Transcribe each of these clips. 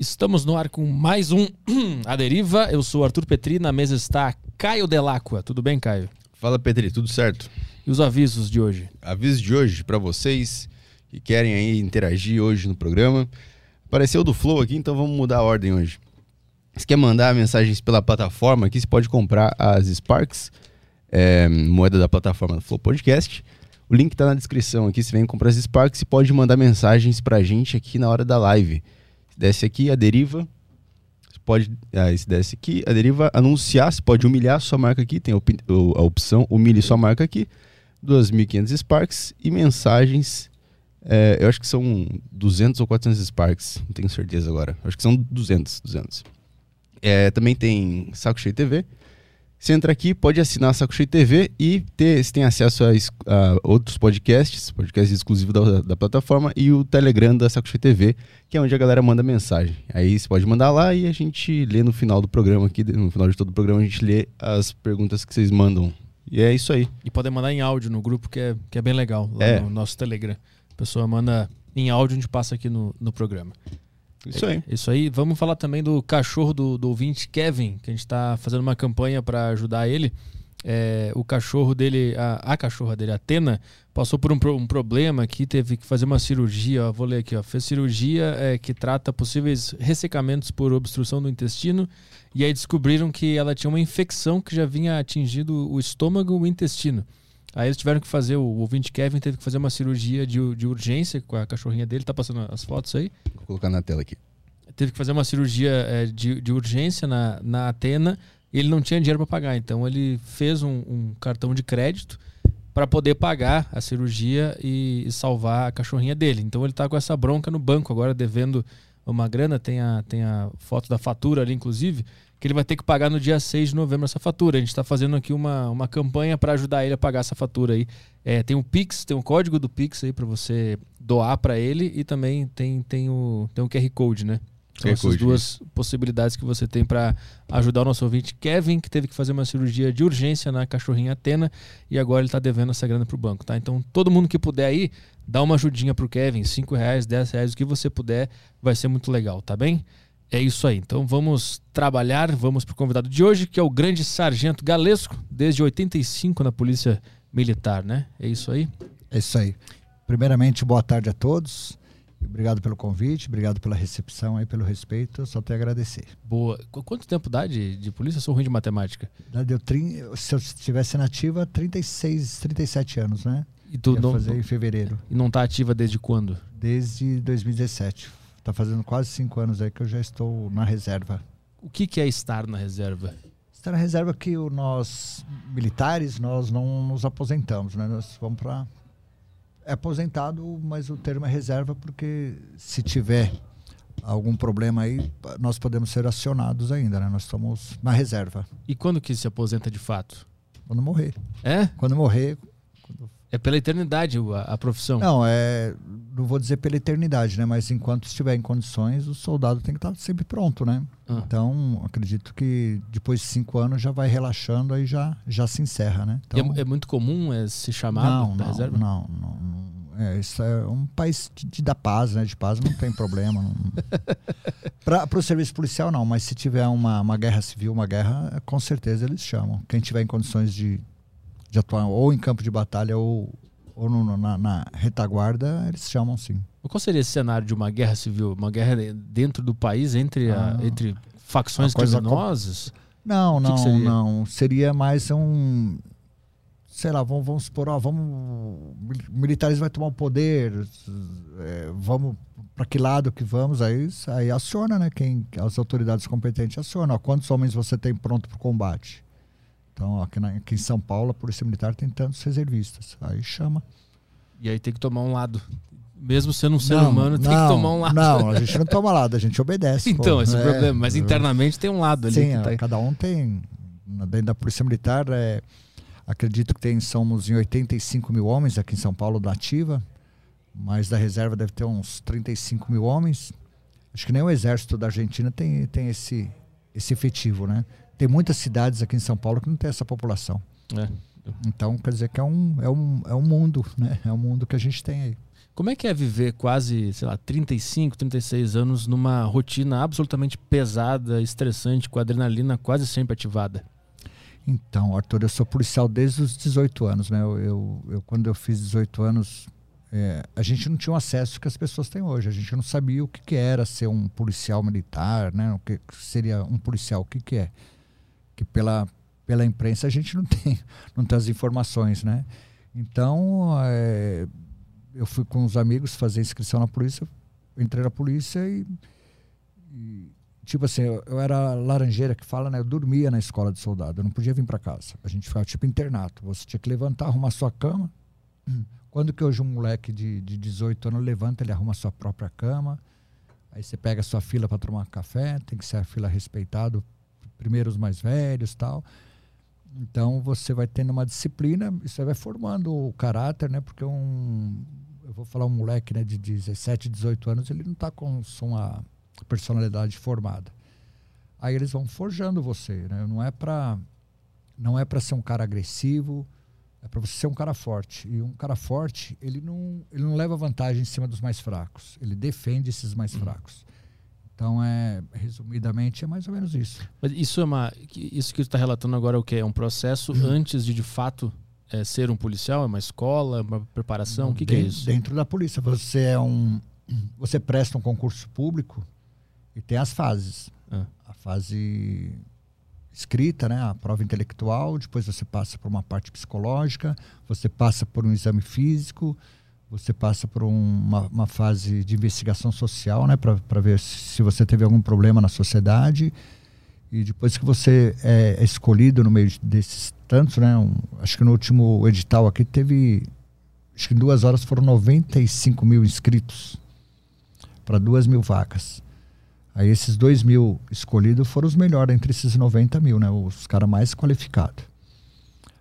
Estamos no ar com mais um A Deriva. Eu sou Arthur Petri, na mesa está Caio Delacqua. Tudo bem, Caio? Fala, Petri, tudo certo? E os avisos de hoje? Aviso de hoje para vocês que querem aí interagir hoje no programa. Apareceu do Flow aqui, então vamos mudar a ordem hoje. Se quer mandar mensagens pela plataforma aqui, você pode comprar as Sparks, é, moeda da plataforma do Flow Podcast. O link está na descrição aqui. Você vem comprar as Sparks e pode mandar mensagens para a gente aqui na hora da live. Desce aqui a deriva. Você pode. Ah, se desce aqui, a deriva anunciar. Você pode humilhar sua marca aqui. Tem a, a opção humilhe sua marca aqui. 2.500 Sparks e mensagens. É, eu acho que são 200 ou 400 Sparks. Não tenho certeza agora. Acho que são 200. 200. É, também tem Saco Cheio TV. Você entra aqui, pode assinar a Saco Cheio TV e ter, você tem acesso a, a outros podcasts, podcasts exclusivos da, da, plataforma e o Telegram da Saco Cheio TV, que é onde a galera manda mensagem. Aí você pode mandar lá e a gente lê no final do programa aqui, no final de todo o programa a gente lê as perguntas que vocês mandam. E é isso aí. E podem mandar em áudio no grupo, que é, que é bem legal, lá é. no nosso Telegram. A pessoa manda em áudio, a gente passa aqui no, no programa. Isso aí. É, isso aí. Vamos falar também do cachorro do, do ouvinte Kevin, que a gente está fazendo uma campanha para ajudar ele. É, o cachorro dele, a, a cachorra dele, a Atena, passou por um, um, problema que teve que fazer uma cirurgia. Ó, vou ler aqui, ó. Fez cirurgia é, que trata possíveis ressecamentos por obstrução do intestino. E aí descobriram que ela tinha uma infecção que já vinha atingido o estômago e o intestino. Aí eles tiveram que fazer, o ouvinte Kevin teve que fazer uma cirurgia de, de urgência com a cachorrinha dele, tá passando as fotos aí? Vou colocar na tela aqui. Teve que fazer uma cirurgia é, de, de urgência na, na Atena e ele não tinha dinheiro para pagar. Então ele fez um, um cartão de crédito para poder pagar a cirurgia e, e, salvar a cachorrinha dele. Então ele tá com essa bronca no banco agora, devendo uma grana, tem a, tem a foto da fatura ali, inclusive que ele vai ter que pagar no dia 6 de novembro essa fatura. A gente está fazendo aqui uma, uma campanha para ajudar ele a pagar essa fatura aí. É, tem o Pix, tem o código do Pix aí para você doar para ele e também tem, tem, o, tem o QR Code, né? São essas duas possibilidades que você tem para ajudar o nosso ouvinte Kevin, que teve que fazer uma cirurgia de urgência na cachorrinha Atena e agora ele está devendo essa grana para o banco, tá? Então todo mundo que puder aí, dá uma ajudinha para o Kevin, 5 reais, 10 reais, o que você puder, vai ser muito legal, tá bem? É isso aí. Então vamos trabalhar, vamos para o convidado de hoje, que é o grande sargento Galesco, desde 85 na Polícia Militar, né? É isso aí? É isso aí. Primeiramente, boa tarde a todos. Obrigado pelo convite, obrigado pela recepção aí, pelo respeito. Eu só tenho a agradecer. Boa. Quanto tempo dá de, de polícia? Eu sou ruim de matemática. Deu trin... Se eu estivesse na ativa, 36, 37 anos, né? E tu Ia não, fazer em fevereiro. E não está ativa desde quando? Desde 2017. Está fazendo quase cinco anos aí que eu já estou na reserva. O que, que é estar na reserva? Estar na reserva que nós, militares, nós não nos aposentamos, né? Nós vamos para... É aposentado, mas o termo é reserva porque se tiver algum problema aí, nós podemos ser acionados ainda, né? Nós estamos na reserva. E quando que se aposenta de fato? Quando morrer. É? Quando morrer. Quando... É pela eternidade a, a profissão? Não, é não vou dizer pela eternidade, né? Mas enquanto estiver em condições, o soldado tem que estar sempre pronto, né? Ah. Então, acredito que depois de cinco anos já vai relaxando, aí já, já se encerra, né? Então, é, é, muito comum é, se chamar não, não, reserva? Não, não, não. É, isso é um país de, de, da paz, né? De paz não tem problema. Para o serviço policial, não. Mas se tiver uma, uma guerra civil, uma guerra, com certeza eles chamam. Quem tiver em condições de, de atuar ou em campo de batalha ou ou no, na, na, retaguarda, eles chamam sim. Qual seria esse cenário de uma guerra civil? Uma guerra dentro do país entre, ah, a, entre facções criminosas? Não, não, que que seria? não. Seria mais um. Sei lá, vamos, vamos supor, ó, vamos. Militares vai tomar o poder, é, vamos para que lado que vamos, aí, aí aciona, né? Quem, as autoridades competentes acionam. Ó, quantos homens você tem pronto para o combate? Então, aqui, na, aqui em São Paulo, a Polícia Militar tem tantos reservistas. Aí chama. E aí tem que tomar um lado. Mesmo sendo um ser não, humano, tem que tomar um lado. Não, a gente não toma lado, a gente obedece. então, pô. esse é o problema. Mas internamente tem um lado ali. Sim, tá... cada um tem. Dentro da Polícia Militar, é, acredito que tem, somos em 85 mil homens aqui em São Paulo da ativa, mas da reserva deve ter uns 35 mil homens. Acho que nem o exército da Argentina tem, tem esse, esse efetivo, né? Tem muitas cidades aqui em São Paulo que não tem essa população. É. Então, quer dizer que é um, é um, é um mundo, né? É um mundo que a gente tem aí. Como é que é viver quase, sei lá, 35, 36 anos numa rotina absolutamente pesada, estressante, com adrenalina quase sempre ativada? Então, Arthur, eu sou policial desde os 18 anos, né? Eu, eu, eu quando eu fiz 18 anos, é, a gente não tinha o acesso que as pessoas têm hoje. A gente não sabia o que, que era ser um policial militar, né? O que seria um policial, o que, que é? Que pela, pela imprensa a gente não tem, não tem as informações, né? Então, é, eu fui com os amigos fazer inscrição na polícia, entrei na polícia e, e tipo assim, eu, eu, era laranjeira que fala, né? Eu dormia na escola de soldado, eu não podia vir para casa. A gente ficava tipo internato. Você tinha que levantar, arrumar sua cama. Quando que hoje um moleque de, de 18 anos levanta, ele arruma sua própria cama. Aí você pega sua fila para tomar café, tem que ser a fila respeitado, primeiro os mais velhos, tal. Então você vai tendo uma disciplina você vai formando o caráter, né? Porque um eu vou falar um moleque né, de 17, 18 anos, ele não está com uma personalidade formada. Aí eles vão forjando você, né? Não é para não é para ser um cara agressivo, é para você ser um cara forte. E um cara forte, ele não, ele não leva vantagem em cima dos mais fracos. Ele defende esses mais uhum. Então, é, resumidamente, é mais ou menos isso. Mas isso é uma. Isso que você está relatando agora é o que? É um processo uhum. antes de de fato é, ser um policial? É uma escola, uma preparação? o que, que, é isso? Dentro da polícia, você é um. Você presta um concurso público e tem as fases. Ah. A fase escrita, né, a prova intelectual, depois você passa por uma parte psicológica, você passa por um exame físico, você passa por um, uma, uma, fase de investigação social, né, para ver se você teve algum problema na sociedade. E depois que você é, é escolhido no meio desses tantos, né, um, acho que no último edital aqui teve, acho que em duas horas foram 95 mil inscritos para duas mil vagas. Aí esses 2 mil escolhidos foram os melhores entre esses 90 mil, né? Os caras mais qualificados.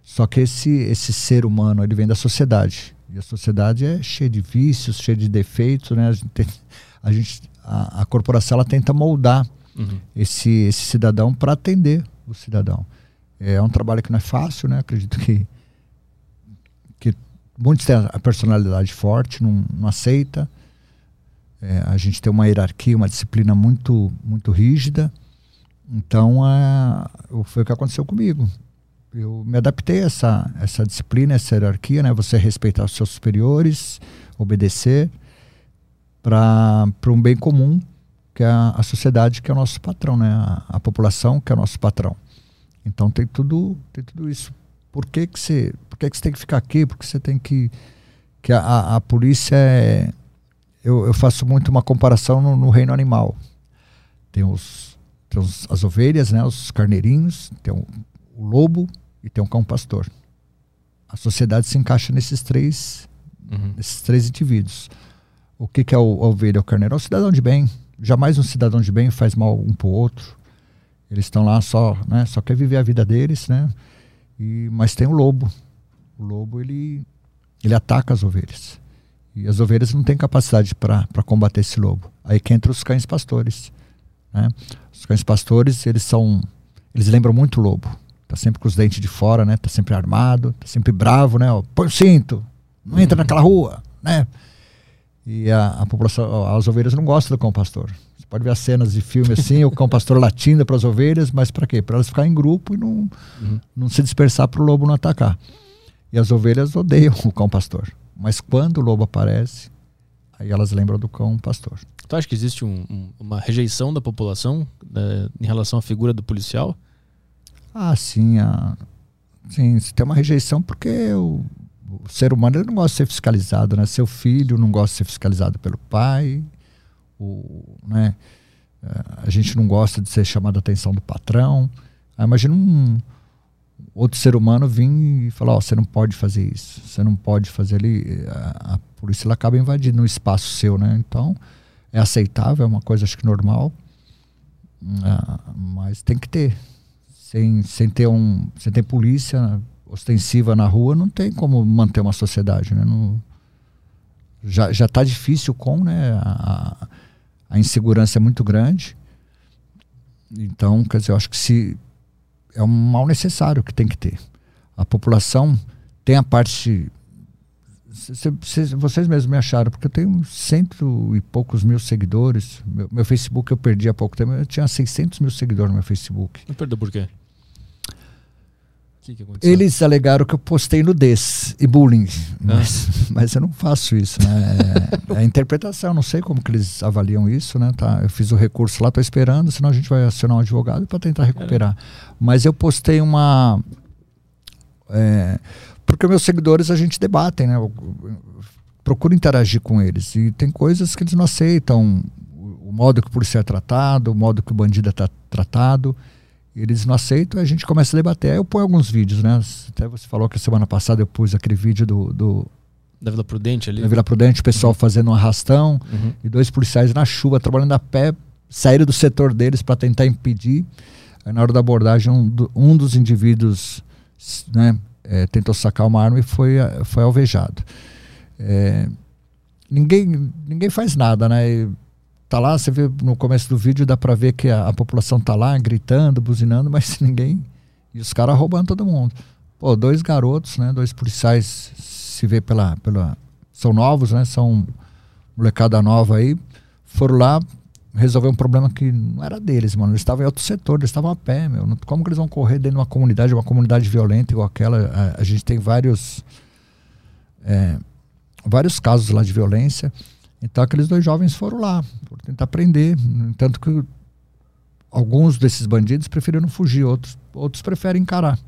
Só que esse, esse ser humano, ele vem da sociedade. E a sociedade é cheia de vícios, cheia de defeitos, né? A, gente, tem, a, gente, a, a, corporação ela tenta moldar uhum. esse, esse cidadão para atender o cidadão. É um trabalho que não é fácil, né? Acredito que, que muitos têm a personalidade forte, não, não aceita é, a gente tem uma hierarquia, uma disciplina muito, muito rígida. Então, é, foi o que aconteceu comigo. Eu me adaptei a essa, essa disciplina, essa hierarquia, né? Você respeitar os seus superiores, obedecer para um bem comum, que é a, a, sociedade, que é o nosso patrão, né? A, a, população, que é o nosso patrão. Então, tem tudo, tem tudo isso. Por que, que, você, por que, que você tem que ficar aqui? Porque você tem que... que a, a polícia é eu, eu faço muito uma comparação no, no reino animal. Tem, os, tem os, as ovelhas, né, os carneirinhos, tem o, o lobo e tem o cão pastor. A sociedade se encaixa nesses três, uhum. nesses três indivíduos. O que, que é o, a ovelha? O carneiro é o cidadão de bem. Jamais um cidadão de bem faz mal um para o outro. Eles estão lá só, né, só quer viver a vida deles, né? E, mas tem o lobo. O lobo ele, ele ataca as ovelhas. E as ovelhas não têm capacidade para combater esse lobo. Aí que entra os cães pastores. Né? Os cães pastores, eles são. Eles lembram muito o lobo. Tá sempre com os dentes de fora, né? Tá sempre armado, tá sempre bravo, né? Põe o cinto, não entra uhum. naquela rua, né? E a, a população, as ovelhas não gostam do cão pastor. Você pode ver as cenas de filme assim, o cão pastor latindo para as ovelhas, mas para quê? Para elas ficarem em grupo e não, uhum. não se dispersar para o lobo não atacar. E as ovelhas odeiam o cão pastor. Mas quando o lobo aparece, aí elas lembram do cão pastor. Tu acha que existe um, um, uma rejeição da população né, em relação à figura do policial? Ah, sim. A, sim, tem uma rejeição porque o, o ser humano não gosta de ser fiscalizado, né? Seu filho não gosta de ser fiscalizado pelo pai, o, né? É, a gente não gosta de ser chamado a atenção do patrão. Aí imagina um, outro ser humano vir e falar, ó, oh, você não pode fazer isso, você não pode fazer ali, a, a polícia ela acaba invadindo o espaço seu, né? Então, é aceitável, é uma coisa acho que normal, uh, mas tem que ter. Sem, sem ter um, sem ter polícia ostensiva na rua, não tem como manter uma sociedade, né? Não, já já está difícil com, né? A, a insegurança é muito grande. Então, quer dizer, eu acho que se é um mal necessário que tem que ter. a população tem a parte. vocês mesmos me acharam, porque eu tenho cento e poucos mil seguidores. Meu, meu, Facebook eu perdi há pouco tempo. Eu tinha 600 mil seguidores no meu Facebook. Não perdeu por quê? Que que Eles alegaram que eu postei nudez e bullying, ah. mas, mas eu não faço isso, né? É, é, interpretação, não sei como que eles avaliam isso, né? Tá, eu fiz o recurso lá, estou esperando, senão a gente vai acionar um advogado para tentar recuperar. É. Mas eu postei uma... É, porque meus seguidores a gente debatem, né? Eu, eu procuro interagir com eles e tem coisas que eles não aceitam, o modo que o policial é tratado, o modo que o bandido é tratado eles não aceitam, a gente começa a debater. Aí eu ponho alguns vídeos, né? Até você falou que a semana passada eu pus aquele vídeo do. do da Vila Prudente ali? Da Vila Prudente, o pessoal uhum. fazendo um arrastão uhum. e dois policiais na chuva, trabalhando a pé, saíram do setor deles para tentar impedir. Aí na hora da abordagem, um, um dos indivíduos né, é, tentou sacar uma arma e foi, foi alvejado. É, ninguém, ninguém faz nada, né? E, tá lá, você vê no começo do vídeo, dá para ver que a, a, população tá lá gritando, buzinando, mas ninguém. E os caras roubando todo mundo. Pô, dois garotos, né? Dois policiais se vê pela. pela são novos, né? São molecada nova aí. Foram lá resolver um problema que não era deles, mano. Eles estavam em outro setor, eles estavam a pé, meu. Como que eles vão correr dentro de uma comunidade, uma comunidade violenta igual aquela? A, a gente tem vários. É, vários casos lá de violência. Então aqueles dois jovens foram lá, por tentar prender. Tanto que alguns desses bandidos preferiram fugir, outros, outros preferem encarar.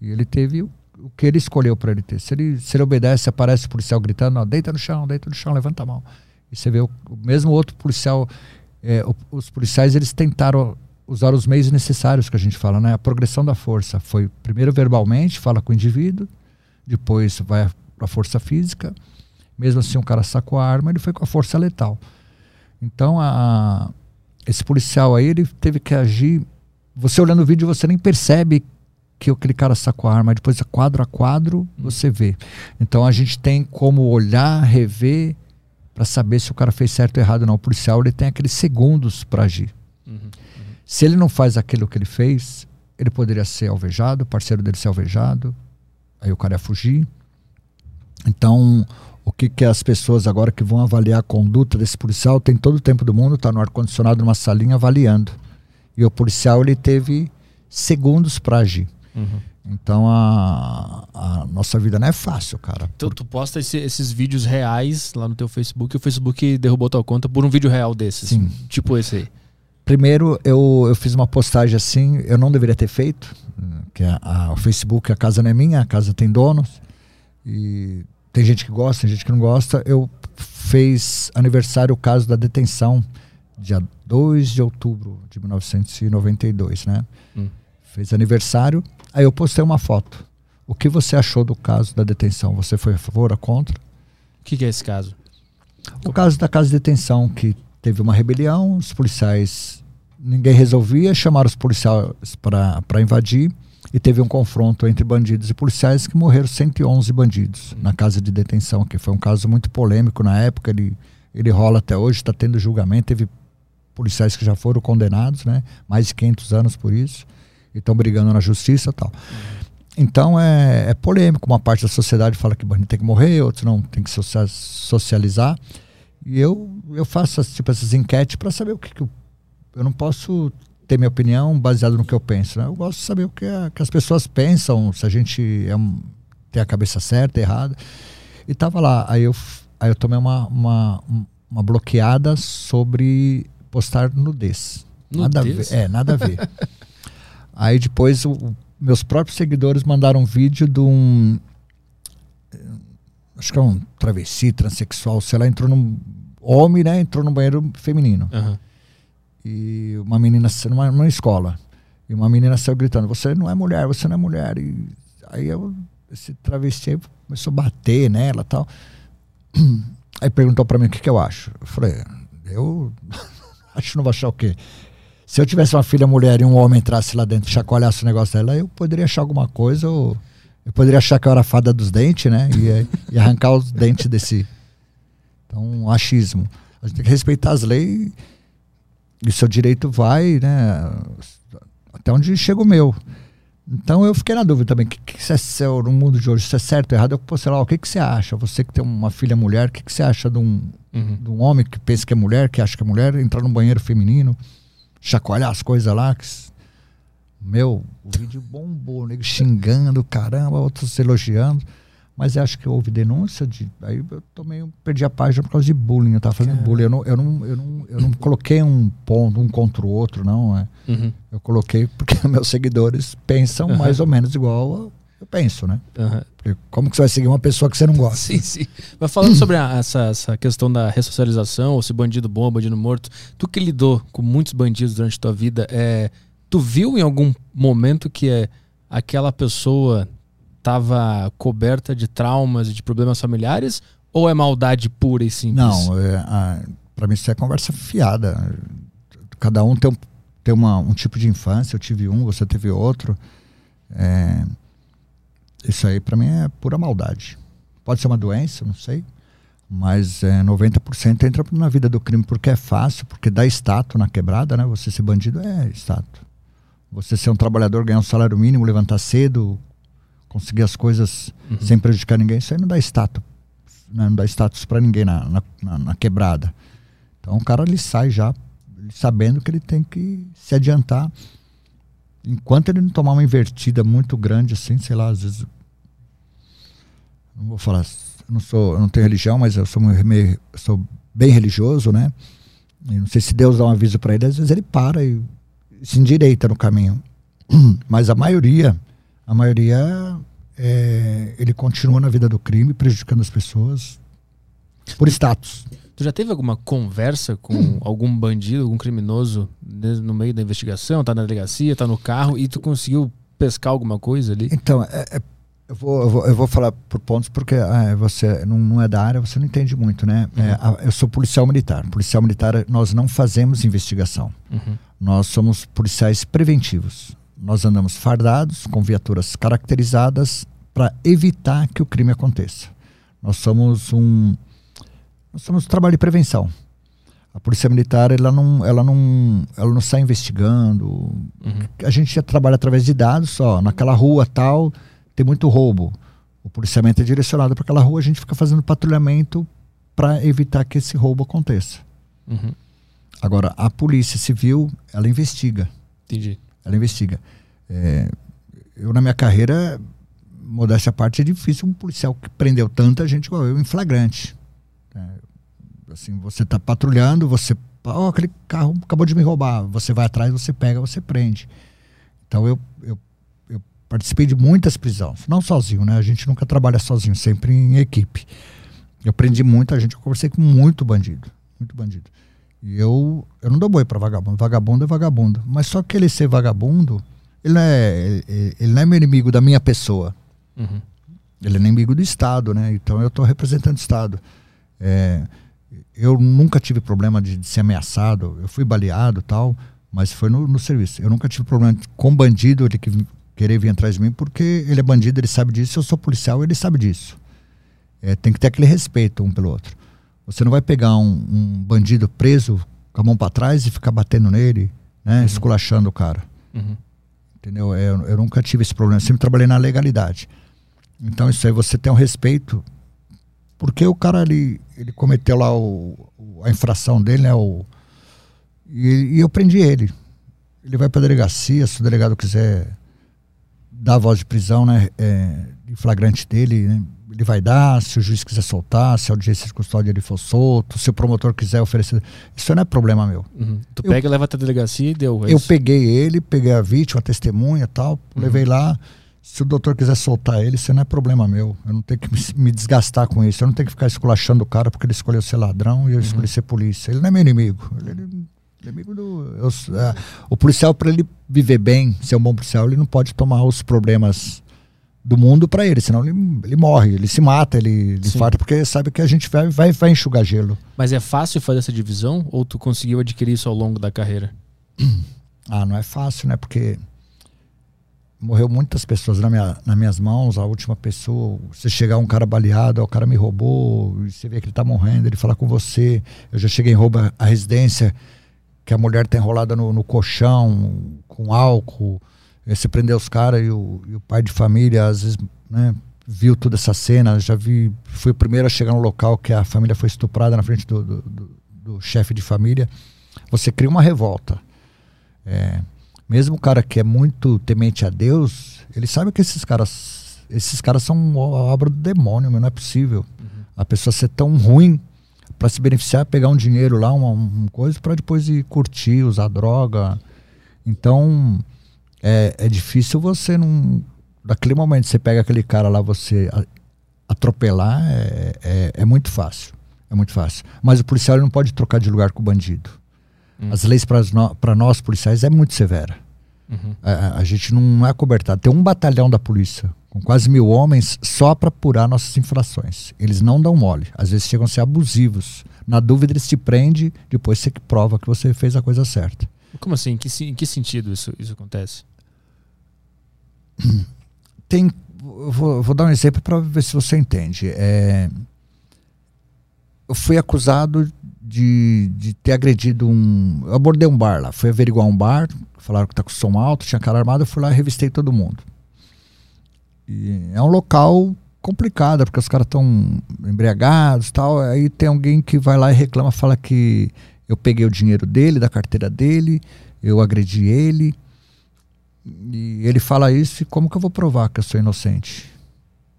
E ele teve o, o que ele escolheu para ele ter. Se ele, se ele obedece, aparece o policial gritando, deita no chão, deita no chão, levanta a mão. E você vê o, o mesmo outro policial, é, o, os policiais eles tentaram usar os meios necessários que a gente fala, né? A progressão da força foi primeiro verbalmente, fala com o indivíduo, depois vai para a força física, mesmo assim, um cara sacou a arma, ele foi com a força letal. Então, a, esse policial aí, ele teve que agir. Você olhando o vídeo, você nem percebe que aquele cara sacou a arma. Depois, quadro a quadro, você vê. Então, a gente tem como olhar, rever, para saber se o cara fez certo ou errado. Não, o policial ele tem aqueles segundos para agir. Uhum, uhum. Se ele não faz aquilo que ele fez, ele poderia ser alvejado, o parceiro dele ser alvejado, aí o cara ia fugir. Então, o que, que as pessoas agora que vão avaliar a conduta desse policial tem todo o tempo do mundo, está no ar-condicionado numa salinha avaliando. E o policial ele teve segundos para agir. Uhum. Então a, a, nossa vida não é fácil, cara. Tu, tu posta esse, esses vídeos reais lá no teu Facebook e o Facebook derrubou tua conta por um vídeo real desses. Sim. Tipo esse aí. Primeiro, eu, eu fiz uma postagem assim, eu não deveria ter feito, que a, a, o Facebook, a casa não é minha, a casa tem donos. E tem gente que gosta, tem gente que não gosta. Eu fez aniversário o caso da detenção, dia 2 de outubro de 1992, né? Hum. Fez aniversário, aí eu postei uma foto. O que você achou do caso da detenção? Você foi a favor ou contra? O que, que é esse caso? O caso da casa de detenção, que teve uma rebelião, os policiais, ninguém resolvia, chamaram os policiais para invadir e teve um confronto entre bandidos e policiais que morreram 111 bandidos na casa de detenção, que foi um caso muito polêmico na época, ele, ele rola até hoje, está tendo julgamento, teve policiais que já foram condenados, né? mais de 500 anos por isso, e estão brigando na justiça tal. Então é, é, polêmico, uma parte da sociedade fala que bandido tem que morrer, outros não, tem que socializar. E eu, eu faço tipo, essas enquetes para saber o que, que eu, eu não posso ter minha opinião baseado no que eu penso. Né? Eu gosto de saber o que, a, que as pessoas pensam, se a gente é um, tem a cabeça certa, errada. E tava lá. Aí eu, aí eu tomei uma, uma, uma bloqueada sobre postar nudez. Nada nudez? a ver. É, nada a ver. aí depois o, meus próprios seguidores mandaram um vídeo de um. Acho que é um travesti, transexual, sei lá, entrou num. Homem, né? Entrou no banheiro feminino. Uhum e uma menina numa, numa escola. E uma menina saiu gritando você não é mulher você não é mulher. E aí eu esse travesti começou a bater nela tal. Aí perguntou para mim o que, que eu acho? Eu falei eu acho não vou achar o quê? Se eu tivesse uma filha mulher e um homem entrasse lá dentro e chacoalhasse o negócio dela eu poderia achar alguma coisa ou eu poderia achar que eu era fada dos dentes né e, e arrancar os dentes desse então um achismo. A gente tem que respeitar as leis e seu direito vai, né? Até onde chega o meu. Então eu fiquei na dúvida também, o que, que isso é no mundo de hoje? Isso é certo ou errado? Eu, pô, sei lá, o que, que você acha? Você que tem uma filha mulher, o que, que você acha de um, Uhum. de um homem que pensa que é mulher, que acha que é mulher, entrar num banheiro feminino, chacoalhar as coisas lá? Que... Meu, o vídeo bombou, nego xingando, caramba, outros elogiando. Mas acho que houve denúncia de. Aí eu um- perdi a página por causa de bullying. Eu tava fazendo bullying. Eu não, eu, não, eu, não, eu não coloquei um ponto, um contra o outro, não. É. Uhum. Eu coloquei porque meus seguidores pensam Aham. mais ou menos igual eu penso, né? Porque como que você vai seguir uma pessoa que você não gosta? Sim, sim. Mas falando sobre a- essa, essa questão da ressocialização, ou se bandido bom, bandido morto, tu que lidou com muitos bandidos durante tua vida, é, tu viu em algum momento que é, aquela pessoa estava coberta de traumas e de problemas familiares? Ou é maldade pura e simples? Não, é, a- pra mim isso é conversa fiada. Cada um tem, um, tem uma, um tipo de infância. Eu tive um, você teve outro. É, isso aí pra mim é pura maldade. Pode ser uma doença, não sei. Mas é, 90% entra na vida do crime porque é fácil, porque dá status na quebrada, né? Você ser bandido é status. Você ser um trabalhador, ganhar um salário mínimo, levantar cedo, conseguir as coisas Uhum. sem prejudicar ninguém, isso aí não dá status. né? Não dá status para ninguém na, na, na- quebrada. Então o cara ele sai já sabendo que ele tem que se adiantar. Enquanto ele não tomar uma invertida muito grande assim, sei lá, às vezes não vou falar, eu não sou, eu não tenho religião, mas eu sou meio, eu sou bem religioso, né? Não sei se Deus dá um aviso para ele, às vezes ele para e se endireita no caminho. Mas a maioria, a maioria, é, ele continua na vida do crime, prejudicando as pessoas por status. Tu já teve alguma conversa com algum bandido, algum criminoso ne- no meio da investigação? Tá na delegacia, tá no carro e tu conseguiu pescar alguma coisa ali? Então, é- é- eu, vou, eu, vou, eu vou falar por pontos, porque ah, você não, não é da área, você não entende muito, né? É, a- eu sou policial militar. Policial militar, nós não fazemos investigação. Uhum. Nós somos policiais preventivos. Nós andamos fardados, com viaturas caracterizadas, para evitar que o crime aconteça. Nós somos um. Nós somos um trabalho de prevenção. A polícia militar, ela não, ela não, ela não sai investigando. Uhum. A gente trabalha através de dados, só naquela rua tal tem muito roubo. O policiamento é direcionado para aquela rua, a gente fica fazendo patrulhamento para evitar que esse roubo aconteça. Uhum. Agora, a polícia civil, ela investiga. Entendi. Ela investiga. É, eu, na minha carreira, modéstia à parte, é difícil um policial que prendeu tanta gente igual eu em flagrante. É, assim, você está patrulhando, você. Ó, aquele carro acabou de me roubar. Você vai atrás, você pega, você prende. Então, eu, eu, eu participei de muitas prisões. Não sozinho, né? A gente nunca trabalha sozinho, sempre em equipe. Eu prendi muita gente, eu conversei com muito bandido. Muito bandido. E eu, eu não dou boi para vagabundo. Vagabundo é vagabundo. Mas só que ele ser vagabundo, ele não é, ele, não é meu inimigo da minha pessoa. Uhum. Ele é inimigo do Estado, né? Então eu estou representando o Estado. É, eu nunca tive problema de, de ser ameaçado. Eu fui baleado tal, mas foi no, no serviço. Eu nunca tive problema com bandido, ele que querer vir atrás de mim, porque ele é bandido, ele sabe disso. Eu sou policial, ele sabe disso. É, tem que ter aquele respeito um pelo outro. Você não vai pegar um, um bandido preso com a mão para trás e ficar batendo nele, né? Esculachando o cara. Uhum. Entendeu? Eu, eu nunca tive esse problema, eu sempre trabalhei na legalidade. Então isso aí você tem um respeito, porque o cara ele, ele cometeu lá o, a infração dele, né? O, e, e eu prendi ele. Ele vai para delegacia, se o delegado quiser dar voz de prisão, né? É, em flagrante dele, né? Ele vai dar, se o juiz quiser soltar, se a audiência de custódia ele for solto, se o promotor quiser oferecer. Isso não é problema meu. Uhum. Tu Eu- pega e leva até a delegacia e deu. é Eu peguei ele, peguei a vítima, a testemunha e tal, levei lá. Se o doutor quiser soltar ele, isso não é problema meu. Eu não tenho que me- me desgastar com isso. Eu não tenho que ficar esculachando o cara porque ele escolheu ser ladrão e eu escolhi ser polícia. Ele não é meu inimigo. Ele, ele é inimigo do. eu é, o policial, para ele viver bem, ser um bom policial, ele não pode tomar os problemas do mundo para ele, senão ele, ele morre, ele se mata, ele, ele infarta, porque sabe que a gente vai, vai, vai enxugar gelo. Mas é fácil fazer essa divisão ou tu conseguiu adquirir isso ao longo da carreira? Ah, não é fácil, né? Porque morreu muitas pessoas na minha, nas minhas mãos. A última pessoa, você chegar um cara baleado, ó, o cara me roubou, você vê que ele tá morrendo, ele fala com você. Eu já cheguei em roubo a residência, que a mulher tá enrolada no, no colchão, com álcool. Você prendeu os caras e o, e o pai de família, às vezes, né, viu toda essa cena. Já vi, fui o primeiro a chegar no local que a família foi estuprada na frente do, do, do, do chefe de família. Você cria uma revolta. É, mesmo o cara que é muito temente a Deus, ele sabe que esses caras, esses caras são obra do demônio, mas não é possível. Uhum. A pessoa ser tão ruim para se beneficiar, pegar um dinheiro lá, uma, uma coisa, para depois ir curtir, usar droga. Então, é, é difícil você não. Daquele momento você pega aquele cara lá, você atropelar, é, é, é muito fácil. É muito fácil. Mas o policial não pode trocar de lugar com o bandido. Hum. As leis para nós policiais é muito severa. Uhum. A, a, gente não é cobertado. Tem um batalhão da polícia com quase mil homens só para apurar nossas infrações. Eles não dão mole. Às vezes chegam a ser abusivos. Na dúvida, eles te prendem, depois você que prova que você fez a coisa certa. Como assim? Em que, em que sentido isso, isso acontece? Tem. Vou, vou dar um exemplo para ver se você entende. É, eu fui acusado de, de ter agredido um. Eu abordei um bar lá, fui averiguar um bar, falaram que tá com som alto, tinha cara armado, eu fui lá e revistei todo mundo. E é um local complicado, porque os caras estão embriagados tal. Aí tem alguém que vai lá e reclama, fala que eu peguei o dinheiro dele, da carteira dele, eu agredi ele. E ele fala isso, e como que eu vou provar que eu sou inocente?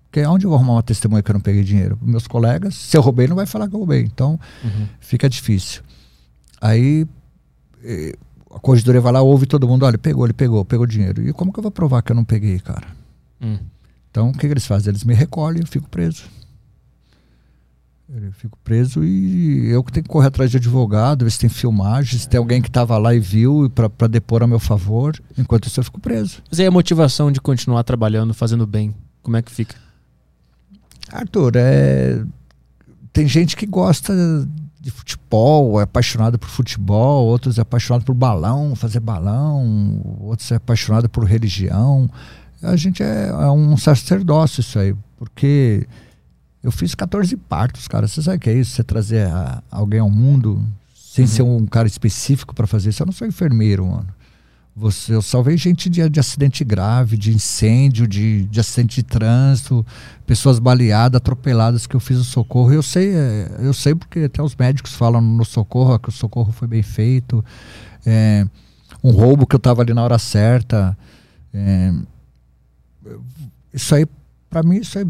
Porque onde eu vou arrumar uma testemunha que eu não peguei dinheiro? Meus colegas, se eu roubei, não vai falar que eu roubei. Então, uhum. fica difícil. Aí a corregedoria vai lá, ouve todo mundo, olha, pegou, ele pegou, pegou dinheiro. E como que eu vou provar que eu não peguei, cara? Hum. Então, o que, que, eles fazem? Eles me recolhem eu fico preso. Eu fico preso e eu que tenho que correr atrás de advogado, ver se tem filmagens, se tem alguém que estava lá e viu para depor a meu favor. Enquanto isso, eu fico preso. Mas aí a motivação de continuar trabalhando, fazendo bem, como é que fica? Arthur, é... tem gente que gosta de futebol, é apaixonado por futebol, outros é apaixonado por balão, fazer balão, outros é apaixonado por religião. A gente é, é um sacerdócio isso aí, porque eu fiz 14 partos, cara. Você sabe o que é isso? Você trazer a, alguém ao mundo sem uhum. ser um cara específico para fazer isso. Eu não sou enfermeiro, mano. Você, eu salvei gente de, de acidente grave, de incêndio, de, de acidente de trânsito, pessoas baleadas, atropeladas que eu fiz o socorro. Eu sei, é, eu sei porque até os médicos falam no socorro que o socorro foi bem feito. É, um roubo que eu estava ali na hora certa. É, isso aí, para mim, isso aí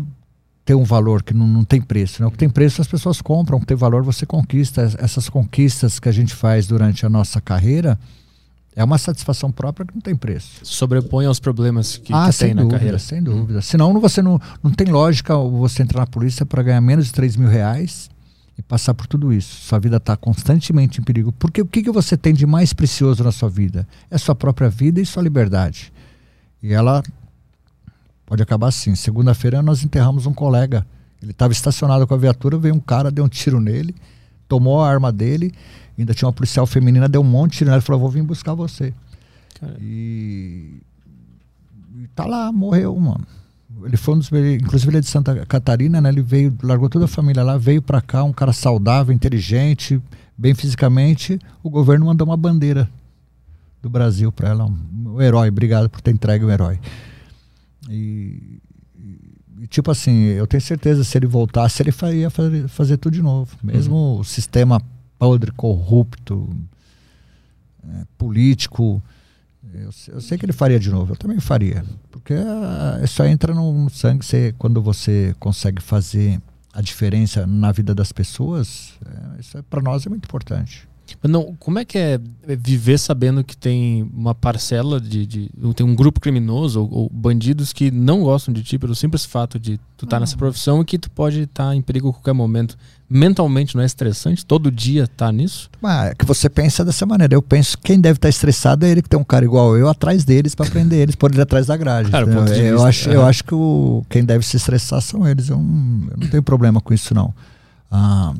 tem um valor que não, não tem preço. Né? O que tem preço as pessoas compram, o que tem valor você conquista. Essas conquistas que a gente faz durante a nossa carreira é uma satisfação própria que não tem preço. Sobrepõe aos problemas que, ah, que tem dúvida, na carreira. Sem dúvida. Senão você não, não tem lógica você entrar na polícia para ganhar menos de 3 mil reais e passar por tudo isso. Sua vida está constantemente em perigo. Porque o que, que você tem de mais precioso na sua vida? É sua própria vida e sua liberdade. E ela pode acabar assim. Segunda-feira nós enterramos um colega. Ele estava estacionado com a viatura, veio um cara, deu um tiro nele, tomou a arma dele Ainda tinha uma policial feminina, deu um monte de tiro nela e falou: Vou vir buscar você. E, e tá lá, morreu, mano. Ele foi um dos. Inclusive, ele é de Santa Catarina, né? Ele veio, largou toda a família lá, veio para cá, um cara saudável, inteligente, bem fisicamente. O governo mandou uma bandeira do Brasil para ela. Um, um, herói, obrigado por ter entregue o herói. E, e, tipo assim, eu tenho certeza se ele voltasse, ele faria fazer, fazer tudo de novo. Mesmo uhum. o sistema podre, corrupto, é, político. Eu, eu, sei que ele faria de novo, eu também faria. Porque é, só entra no sangue você, quando você consegue fazer a diferença na vida das pessoas. É, isso é, para nós é muito importante. Mas não, como é que é viver sabendo que tem uma parcela de. de tem um grupo criminoso ou, ou, bandidos que não gostam de ti pelo simples fato de tu estar tá nessa profissão e que tu pode estar tá em perigo a qualquer momento? Mentalmente não é estressante? Todo dia tá nisso? Mas é que você pensa dessa maneira. Eu penso que quem deve estar tá estressado é ele que tem um cara igual eu atrás deles para prender eles, por ele atrás da grade. Cara, eu, vista, acho, é. eu acho que o, quem deve se estressar são eles. Eu não, eu não tenho problema com isso, não. Ah,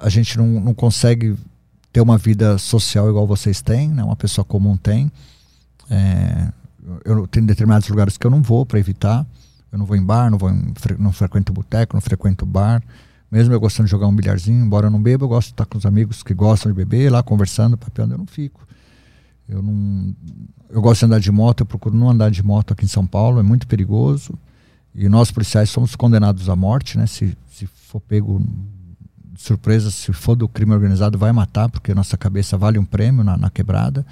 a gente não, não consegue ter uma vida social igual vocês têm, né? uma pessoa comum tem. É, eu tenho determinados lugares que eu não vou para evitar. Eu não vou em bar, não, vou em, não frequento boteco, não frequento bar. Mesmo eu gostando de jogar um bilharzinho, embora eu não beba, eu gosto de estar com os amigos que gostam de beber, lá conversando, papeando, eu não fico. Eu não. Eu gosto de andar de moto, eu procuro não andar de moto aqui em São Paulo, é muito perigoso. E nós policiais somos condenados à morte, né? Se, se for pego surpresa, se for do crime organizado, vai matar, porque nossa cabeça vale um prêmio na, na quebrada.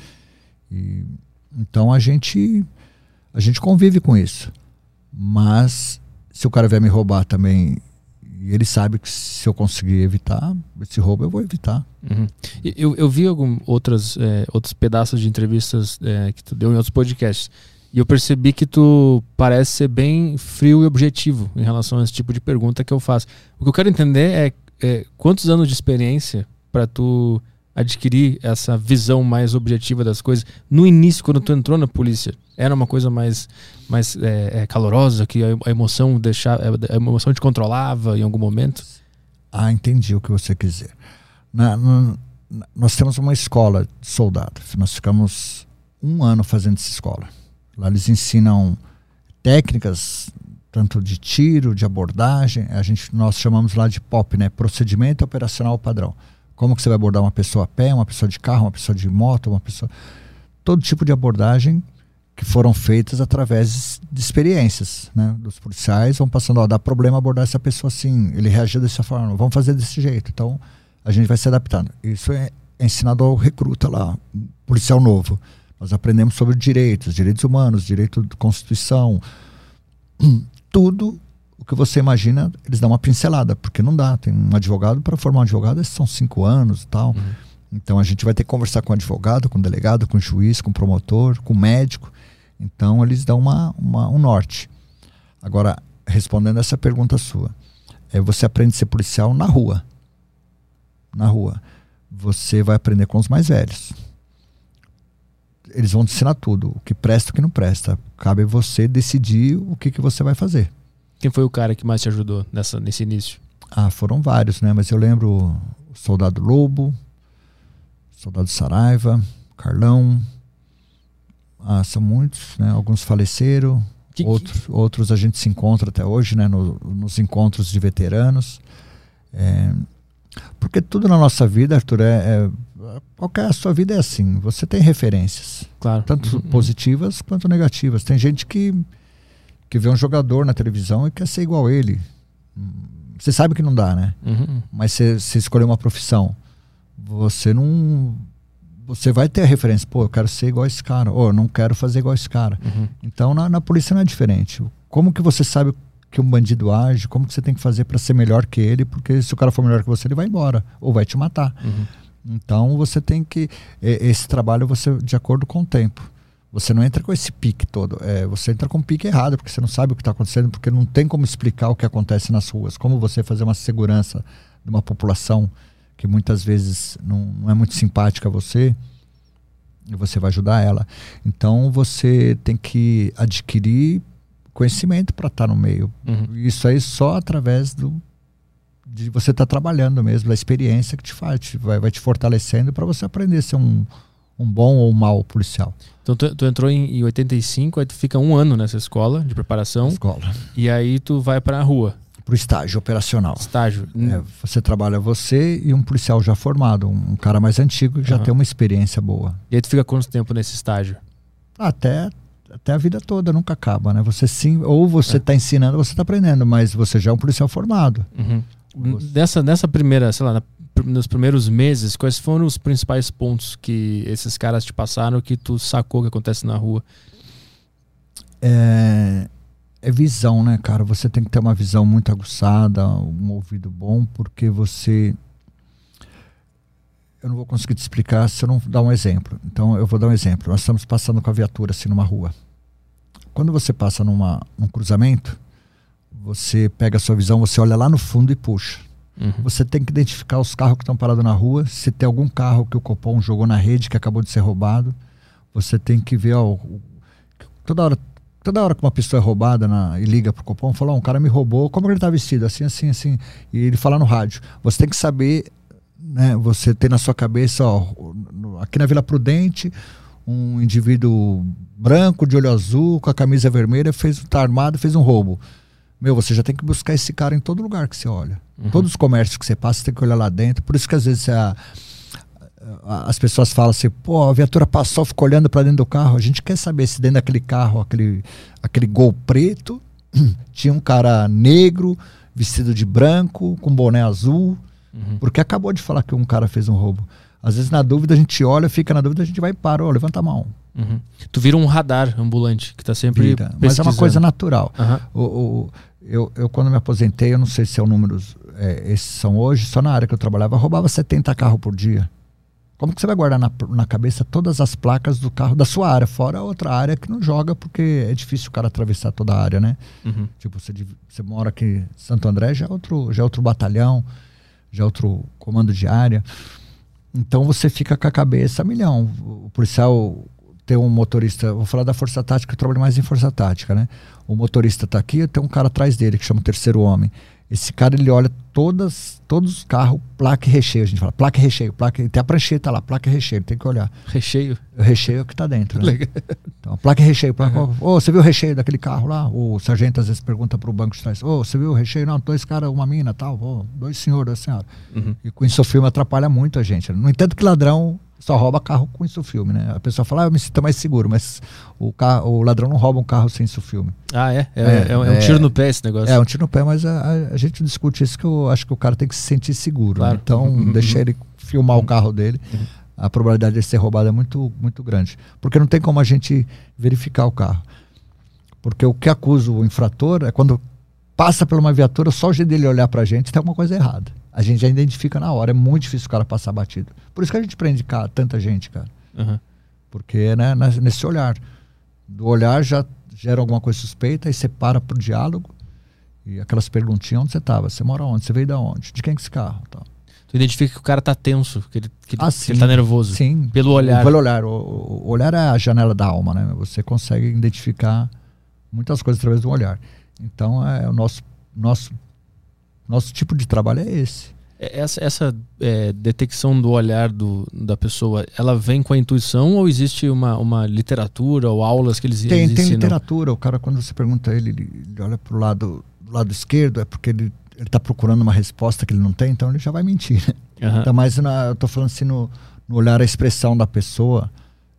E, então a gente a gente convive com isso. Mas se o cara vier me roubar também e ele sabe que se eu conseguir evitar esse roubo, eu vou evitar. Uhum. Eu, eu vi algum, outras, é, outros pedaços de entrevistas é, que tu deu em outros podcasts. E eu percebi que tu parece ser bem frio e objetivo em relação a esse tipo de pergunta que eu faço. O que eu quero entender é, é quantos anos de experiência para tu adquirir essa visão mais objetiva das coisas. No início, quando tu entrou na polícia, era uma coisa mais, mais é, é, calorosa, que a, emoção deixava, a emoção te controlava em algum momento? Ah, entendi o que você quer dizer. Na, na, nós temos uma escola de soldados. Nós ficamos um ano fazendo essa escola. Lá eles ensinam técnicas tanto de tiro, de abordagem. A gente nós chamamos lá de POP, né? Procedimento operacional padrão. Como que você vai abordar uma pessoa a pé, uma pessoa de carro, uma pessoa de moto, uma pessoa todo tipo de abordagem que foram feitas através de experiências, né? Dos policiais vão passando, ó, dá problema abordar essa pessoa assim, ele reagiu dessa forma, vamos fazer desse jeito. Então, a gente vai se adaptando. Isso é ensinado ao recruta lá, policial novo. Nós aprendemos sobre direitos, direitos humanos, direito de constituição, tudo o que você imagina, eles dão uma pincelada, porque não dá. Tem um advogado, para formar um advogado, são cinco anos e tal. Uhum. Então a gente vai ter que conversar com o advogado, com o delegado, com o juiz, com o promotor, com o médico. Então eles dão uma, uma um norte. Agora, respondendo essa pergunta sua, é, você aprende a ser policial na rua. Na rua. Você vai aprender com os mais velhos. Eles vão te ensinar tudo, o que presta e o que não presta. Cabe você decidir o que, que você vai fazer. Quem foi o cara que mais te ajudou nessa, nesse início? Ah, foram vários, né? Mas eu lembro o Soldado Lobo, Soldado Saraiva, Carlão. Ah, são muitos, né? Alguns faleceram, que, outros, que... outros a gente se encontra até hoje, né? No, nos encontros de veteranos. É, porque tudo na nossa vida, Arthur, é, é qualquer a sua vida é assim. Você tem referências, claro, tanto uhum. positivas quanto negativas. Tem gente que que vê um jogador na televisão e quer ser igual a ele. Você sabe que não dá, né? Uhum. Mas você, você escolheu uma profissão, você não. Você vai ter a referência, pô, eu quero ser igual a esse cara, ou eu não quero fazer igual esse cara. Uhum. Então na, na polícia não é diferente. Como que você sabe que um bandido age, como que você tem que fazer para ser melhor que ele, porque se o cara for melhor que você, ele vai embora ou vai te matar. Uhum. Então você tem que esse trabalho você de acordo com o tempo. Você não entra com esse pique todo. É, você entra com o pique errado, porque você não sabe o que está acontecendo, porque não tem como explicar o que acontece nas ruas. Como você fazer uma segurança de uma população que muitas vezes não, não é muito simpática a você, e você vai ajudar ela. Então você tem que adquirir conhecimento para estar tá no meio. Uhum. Isso aí só através do de você estar tá trabalhando mesmo, da experiência que te faz, te, vai, vai te fortalecendo para você aprender a ser um, um bom ou um mau policial. Então tu, tu, entrou em, em 85, aí tu fica um ano nessa escola de preparação. Escola. E aí tu vai para a rua. Para o estágio operacional. Estágio. É, você trabalha você e um policial já formado, um, cara mais antigo que já tem uma experiência boa. E aí tu fica quanto tempo nesse estágio? Até até a vida toda nunca acaba, né? Você sim, ou você está é. ensinando, você está aprendendo, mas você já é um policial formado. Uhum. Nessa, nessa primeira, sei lá, na nos primeiros meses, quais foram os principais pontos que esses caras te passaram que tu sacou que acontece na rua? É, é visão, né, cara? Você tem que ter uma visão muito aguçada, um ouvido bom, porque você. Eu não vou conseguir te explicar se eu não dar um exemplo. Então, eu vou dar um exemplo. Nós estamos passando com a viatura assim numa rua. Quando você passa numa, num cruzamento, você pega a sua visão, você olha lá no fundo e puxa. Uhum. Você tem que identificar os carros que estão parados na rua. Se tem algum carro que o Copom jogou na rede que acabou de ser roubado, você tem que ver. Ó, toda hora toda hora que uma pessoa é roubada na, e liga pro Copom, fala, um cara me roubou, como ele está vestido? Assim, assim, assim. E ele fala no rádio. Você tem que saber, né? Você tem na sua cabeça, ó, aqui na Vila Prudente, um indivíduo branco, de olho azul, com a camisa vermelha, fez, tá armado, fez um roubo. Meu, você já tem que buscar esse cara em todo lugar que você olha. Uhum. Todos os comércios que você passa, você tem que olhar lá dentro. Por isso que às vezes a, as pessoas falam assim, pô, a viatura passou, ficou olhando para dentro do carro. A gente quer saber se dentro daquele carro, aquele, aquele gol preto, tinha um cara negro, vestido de branco, com boné azul, uhum. porque acabou de falar que um cara fez um roubo. Às vezes, na dúvida, a gente olha, fica na dúvida, a gente vai e para, ó, levanta a mão. Uhum. Tu vira um radar ambulante, que está sempre. Vira, mas é uma coisa natural. Uhum. O, o, eu, eu, quando me aposentei, eu não sei se é o número, é, esses são hoje, só na área que eu trabalhava, eu roubava 70 carros por dia. Como que você vai guardar na, na cabeça todas as placas do carro da sua área, fora outra área que não joga, porque é difícil o cara atravessar toda a área, né? Uhum. Tipo, você, você mora aqui em Santo André, já é, outro, já é outro batalhão, já é outro comando de área. Então você fica com a cabeça milhão. O policial tem um motorista, vou falar da força tática, eu trabalho mais em força tática, né? O motorista está aqui, tem um cara atrás dele que chama o terceiro homem. Esse cara ele olha todas, todos os carros, placa e recheio. A gente fala placa e recheio, placa, tem a prancheta lá, placa e recheio, tem que olhar. Recheio? O recheio é o que está dentro. Né? Então, placa e recheio. Placa, uhum. oh, você viu o recheio daquele carro lá? O sargento às vezes pergunta para o banco de trás: oh, você viu o recheio? Não, dois caras, uma mina tal, oh, dois senhores, dois senhora. Uhum. E com isso o filme atrapalha muito a gente. No entanto, que ladrão só rouba carro com isso filme, né? A pessoa fala, ah, eu me sinto mais seguro, mas o, carro, o ladrão não rouba um carro sem isso filme. Ah, é? É, é, é, um é, tiro no pé esse negócio. É, um tiro no pé, mas a, a, gente discute isso que eu acho que o cara tem que se sentir seguro. Claro. Né? Então, uhum. deixar ele filmar uhum. o carro dele, uhum. a probabilidade de ser roubado é muito, muito grande. Porque não tem como a gente verificar o carro. Porque o que acusa o infrator é quando passa por uma viatura, só o jeito dele olhar pra gente, tem alguma coisa errada a gente já identifica na hora. É muito difícil o cara passar batido. Por isso que a gente prende cara, tanta gente, cara. Uhum. Porque né, nesse olhar. Do olhar já gera alguma coisa suspeita, aí você para pro diálogo. E aquelas perguntinhas, onde você estava? Você mora onde? Você veio da onde? De quem é esse carro? Tal. Tu identifica que o cara tá tenso, que ele, que, ah, que ele tá nervoso. Sim. Pelo olhar. Pelo olhar. O, o, olhar é a janela da alma, né? Você consegue identificar muitas coisas através do olhar. Então, é o nosso, nosso nosso tipo de trabalho é esse. É, essa, essa é, detecção do olhar do, da pessoa, ela vem com a intuição ou existe uma, uma literatura ou aulas que eles, tem, eles Tem literatura. O cara, quando você pergunta ele, ele, ele olha para o lado, lado esquerdo, é porque ele está procurando uma resposta que ele não tem, então ele já vai mentir. Né? Uhum. Então, mas na, eu estou falando assim no, no, olhar a expressão da pessoa.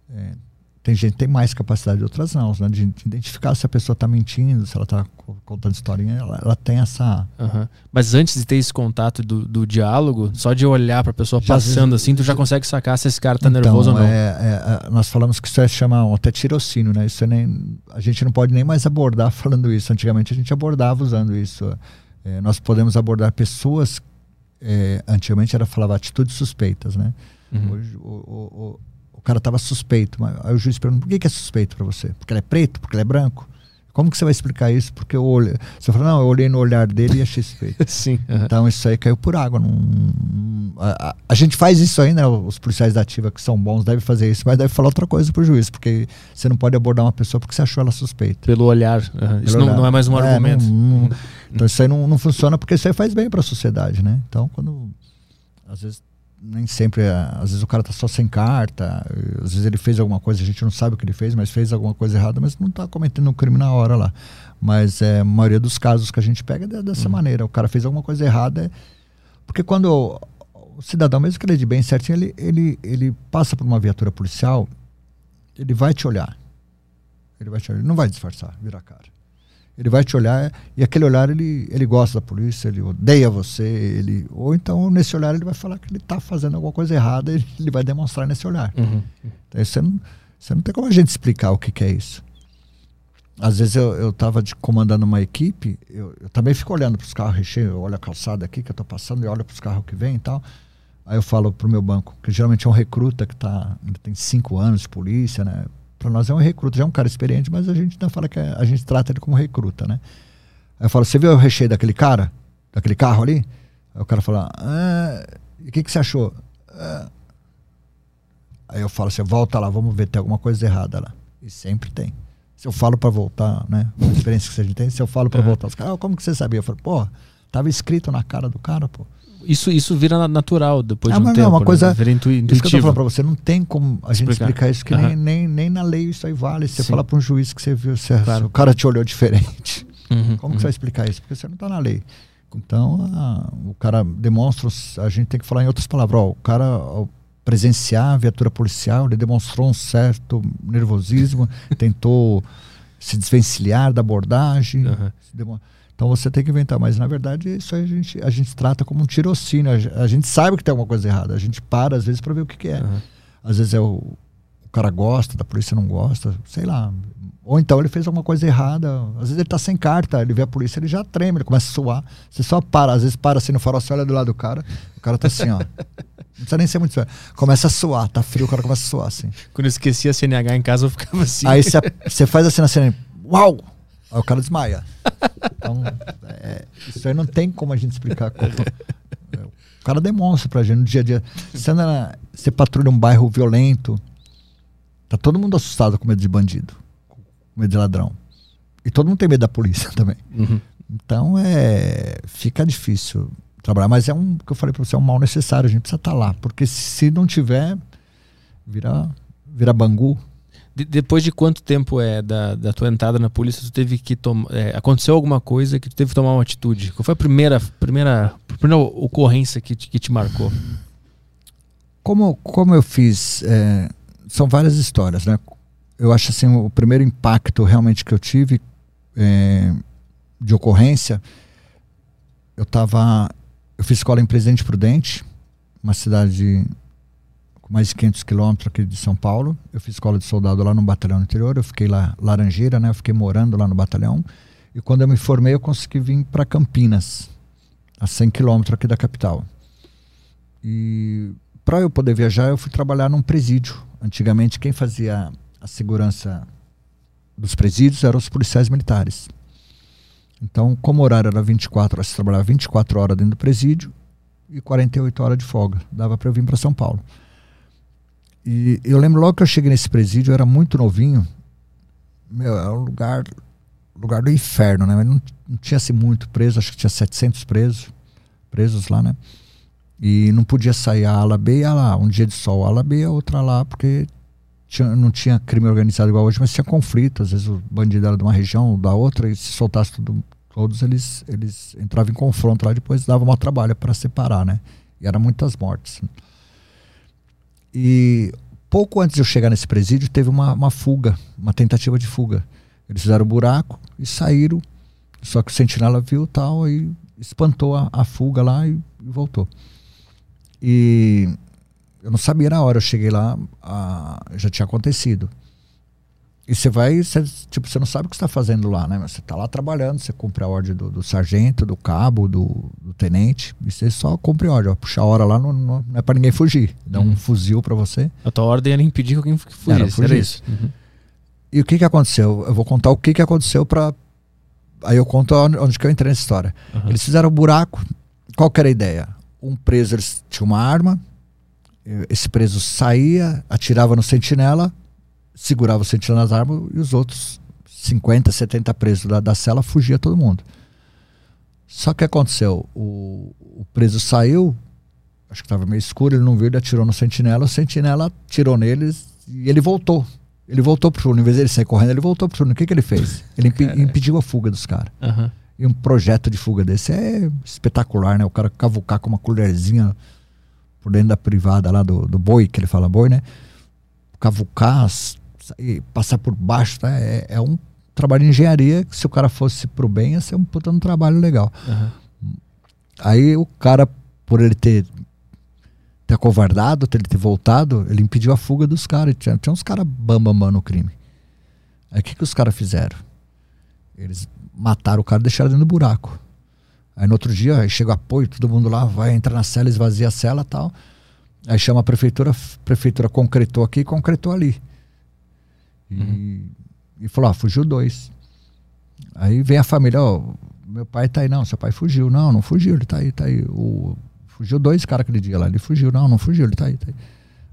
É, tem gente que tem mais capacidade, outras não, né? de, de identificar se a pessoa está mentindo, se ela está contando historinha, ela, ela tem essa. Uhum. Mas antes de ter esse contato do, do diálogo, só de olhar para a pessoa já passando assim, tu já consegue sacar se esse cara está então, nervoso ou não. É, é, é, nós falamos que isso é chama até tirocínio, né? Isso é nem, a gente não pode nem mais abordar falando isso. Antigamente a gente abordava usando isso. É, nós podemos abordar pessoas. É, antigamente era falava atitudes suspeitas, né? Uhum. Hoje, o, o, o cara estava suspeito. Aí o juiz pergunta: por que, que é suspeito para você? Porque ele é preto? Porque ele é branco? Como que você vai explicar isso? Porque eu olhei. Você falou, não, eu olhei no olhar dele e achei suspeito. Sim. Uhum. Então isso aí caiu por água. Não, a, a, a, gente faz isso aí, né? Os policiais da ativa que são bons devem fazer isso, mas deve falar outra coisa pro juiz, porque você não pode abordar uma pessoa porque você achou ela suspeita. Pelo olhar. Uhum. Pelo isso olhar. Não, não, é mais um é, argumento. Não, então isso aí não, não funciona porque isso aí faz bem para a sociedade, né? Então quando. Às vezes nem sempre, é, às vezes o cara tá só sem carta, às vezes ele fez alguma coisa, a gente não sabe o que ele fez, mas fez alguma coisa errada, mas não está cometendo um crime na hora lá. Mas é, a maioria dos casos que a gente pega é dessa uhum. maneira. O cara fez alguma coisa errada. É... Porque quando o, o cidadão, mesmo que ele é de bem certinho, ele, ele, ele passa por uma viatura policial, ele vai te olhar. Ele vai te olhar, ele não vai disfarçar, virar cara. Ele vai te olhar e aquele olhar ele, ele gosta da polícia, ele odeia você, ele ou então nesse olhar ele vai falar que ele está fazendo alguma coisa errada, ele, ele vai demonstrar nesse olhar. Uhum. Então, você, não, você não tem como a gente explicar o que, que é isso. Às vezes eu estava comandando uma equipe, eu, eu também fico olhando para os carros recheios, eu olho a calçada aqui que eu estou passando e olho para os carros que vêm e tal. Aí eu falo para o meu banco, que geralmente é um recruta que tá, tem cinco anos de polícia, né? Para nós é um recruta, já é um cara experiente, mas a gente ainda fala que é, a gente trata ele como recruta, né? Aí eu falo, você viu o recheio daquele cara? Daquele carro ali? Aí o cara fala, ah, e o que, que você achou? Ah. Aí eu falo, você volta lá, vamos ver, tem alguma coisa errada lá. E sempre tem. Se eu falo para voltar, né? A experiência que a gente tem, se eu falo para uhum. voltar, os caras, ah, como que você sabia? Eu falo, pô, tava escrito na cara do cara, pô isso, isso vira natural depois é, de um mas tempo. Não, uma né? coisa, vira intu, intuitivo. Isso que eu tô falando pra você, não tem como a gente explicar, explicar isso, que uhum. nem, nem, nem na lei isso aí vale. Você Sim. fala para um juiz que você viu, você, claro. o cara te olhou diferente. Uhum, como uhum. você vai explicar isso? Porque você não está na lei. Então, a, o cara demonstra, a gente tem que falar em outras palavras. Ó, o cara, presenciar a viatura policial, ele demonstrou um certo nervosismo, tentou se desvencilhar da abordagem. Uhum. Então você tem que inventar, mas na verdade isso a gente, a gente trata como um tirocínio. A, gente sabe que tem alguma coisa errada, a gente para às vezes para ver o que, que é. Uhum. Às vezes é o, o cara gosta, da polícia não gosta, sei lá. Ou então ele fez alguma coisa errada. Às vezes ele tá sem carta, ele vê a polícia, ele já treme, ele começa a suar. Você só para, às vezes para assim no farol, você olha do lado do cara, o cara tá assim, ó. Não precisa nem ser muito sério. Começa a suar, tá frio, o cara começa a suar assim. Quando eu esquecia a CNH em casa, eu ficava assim. Aí você faz assim na cena, uau! Aí o cara desmaia. Então, é, isso aí não tem como a gente explicar. Como, é, o cara demonstra pra gente no dia a dia. Você, anda você patrulha um bairro violento, tá todo mundo assustado com medo de bandido medo de ladrão. E todo mundo tem medo da polícia também. Uhum. Então é fica difícil trabalhar, mas é um que eu falei para você é um mal necessário. A gente precisa estar tá lá, porque se não tiver, vira vira bangu. De, depois de quanto tempo é da, da tua entrada na polícia, tu teve que tomar. É, aconteceu alguma coisa que tu teve que tomar uma atitude? Qual foi a primeira primeira, primeira ocorrência que te, que te marcou? Como, como eu fiz. É, são várias histórias, né? eu acho assim, o primeiro impacto realmente que eu tive é, de ocorrência, eu estava, eu fiz escola em Presidente Prudente, uma cidade mais de 500 quilômetros aqui de São Paulo. Eu fiz escola de soldado lá no batalhão interior, eu fiquei lá, Laranjeira, né? Eu fiquei morando lá no batalhão. E quando eu me formei, eu consegui vir para Campinas, a 100 quilômetros aqui da capital. E para eu poder viajar, eu fui trabalhar num presídio. Antigamente, quem fazia a segurança dos presídios eram os policiais militares. Então, como o horário era 24 horas, você trabalhava 24 horas dentro do presídio e 48 horas de folga. Dava para eu vir para São Paulo. E eu lembro logo que eu cheguei nesse presídio, eu era muito novinho. Meu, era um lugar, lugar do inferno, né? Mas não, não tinha assim muito preso, acho que tinha 700 presos, presos lá, né? E não podia sair a ala B e a A. Um dia de sol a ala B, a outra lá, porque tinha, não tinha crime organizado igual hoje, mas tinha conflito. Às vezes o bandido era de uma região da outra, e se soltasse tudo, todos, eles, eles entravam em confronto lá, depois dava um trabalho para separar, né? E eram muitas mortes. E pouco antes de eu chegar nesse presídio, teve uma, uma fuga, uma tentativa de fuga. Eles fizeram um buraco e saíram, só que o sentinela viu tal, e espantou a, a fuga lá e, e voltou. E eu não sabia na hora, eu cheguei lá, a, já tinha acontecido. E você vai, você, tipo, você não sabe o que está fazendo lá, né? Você está lá trabalhando, você cumpre a ordem do, do sargento, do cabo, do, do, tenente, e você só cumpre a ordem. Ó, puxar a hora lá não, não, não é para ninguém fugir. Dá uhum. um fuzil para você. A tua ordem era impedir que alguém fugisse, era, fugisse. era isso. Uhum. E o que que aconteceu? Eu vou contar o que que aconteceu para Aí eu conto onde, onde que eu entrei nessa história. Uhum. Eles fizeram um buraco. Qual que era a ideia? Um preso, eles tinham uma arma, esse preso saía, atirava no sentinela, segurava o sentinela nas armas e os outros 50, 70 presos da, da cela fugia todo mundo. Só que aconteceu, o, o preso saiu, acho que estava meio escuro, ele não viu, ele atirou no sentinela, o sentinela atirou neles e ele voltou. Ele voltou pro túnel, em vez de ele sair correndo, ele voltou pro túnel. O que, que ele fez? Ele imp impediu a fuga dos caras. Uhum. E um projeto de fuga desse é espetacular, né? O cara cavucar com uma colherzinha por dentro da privada lá do, do boi, que ele fala boi, né? Cavucar, passar por baixo, tá? é, é um trabalho de engenharia que se o cara fosse pro bem ia ser um puta um trabalho legal. Uhum. Aí o cara, por ele ter ter acovardado, ter ele ter voltado, ele impediu a fuga dos caras. Tinha, tinha uns caras bambambam no crime. Aí o que, que os caras fizeram? Eles mataram o cara e deixaram dentro do buraco. Aí no outro dia aí chega apoio, todo mundo lá vai entrar na cela, esvazia a cela tal. Aí chama a prefeitura, a prefeitura concretou aqui e concretou ali. E, uhum. e falou: ah, fugiu dois. Aí vem a família: ó, meu pai tá aí, não, seu pai fugiu. Não, não fugiu, ele tá aí, tá aí. O, fugiu dois caras aquele dia lá, ele fugiu. Não, não fugiu, ele tá aí, tá aí.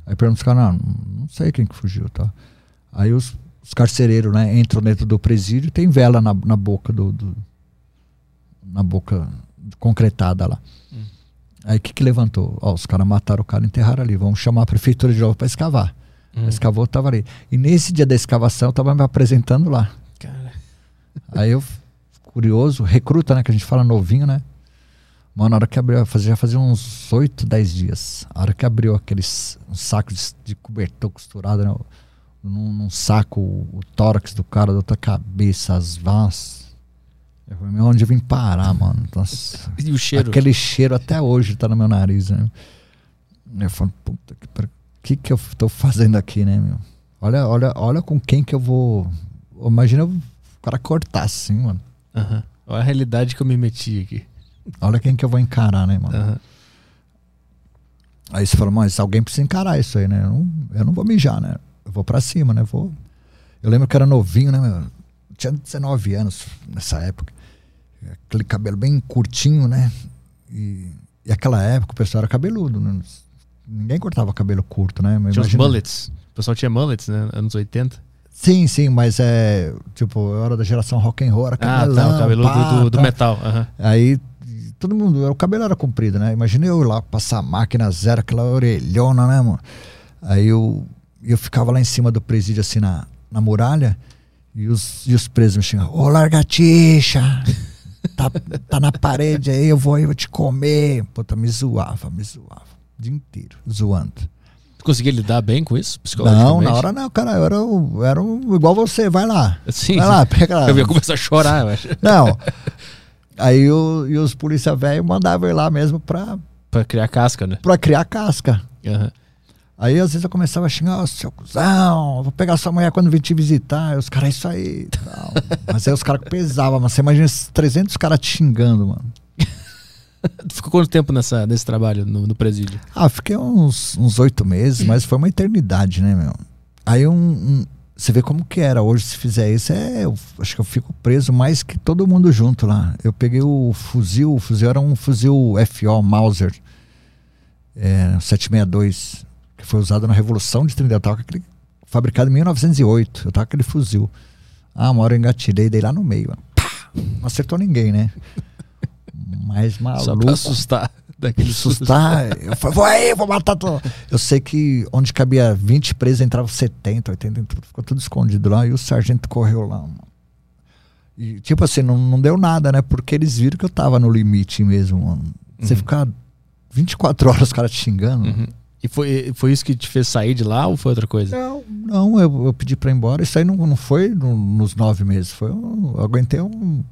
Aí pergunta os caras: não, não sei quem que fugiu, tá. Aí os, os carcereiros, né, entram dentro do presídio tem vela na, na boca do, do na boca concretada lá. Hum. Aí o que, que levantou? Ó, os caras mataram o cara e enterraram ali. Vamos chamar a prefeitura de novo para escavar. Hum. Escavou, estava ali. E nesse dia da escavação, eu estava me apresentando lá. Cara. Aí eu, curioso, recruta, né? Que a gente fala novinho, né? Mano, na hora que abriu, já fazia uns 8, 10 dias. A hora que abriu aqueles um saco de, de cobertor costurado né, num, num, saco, o, o, tórax do cara, da outra cabeça, as vas. Eu falei, onde eu vim parar, mano? Nossa, e o cheiro? Aquele cheiro até hoje tá no meu nariz, né? Eu falo, puta, que, que que eu tô fazendo aqui, né, meu? Olha, olha, olha com quem que eu vou. Imagina o cara cortar assim, mano. Uhum. Olha a realidade que eu me meti aqui. Olha quem que eu vou encarar, né, mano? Uhum. Aí você falou, mas alguém precisa encarar isso aí, né? Eu não, eu não vou mijar, né? Eu vou pra cima, né? Eu vou. Eu lembro que era novinho, né, meu? tinha 19 anos nessa época. Aquele cabelo bem curtinho, né? E, e aquela época o pessoal era cabeludo, né? Ninguém cortava cabelo curto, né? Mas tinha imagina... os mullets. O pessoal tinha mullets, né? Anos 80. Sim, sim, mas é. Tipo, eu era da geração rock and roll, era cabelão, Ah, tá, o cabelo pá, do, do, do metal. Uhum. Aí todo mundo, o cabelo era comprido, né? Imagina eu lá passar a máquina zero, aquela orelhona, né, mano? Aí eu, eu ficava lá em cima do presídio, assim, na, na muralha, e os, e os presos me xingavam, ô largatixa, tá, tá na parede aí, eu vou, eu vou te comer. Puta, me zoava, me zoava, o dia inteiro, zoando. conseguia lidar bem com isso? Não, na hora não, cara, eu era, eu era igual você, vai lá. Sim, vai lá, pega lá. Eu ia começar a chorar, eu acho. Não, Aí o, e os polícia velho mandavam ir lá mesmo pra. Pra criar casca, né? Pra criar casca. Uhum. Aí às vezes eu começava a xingar, oh, seu cuzão, vou pegar sua mulher quando vim te visitar. Aí os caras, é isso aí. mas aí os caras pesavam, mas você imagina esses 300 caras te xingando, mano. Ficou quanto tempo nessa, nesse trabalho no, no presídio? Ah, fiquei uns oito meses, mas foi uma eternidade, né, meu? Aí um, um, você vê como que era. Hoje, se fizer isso, é, eu acho que eu fico preso mais que todo mundo junto lá. Eu peguei o fuzil, o fuzil era um fuzil FO Mauser é, 762, que foi usado na Revolução de Trinidad. Eu aquele, fabricado em 1908. Eu tava com aquele fuzil. Ah, uma hora eu engatilhei, dei lá no meio. Pá, não acertou ninguém, né? Mas maluco. Só pra assustar daquele assustar. Eu falei, vou aí, vou matar todo. Eu sei que onde cabia 20 presos, entrava 70, 80, ficou tudo escondido lá. E o sargento correu lá. Mano. E tipo assim, não, não deu nada, né? Porque eles viram que eu tava no limite mesmo, mano. Você uhum. ficar 24 horas os caras te xingando. Uhum. E foi, foi isso que te fez sair de lá ou foi outra coisa? Não, não eu, eu pedi pra ir embora. Isso aí não, não foi no, nos nove meses. Foi, eu aguentei um,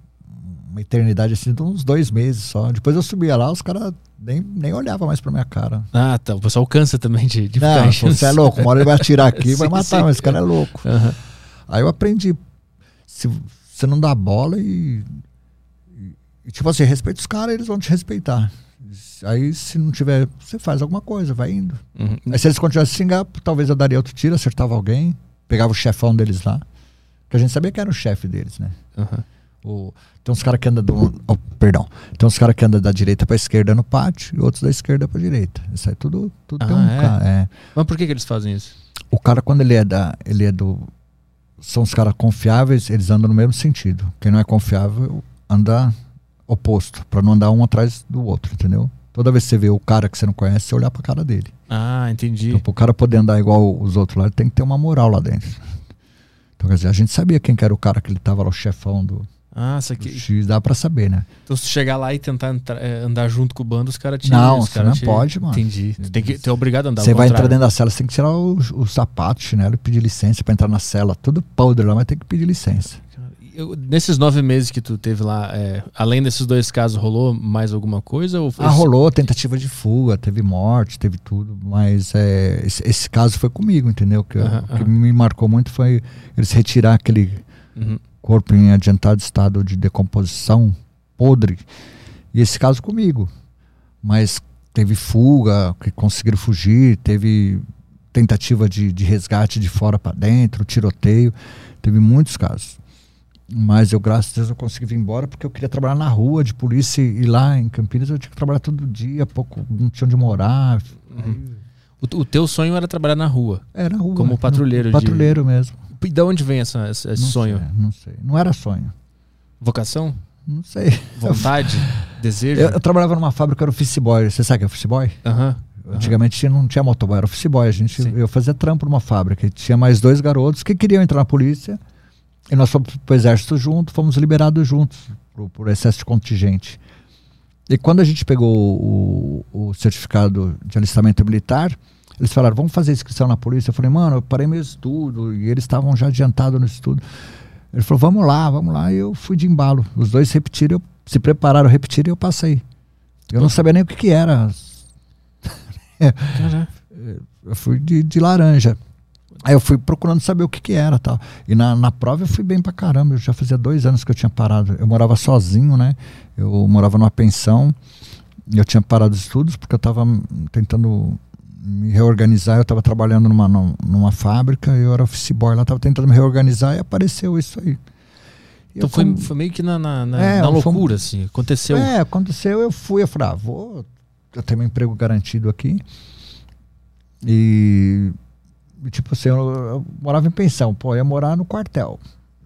uma eternidade assim, de uns dois meses só. Depois eu subia lá, os caras nem, nem olhava mais pra minha cara. Ah, tá. O pessoal cansa também de, de não, ficar Você é louco, uma hora ele vai atirar aqui e vai matar, sim. mas esse cara é louco. Uhum. Aí eu aprendi. Se você não dá bola e, e, tipo assim, respeita os caras, eles vão te respeitar. Aí, se não tiver, você faz alguma coisa, vai indo. Uhum. Aí, se eles continuassem a xingar, talvez eu daria outro tiro, acertava alguém, pegava o chefão deles lá. Que a gente sabia que era o chefe deles, né? Uhum. O, tem uns caras que andam do. Oh, perdão. Tem uns caras que andam da direita pra esquerda no pátio e outros da esquerda pra direita. Isso aí tudo, tudo ah, tem um é? cara. É. Mas por que, que eles fazem isso? O cara, quando ele é da. Ele é do. São os caras confiáveis, eles andam no mesmo sentido. Quem não é confiável anda oposto, para não andar um atrás do outro, entendeu? Toda vez que você vê o cara que você não conhece, você olhar pra cara dele. Ah, entendi. Então, pro cara poder andar igual os outros lá, ele tem que ter uma moral lá dentro. Então, quer dizer, a gente sabia quem que era o cara que ele tava lá, o chefão do, ah, isso aqui. X dá pra saber, né? Então, se chegar lá e tentar entrar, é, andar junto com o bando, os caras te. Não, você não te... pode, mano. Entendi. Tu tem que ter obrigado a andar Você vai entrar dentro da cela, você tem que tirar o, o sapato, chinelo e pedir licença pra entrar na cela. Tudo podre lá, mas tem que pedir licença. Eu, nesses nove meses que tu teve lá, é, além desses dois casos, rolou mais alguma coisa? Ou ah, rolou tentativa de fuga, teve morte, teve tudo, mas é, esse, esse, caso foi comigo, entendeu? Que, uh -huh, o que uh -huh. me marcou muito foi eles retirar aquele. Uh uhum. -huh corpo em adiantado estado de decomposição, podre. E esse caso comigo. Mas teve fuga, que conseguiram fugir, teve tentativa de, de resgate de fora para dentro, tiroteio, teve muitos casos. Mas eu, graças a Deus, eu consegui vir embora porque eu queria trabalhar na rua de polícia e lá em Campinas eu tinha que trabalhar todo dia, pouco, não tinha onde morar. Uhum. O, o, teu sonho era trabalhar na rua? Era rua. Como patrulheiro. No, patrulheiro de... mesmo. E de onde vem essa, esse não sonho? Sei, não sei. Não era sonho. Vocação? Não sei. Vontade? desejo? Eu, eu, trabalhava numa fábrica, era office boy. Você sabe o que é office boy? Aham. Uhum. Antigamente não tinha motoboy, era office boy. A gente, eu fazia trampo numa fábrica. E tinha mais dois garotos que queriam entrar na polícia. E nós fomos pro exército junto, fomos liberados juntos por, por excesso de contingente. E quando a gente pegou o, o certificado de alistamento militar, eles falaram, vamos fazer inscrição na polícia. Eu falei, mano, eu parei meu estudo. E eles estavam já adiantados no estudo. Ele falou, vamos lá, vamos lá. E eu fui de embalo. Os dois repetiram, eu, se prepararam, repetiram e eu passei. Eu não sabia nem o que, que era. eu fui de, de laranja. Aí eu fui procurando saber o que, que era tal. E na, na prova eu fui bem pra caramba. Eu já fazia dois anos que eu tinha parado. Eu morava sozinho, né? Eu morava numa pensão. Eu tinha parado os estudos porque eu estava tentando me reorganizar. Eu estava trabalhando numa, numa fábrica, eu era office boy lá, estava tentando me reorganizar e apareceu isso aí. Então foi, foi meio que na, na, na, é, na loucura, assim, aconteceu. É, aconteceu, eu fui, eu falei, ah, vou, eu tenho meu emprego garantido aqui. E, tipo assim, eu, eu, morava em pensão, pô, eu ia morar no quartel.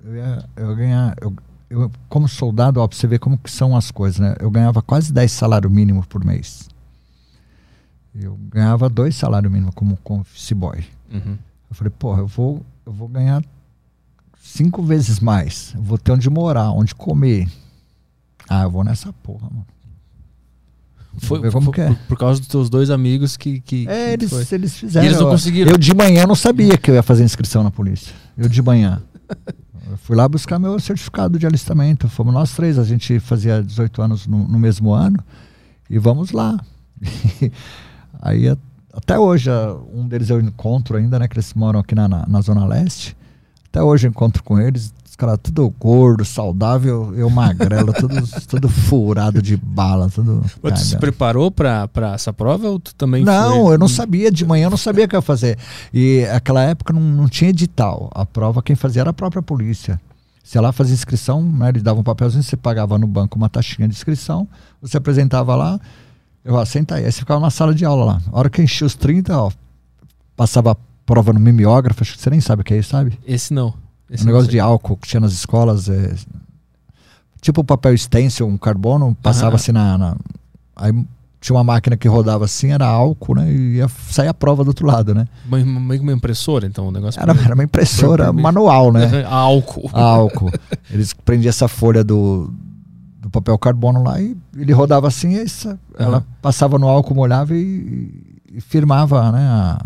Eu ia, eu ia ganhar, eu, eu, como soldado, ó, pra você ver como que são as coisas, né? Eu ganhava quase 10 salários mínimos por mês. Eu ganhava dois salários mínimos como, office boy. Uhum. Eu falei, porra, eu vou, eu vou ganhar cinco vezes mais. Eu vou ter onde morar, onde comer. Ah, eu vou nessa porra, mano. Foi, como foi que é. por, por, causa dos teus dois amigos que. que é, eles, foi. eles fizeram. E eles não conseguiram. Eu de manhã não sabia que eu ia fazer inscrição na polícia. Eu de manhã. eu fui lá buscar meu certificado de alistamento. Fomos nós três, a gente fazia 18 anos no, no mesmo ano. E vamos lá. Aí até hoje, um deles eu encontro ainda, né? Que eles moram aqui na, na, na Zona Leste. Até hoje eu encontro com eles, os caras tudo gordo, saudável, eu magrelo, tudo, tudo furado de bala, tudo. Mas tu se preparou para essa prova ou tu também Não, foi... eu não sabia, de manhã eu não sabia o que ia fazer. E naquela época não, não tinha edital. A prova quem fazia era a própria polícia. Se ela fazia inscrição, né, eles davam um papelzinho, você pagava no banco uma taxinha de inscrição, você apresentava lá, eu, ó, senta aí. Aí você ficava na sala de aula lá. A hora que enchia os 30, ó, passava a prova no mimeógrafo, acho que você nem sabe o que é isso, sabe? Esse não. Esse um negócio de álcool que tinha nas escolas. É, tipo papel stencil, um carbono, passava assim na, na, Aí tinha uma máquina que rodava assim, era álcool, né? E ia sair a prova do outro lado, né? Meio uma impressora, então, o negócio. Era, era uma impressora manual, né? álcool. Álcool. Eles prendiam essa folha do, do papel carbono lá e ele rodava assim, e essa, uhum. ela passava no álcool, molhava e, e firmava né, a,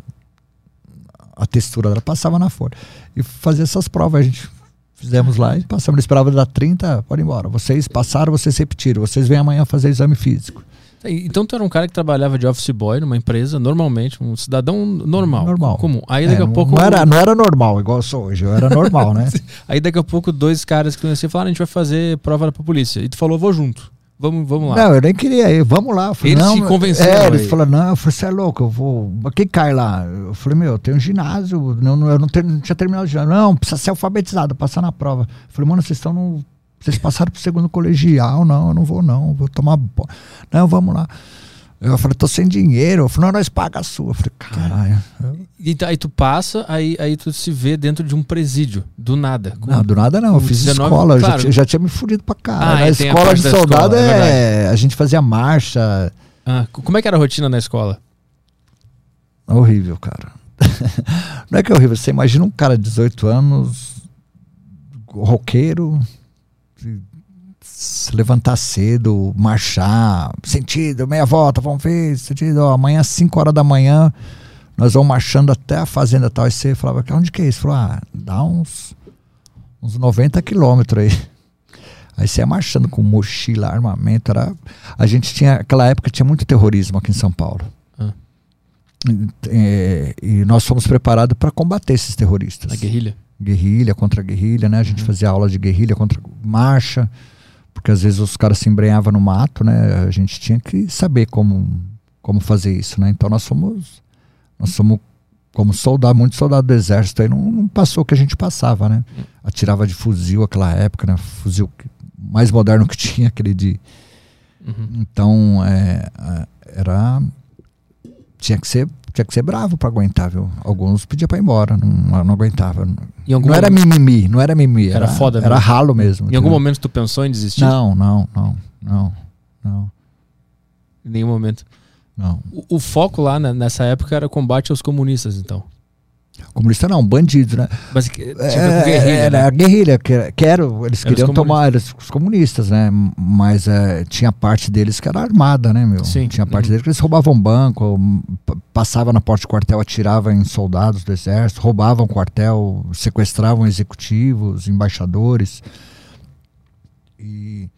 a textura dela, passava na folha. E fazia essas provas, a gente fizemos lá e passamos, ele esperava dar 30, pode ir embora. Vocês passaram, vocês repetiram, vocês vêm amanhã fazer exame físico. Então tu era um cara que trabalhava de office boy numa empresa, normalmente, um cidadão normal. Normal. Comum. Aí daqui é, a pouco. Não era, não era normal, igual eu sou hoje, eu era normal, né? Aí daqui a pouco dois caras que conheci falaram: a gente vai fazer prova pra polícia. E tu falou: vou junto. Vamos, vamos lá. Não, eu nem queria ir, vamos lá. falei, eles te convenceram. É, eles falaram, não, eu falei, você é louco, eu vou. Quem cai lá? Eu falei, meu, eu tenho um ginásio, não, não, eu não, tenho, não tinha terminado o ginásio. Não, precisa ser alfabetizado, passar na prova. Eu falei, mano, vocês estão no. Vocês passaram pro segundo colegial, não, eu não vou, não, vou tomar. Não, vamos lá. Eu falei, tô sem dinheiro. Eu falei, não, nós paga a sua. Eu falei, caralho. E aí tu passa, aí, aí tu se vê dentro de um presídio, do nada. Com, não, do nada não. Eu fiz 19, escola, claro. já, já, tinha me fudido pra caralho. Ah, Na escola de soldado, escola, é, é a gente fazia marcha. Ah, como é que era a rotina na escola? Horrível, cara. não é que é horrível. Você imagina um cara de 18 anos, roqueiro, se levantar cedo, marchar, sentido, meia volta, vamos ver, sentido, ó, amanhã às 5 horas da manhã, nós vamos marchando até a fazenda tal. E você falava, onde que é isso? Falou, ah, dá uns, uns 90 quilômetros aí. Aí você ia marchando com mochila, armamento. Era... A gente tinha, naquela época tinha muito terrorismo aqui em São Paulo. Ah. E, é, e, nós fomos preparados para combater esses terroristas. A guerrilha? Guerrilha contra guerrilha, né? A gente uhum. fazia aula de guerrilha contra marcha porque às vezes os caras se embrenhavam no mato, né? A gente tinha que saber como, como fazer isso, né? Então nós somos, nós somos como soldado, muito soldado do exército, aí não, não passou o que a gente passava, né? Atirava de fuzil aquela época, né? Fuzil mais moderno que tinha, aquele de... Uhum. Então, é, é era... Tinha que ser tinha que ser bravo para aguentar, viu? Alguns pediam para ir embora, não, não aguentava. Não era mimimi, não era mimimi. Era, era foda Era mesmo. ralo mesmo. Em entendeu? algum momento tu pensou em desistir? Não, não, não, não, não. Em nenhum momento. Não. O, o foco lá né, nessa época era combate aos comunistas, então. Comunista não, bandidos, né? Mas que- tipo, É, guerrilha, era né? a guerrilha, que, que era, eles queriam tomar eles, os comunistas, né? Mas é, tinha parte deles que era armada, né, meu? Sim. Tinha parte Uhum. deles que eles roubavam banco, passava na porta do quartel, atirava em soldados do exército, roubavam quartel, sequestravam executivos, embaixadores. E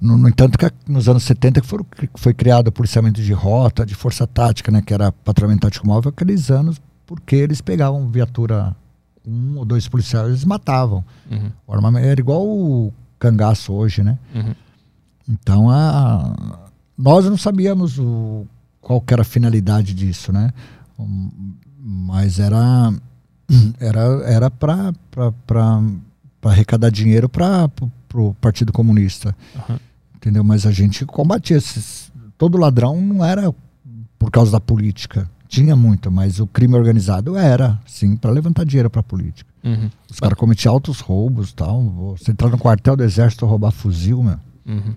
no, no entanto que nos anos 70 que, foram, que foi criado o policiamento de rota, de força tática, né, que era patrulhamento tático móvel, aqueles anos porque eles pegavam viatura um ou dois policiais, eles matavam. Uhum, O armamento era igual o cangaço hoje, né? uhum. Então a, nós não sabíamos o, qual era a finalidade disso, né? Um, Mas era era era para arrecadar dinheiro para o Partido Comunista, Aham. entendeu? Mas a gente combatia esses, todo ladrão não era por causa da política, tinha muito, mas o crime organizado era, sim, para levantar dinheiro para a política. Uhum, Os caras cometiam altos roubos, tal. Você entrar no quartel do exército roubar fuzil, meu. uhum.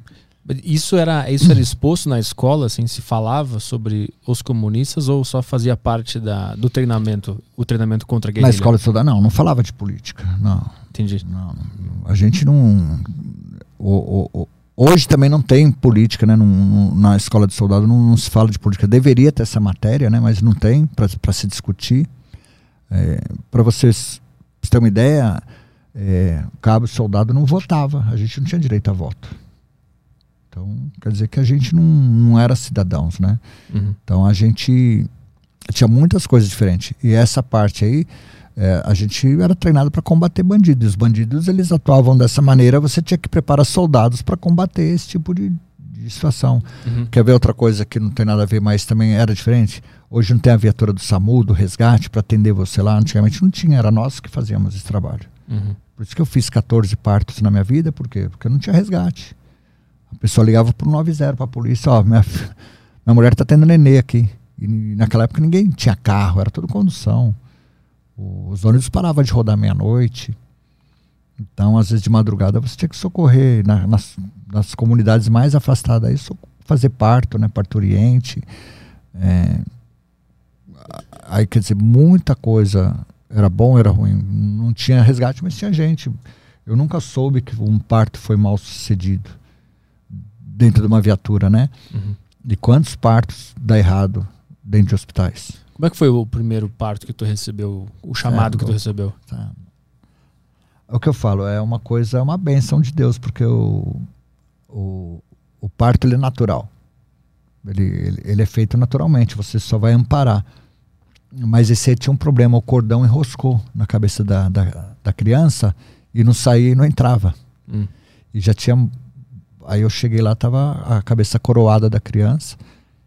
Isso era, isso era exposto na escola, assim, se falava sobre os comunistas ou só fazia parte da, do treinamento, o treinamento contra a guerrilha? Na escola soldado, não, não falava de política. Não, Entendi. não. A gente não. o- o- o- hoje também não tem política, né? Não- não- na escola de soldado não, não se fala de política. Deveria ter essa matéria, né? Mas não tem para se discutir. para vocês terem uma ideia, é, cabo soldado não votava. A gente não tinha direito a voto. Então, quer dizer que a gente não, não era cidadãos, né? Uhum. Então a gente tinha muitas coisas diferentes. E essa parte aí, é, a gente era treinado para combater bandidos. Os bandidos eles atuavam dessa maneira, você tinha que preparar soldados para combater esse tipo de, de situação. Uhum. Quer ver outra coisa que não tem nada a ver, mas também era diferente? Hoje não tem a viatura do SAMU, do resgate, para atender você lá. Antigamente não tinha, era nós que fazíamos esse trabalho. Uhum. Por isso que eu fiz 14 partos na minha vida, por quê? Porque não tinha resgate. A pessoa ligava pro 90 para a polícia, ó, minha, minha mulher tá tendo nenê aqui. E naquela época ninguém tinha carro, era tudo condução. Os ônibus paravam de rodar meia-noite. Então, às vezes de madrugada você tinha que socorrer na- nas, nas comunidades mais afastadas aí, fazer parto, né, parturiente. É, aí quer dizer, muita coisa era bom, era ruim. Não tinha resgate, mas tinha gente. Eu nunca soube que um parto foi mal sucedido dentro de uma viatura, né? Uhum. E quantos partos dá errado dentro de hospitais? Como é que foi o primeiro parto que tu recebeu, o chamado É, que tu recebeu? Tá? É o que eu falo, é uma coisa, é uma benção de Deus, porque o, o, o parto ele é natural. Ele, ele, ele é feito naturalmente, você só vai amparar. Mas esse aí tinha um problema, o cordão enroscou na cabeça da, da, da criança e não saía e não entrava. Hum. E já tinha. Aí eu cheguei lá, tava a cabeça coroada da criança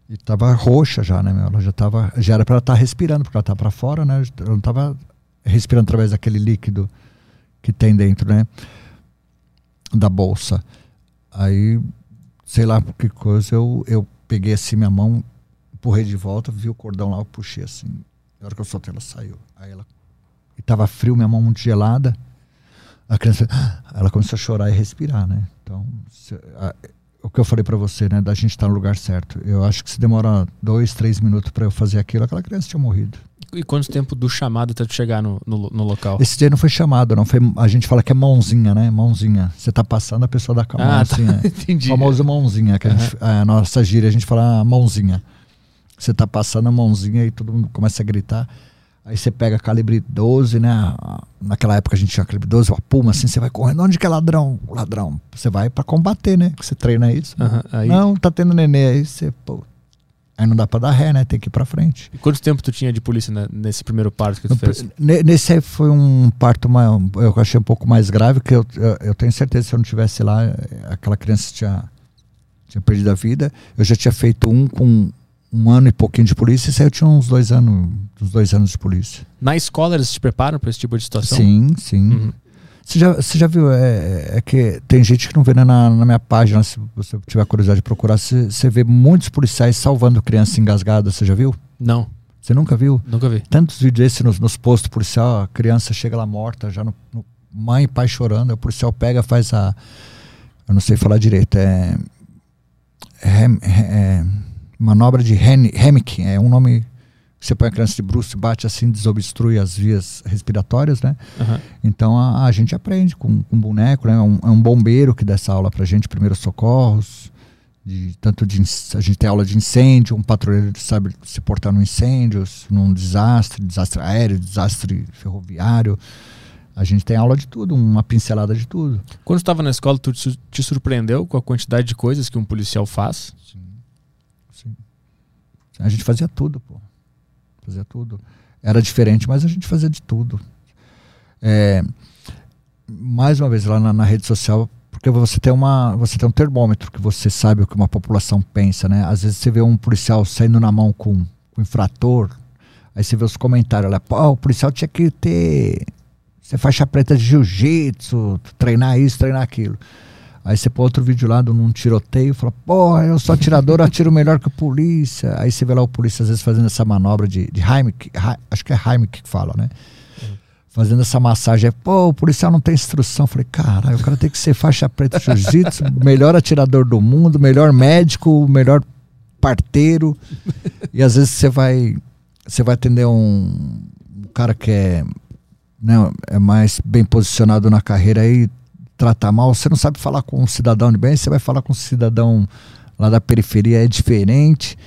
e tava roxa já, né, meu? Ela já tava. Já era para ela estar respirando, porque ela tá para fora, né? Ela não tava respirando através daquele líquido que tem dentro, né? Da bolsa. Aí, sei lá por que coisa, eu, eu peguei assim minha mão, empurrei de volta, vi o cordão lá, eu puxei assim. Na hora que eu soltei, ela saiu. Aí ela. E tava frio, minha mão muito gelada. A criança, ela começou a chorar e respirar, né? Então, se- a- o que eu falei pra você, né? Da gente estar no lugar certo. Eu acho que se demora dois, três minutos pra eu fazer aquilo, aquela criança tinha morrido. E quanto tempo do chamado até tu chegar no, no, no local? Esse dia não foi chamado, não foi. A gente fala que é mãozinha, né? Mãozinha. Você tá passando, a pessoa dá com a mão Ah, tá. assim, né? Entendi. famoso mãozinha, que a, gente, a nossa gíria, a gente fala ah, mãozinha. Você tá passando a mãozinha e todo mundo começa a gritar. Aí você pega calibre 12, né? Naquela época a gente tinha calibre 12, uma puma assim, você vai correndo. Onde que é ladrão? Ladrão. Você vai pra combater, né? Que você treina isso. Aham, aí- Não, tá tendo nenê. Aí você, pô. Aí não dá pra dar ré, né? Tem que ir pra frente. E quanto tempo tu tinha de polícia né, nesse primeiro parto que tu No fez? Nesse aí foi um parto, mais, eu achei um pouco mais grave, que eu, eu, eu tenho certeza que se eu não tivesse lá, eh, aquela criança tinha, tinha perdido a vida. Eu já tinha feito um com um ano e pouquinho de polícia, esse aí eu tinha uns dois anos, uns dois anos de polícia. Na escola eles te preparam para esse tipo de situação? Sim, sim. Uhum. Você, já, você já viu, é, é que tem gente que não vê né, na, na minha página, se você tiver curiosidade de procurar, você, você vê muitos policiais salvando criança engasgada, você já viu? Não, Você nunca viu? nunca vi. tantos vídeos esses nos, nos postos policial, a criança chega lá morta, já no, no- mãe e pai chorando, o policial pega, faz a. Eu não sei falar direito, é. Hem, é manobra de Hemmick, é um nome Você põe a criança de bruxo, bate assim, desobstrui as vias respiratórias, né? Aham. Então a, a gente aprende com, com boneco, né? É um, é um bombeiro que dá essa aula pra gente, primeiros socorros, de, tanto de a gente tem aula de incêndio, um patrulheiro sabe se portar no incêndio, num desastre, desastre aéreo, desastre ferroviário. A gente tem aula de tudo, uma pincelada de tudo. Quando estava na escola, tu te surpreendeu com a quantidade de coisas que um policial faz? A gente fazia tudo, pô. Fazia tudo. Era diferente, mas a gente fazia de tudo. É, mais uma vez, lá na, na rede social, porque você tem, uma, você tem um termômetro que você sabe o que uma população pensa, né? Às vezes você vê um policial saindo na mão com, com infrator, aí você vê os comentários lá, pô, o policial tinha que ter. Ser faixa preta de jiu-jitsu, treinar isso, treinar aquilo. Aí você põe outro vídeo lá de um tiroteio e fala, porra, eu sou atirador, eu atiro melhor que o polícia. Aí você vê lá o polícia às vezes fazendo essa manobra de, de Heimlich, Hei- acho que é Heimlich que fala, né? Fazendo essa massagem, pô, o policial não tem instrução. Eu Falei, caralho, o cara tem que ser faixa preta jiu-jitsu, melhor atirador do mundo, melhor médico, melhor parteiro. E às vezes você vai, você vai atender um, um cara que é, né, é mais bem posicionado na carreira aí, tratar mal, você não sabe falar com um cidadão de bem, você vai falar com um cidadão lá da periferia, é diferente.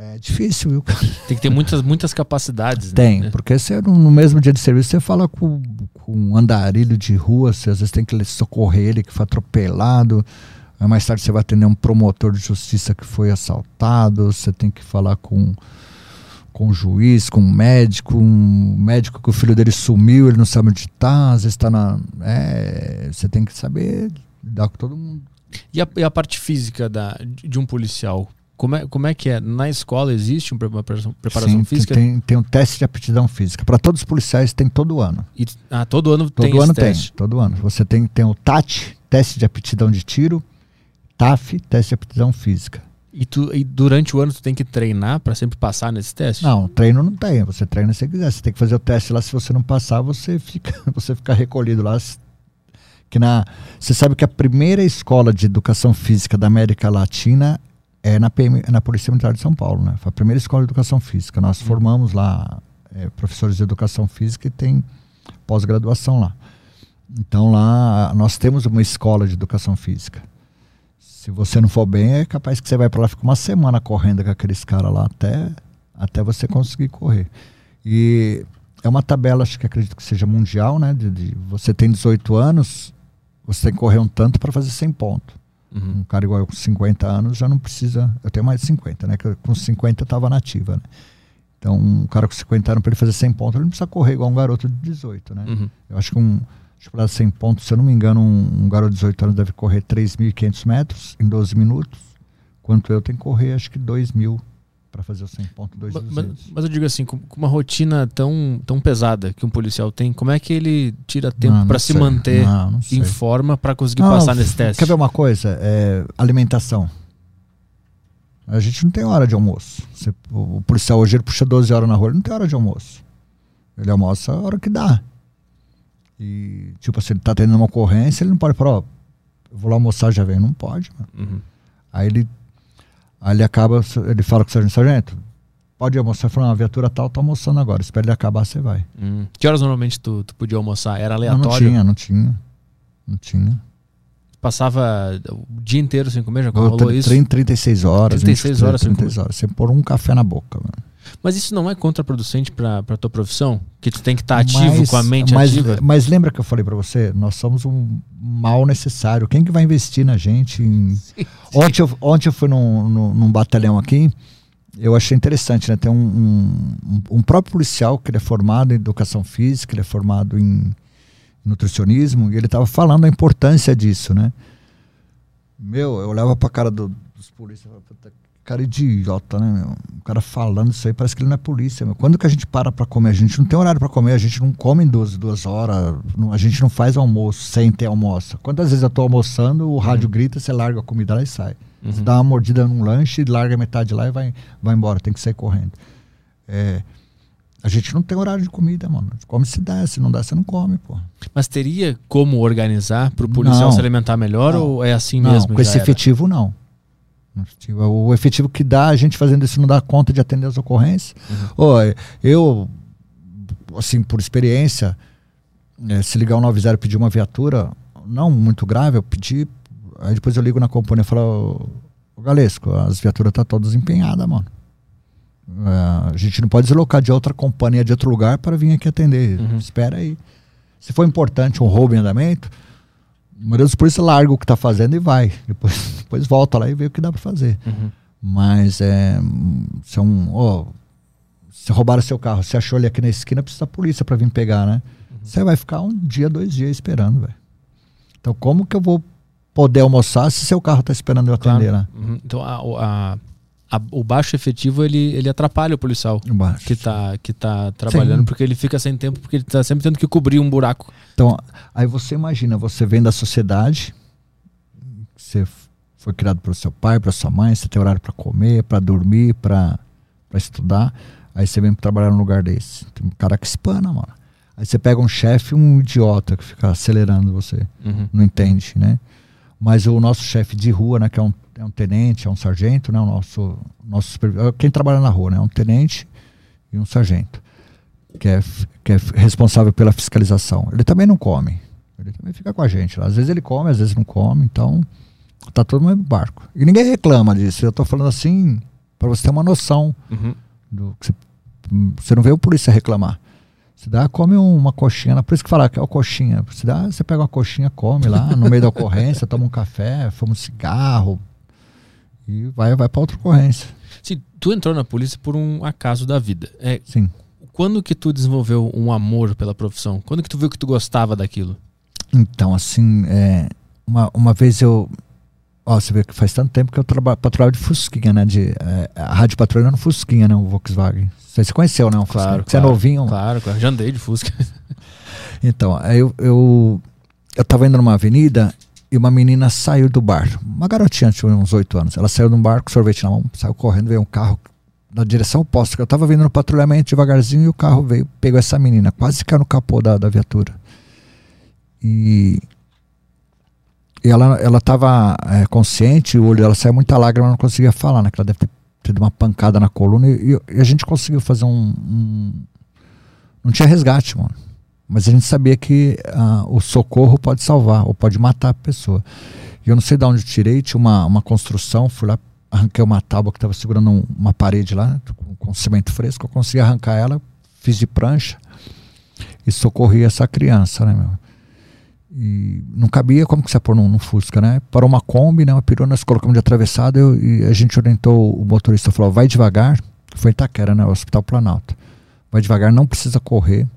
É difícil, viu? Tem que ter muitas, muitas capacidades. Tem, Né? porque você no no mesmo dia de serviço você fala com, com um andarilho de rua, você às vezes tem que socorrer ele que foi atropelado. Aí mais tarde você vai atender um promotor de justiça que foi assaltado, você tem que falar com com um juiz, com um médico, um médico que o filho dele sumiu, ele não sabe onde está, às vezes está na. É, você tem que saber lidar com todo mundo. E, a, e a parte física da, de um policial? Como é, como é que é? Na escola existe uma preparação, preparação Sim, física? Tem, tem um teste de aptidão física. Para todos os policiais tem todo ano. E, ah, todo ano Todo tem esse ano teste. tem, todo ano. Você tem, tem o TAT, teste de aptidão de tiro, TAF, teste de aptidão física. E, tu, e durante o ano tu tem que treinar para sempre passar nesse teste? Não, treino não tem. Você treina se você quiser. Você tem que fazer o teste lá. Se você não passar, você fica, você fica recolhido lá. Que na, você sabe que a primeira escola de educação física da América Latina é na, PM, na Polícia Militar de São Paulo, né? Foi a primeira escola de educação física. Nós formamos lá é, professores de educação física e tem pós-graduação lá. Então lá nós temos uma escola de educação física. Se você não for bem, é capaz que você vai para lá ficar uma semana correndo com aqueles caras lá até, até você conseguir correr. E é uma tabela, acho que acredito que seja mundial, né? De, de- você tem 18 anos, você tem que correr um tanto para fazer 100 pontos. Uhum. Um cara igual eu com 50 anos já não precisa. Eu tenho mais de 50, né? Que com 50 eu estava nativa, né? Então, um cara com 50 anos, para ele fazer 100 pontos, ele não precisa correr igual um garoto de 18, né? Uhum. Eu acho que um. Para 100 pontos, se eu não me engano, um, um garoto de 18 anos deve correr 3.500 metros em 12 minutos. Quanto eu tenho que correr, acho que 2.000 para fazer os 100 pontos, Ma- 2.200. Mas, mas eu digo assim, com, com uma rotina tão, tão pesada que um policial tem, como é que ele tira tempo Não, não para se manter Não, não sei. em forma para conseguir Não, passar nesse teste? Quer ver uma coisa? É, alimentação. A gente não tem hora de almoço. Você- o, o policial hoje ele puxa 12 horas na rua, ele não tem hora de almoço. Ele almoça a hora que dá. E, tipo assim, ele tá tendo uma ocorrência, ele não pode falar, ó, eu vou lá almoçar, já vem. Não pode, mano. Uhum. Aí ele, aí ele acaba, ele fala com o sargento, sargento, pode almoçar? Fala, não, a viatura tal tá almoçando agora, espera ele acabar, você vai. Hum. Que horas normalmente tu, tu podia almoçar? Era Não, aleatório? não tinha, não tinha. Não tinha. Passava o dia inteiro sem comer, já rolou isso? 30, 36 horas. 36 horas sem 36 horas. Sem pôr um café na boca. Mano. Mas isso não é contraproducente para pra tua profissão? Que tu tem que estar ativo Mas- com a mente mas, ativa? Mas lembra que eu falei pra você? Nós somos um mal necessário. Quem que vai investir na gente? em- Ontem, eu, ontem eu fui num, num, num batalhão aqui. Eu achei interessante, né? Tem um, um, um próprio policial que ele é formado em educação física, ele é formado em nutricionismo, e ele estava falando a importância disso, né? Meu, eu olhava pra cara do- dos polícias e falava, puta, que cara idiota, né, meu? O cara falando isso aí, parece que ele não é polícia, meu. Quando que a gente para pra comer? A gente não tem horário pra comer, a gente não come em duas, duas horas, não- a gente não faz almoço sem ter almoço. Quantas vezes eu tô almoçando, o rádio grita, você larga a comida lá e sai. Você Uhum. dá uma mordida num lanche, larga metade lá e vai, vai embora, tem que sair correndo. É, a gente não tem horário de comida, mano. Come se dá, se não dá, você não come, pô. Mas teria como organizar para o policial Não. se alimentar melhor Não. ou é assim não, mesmo? com esse era? efetivo, não. O efetivo que dá, a gente fazendo isso não dá conta de atender as ocorrências. Uhum. Oh, eu, assim, por experiência, é, se ligar o 90 e pedir uma viatura, não muito grave, eu pedi, aí depois eu ligo na companhia e falo, ô Galesco, as viaturas estão tá todas empenhadas, mano. É, a gente não pode deslocar de outra companhia, de outro lugar, para vir aqui atender. Uhum. Espera aí. Se for importante um roubo em andamento, maioria dos polícias larga o que está fazendo e vai. Depois, depois volta lá e vê o que dá para fazer. Uhum. Mas é. Se, é um, oh, se roubaram seu carro, você achou ele aqui na esquina, precisa da polícia para vir pegar, né? Uhum. Você vai ficar um dia, dois dias esperando, velho. Então, como que eu vou poder almoçar se seu carro está esperando eu atender, claro. né? Uhum. Então, a, a, a, o baixo efetivo ele, ele atrapalha o policial o que está que tá trabalhando, Sim. porque ele fica sem tempo, porque ele está sempre tendo que cobrir um buraco. Então, aí você imagina, você vem da sociedade, você foi criado pelo seu pai, pela sua mãe, você tem horário para comer, para dormir, para estudar, aí você vem trabalhar num lugar desse. Tem um cara que espana, mano. Aí você pega um chefe, um idiota que fica acelerando você, uhum. não entende, né? Mas o nosso chefe de rua, né, que é um é um tenente, é um sargento, né? O nosso, nosso supervisor, quem trabalha na rua, né? É um tenente e um sargento, que é, que é responsável pela fiscalização. Ele também não come. Ele também fica com a gente. Às vezes ele come, às vezes não come, então tá todo no mesmo barco. E ninguém reclama disso. Eu tô falando assim para você ter uma noção uhum. do que você, você não vê o polícia reclamar. Você dá, come uma coxinha, por isso que falar que é a coxinha. Você, dá, você pega uma coxinha, come lá no meio da ocorrência, toma um café, fuma um cigarro, e vai, vai para outra ocorrência. Sim, tu entrou na polícia por um acaso da vida. É, Sim. Quando que tu desenvolveu um amor pela profissão? Quando que tu viu que tu gostava daquilo? Então, assim, é, uma, uma vez eu. Ó, você vê que faz tanto tempo que eu patrulhava de Fusquinha, né? De, é, a Rádio Patrulha no Fusquinha, né? O Volkswagen. Você conheceu, né? Claro, Você é novinho. Claro, claro. Já andei de Fusca. então, eu, eu, eu tava indo numa avenida e uma menina saiu do bar. Uma garotinha, tinha uns oito anos. Ela saiu de um bar com sorvete na mão, saiu correndo, veio um carro na direção oposta. Eu estava vindo no patrulhamento devagarzinho e o carro veio, pegou essa menina, quase caiu no capô da, da viatura. E, e ela ela estava é, consciente, o olho dela saiu muita lágrima, não conseguia falar, né? Que ela deve ter tido uma pancada na coluna e, e a gente conseguiu fazer um, um, Não tinha resgate, mano. Mas a gente sabia que uh, o socorro pode salvar ou pode matar a pessoa. E eu não sei de onde eu tirei, tinha uma, uma construção, fui lá, arranquei uma tábua que estava segurando um, uma parede lá, com, com, cimento fresco, eu consegui arrancar ela, fiz de prancha e socorri essa criança, né, meu? E não cabia como que você pôr no Fusca, né? Parou uma Kombi, né? Uma perua, nós colocamos de atravessado eu, e a gente orientou o motorista, falou, vai devagar, foi em Itaquera, né? O Hospital Planalto. Vai devagar, não precisa correr,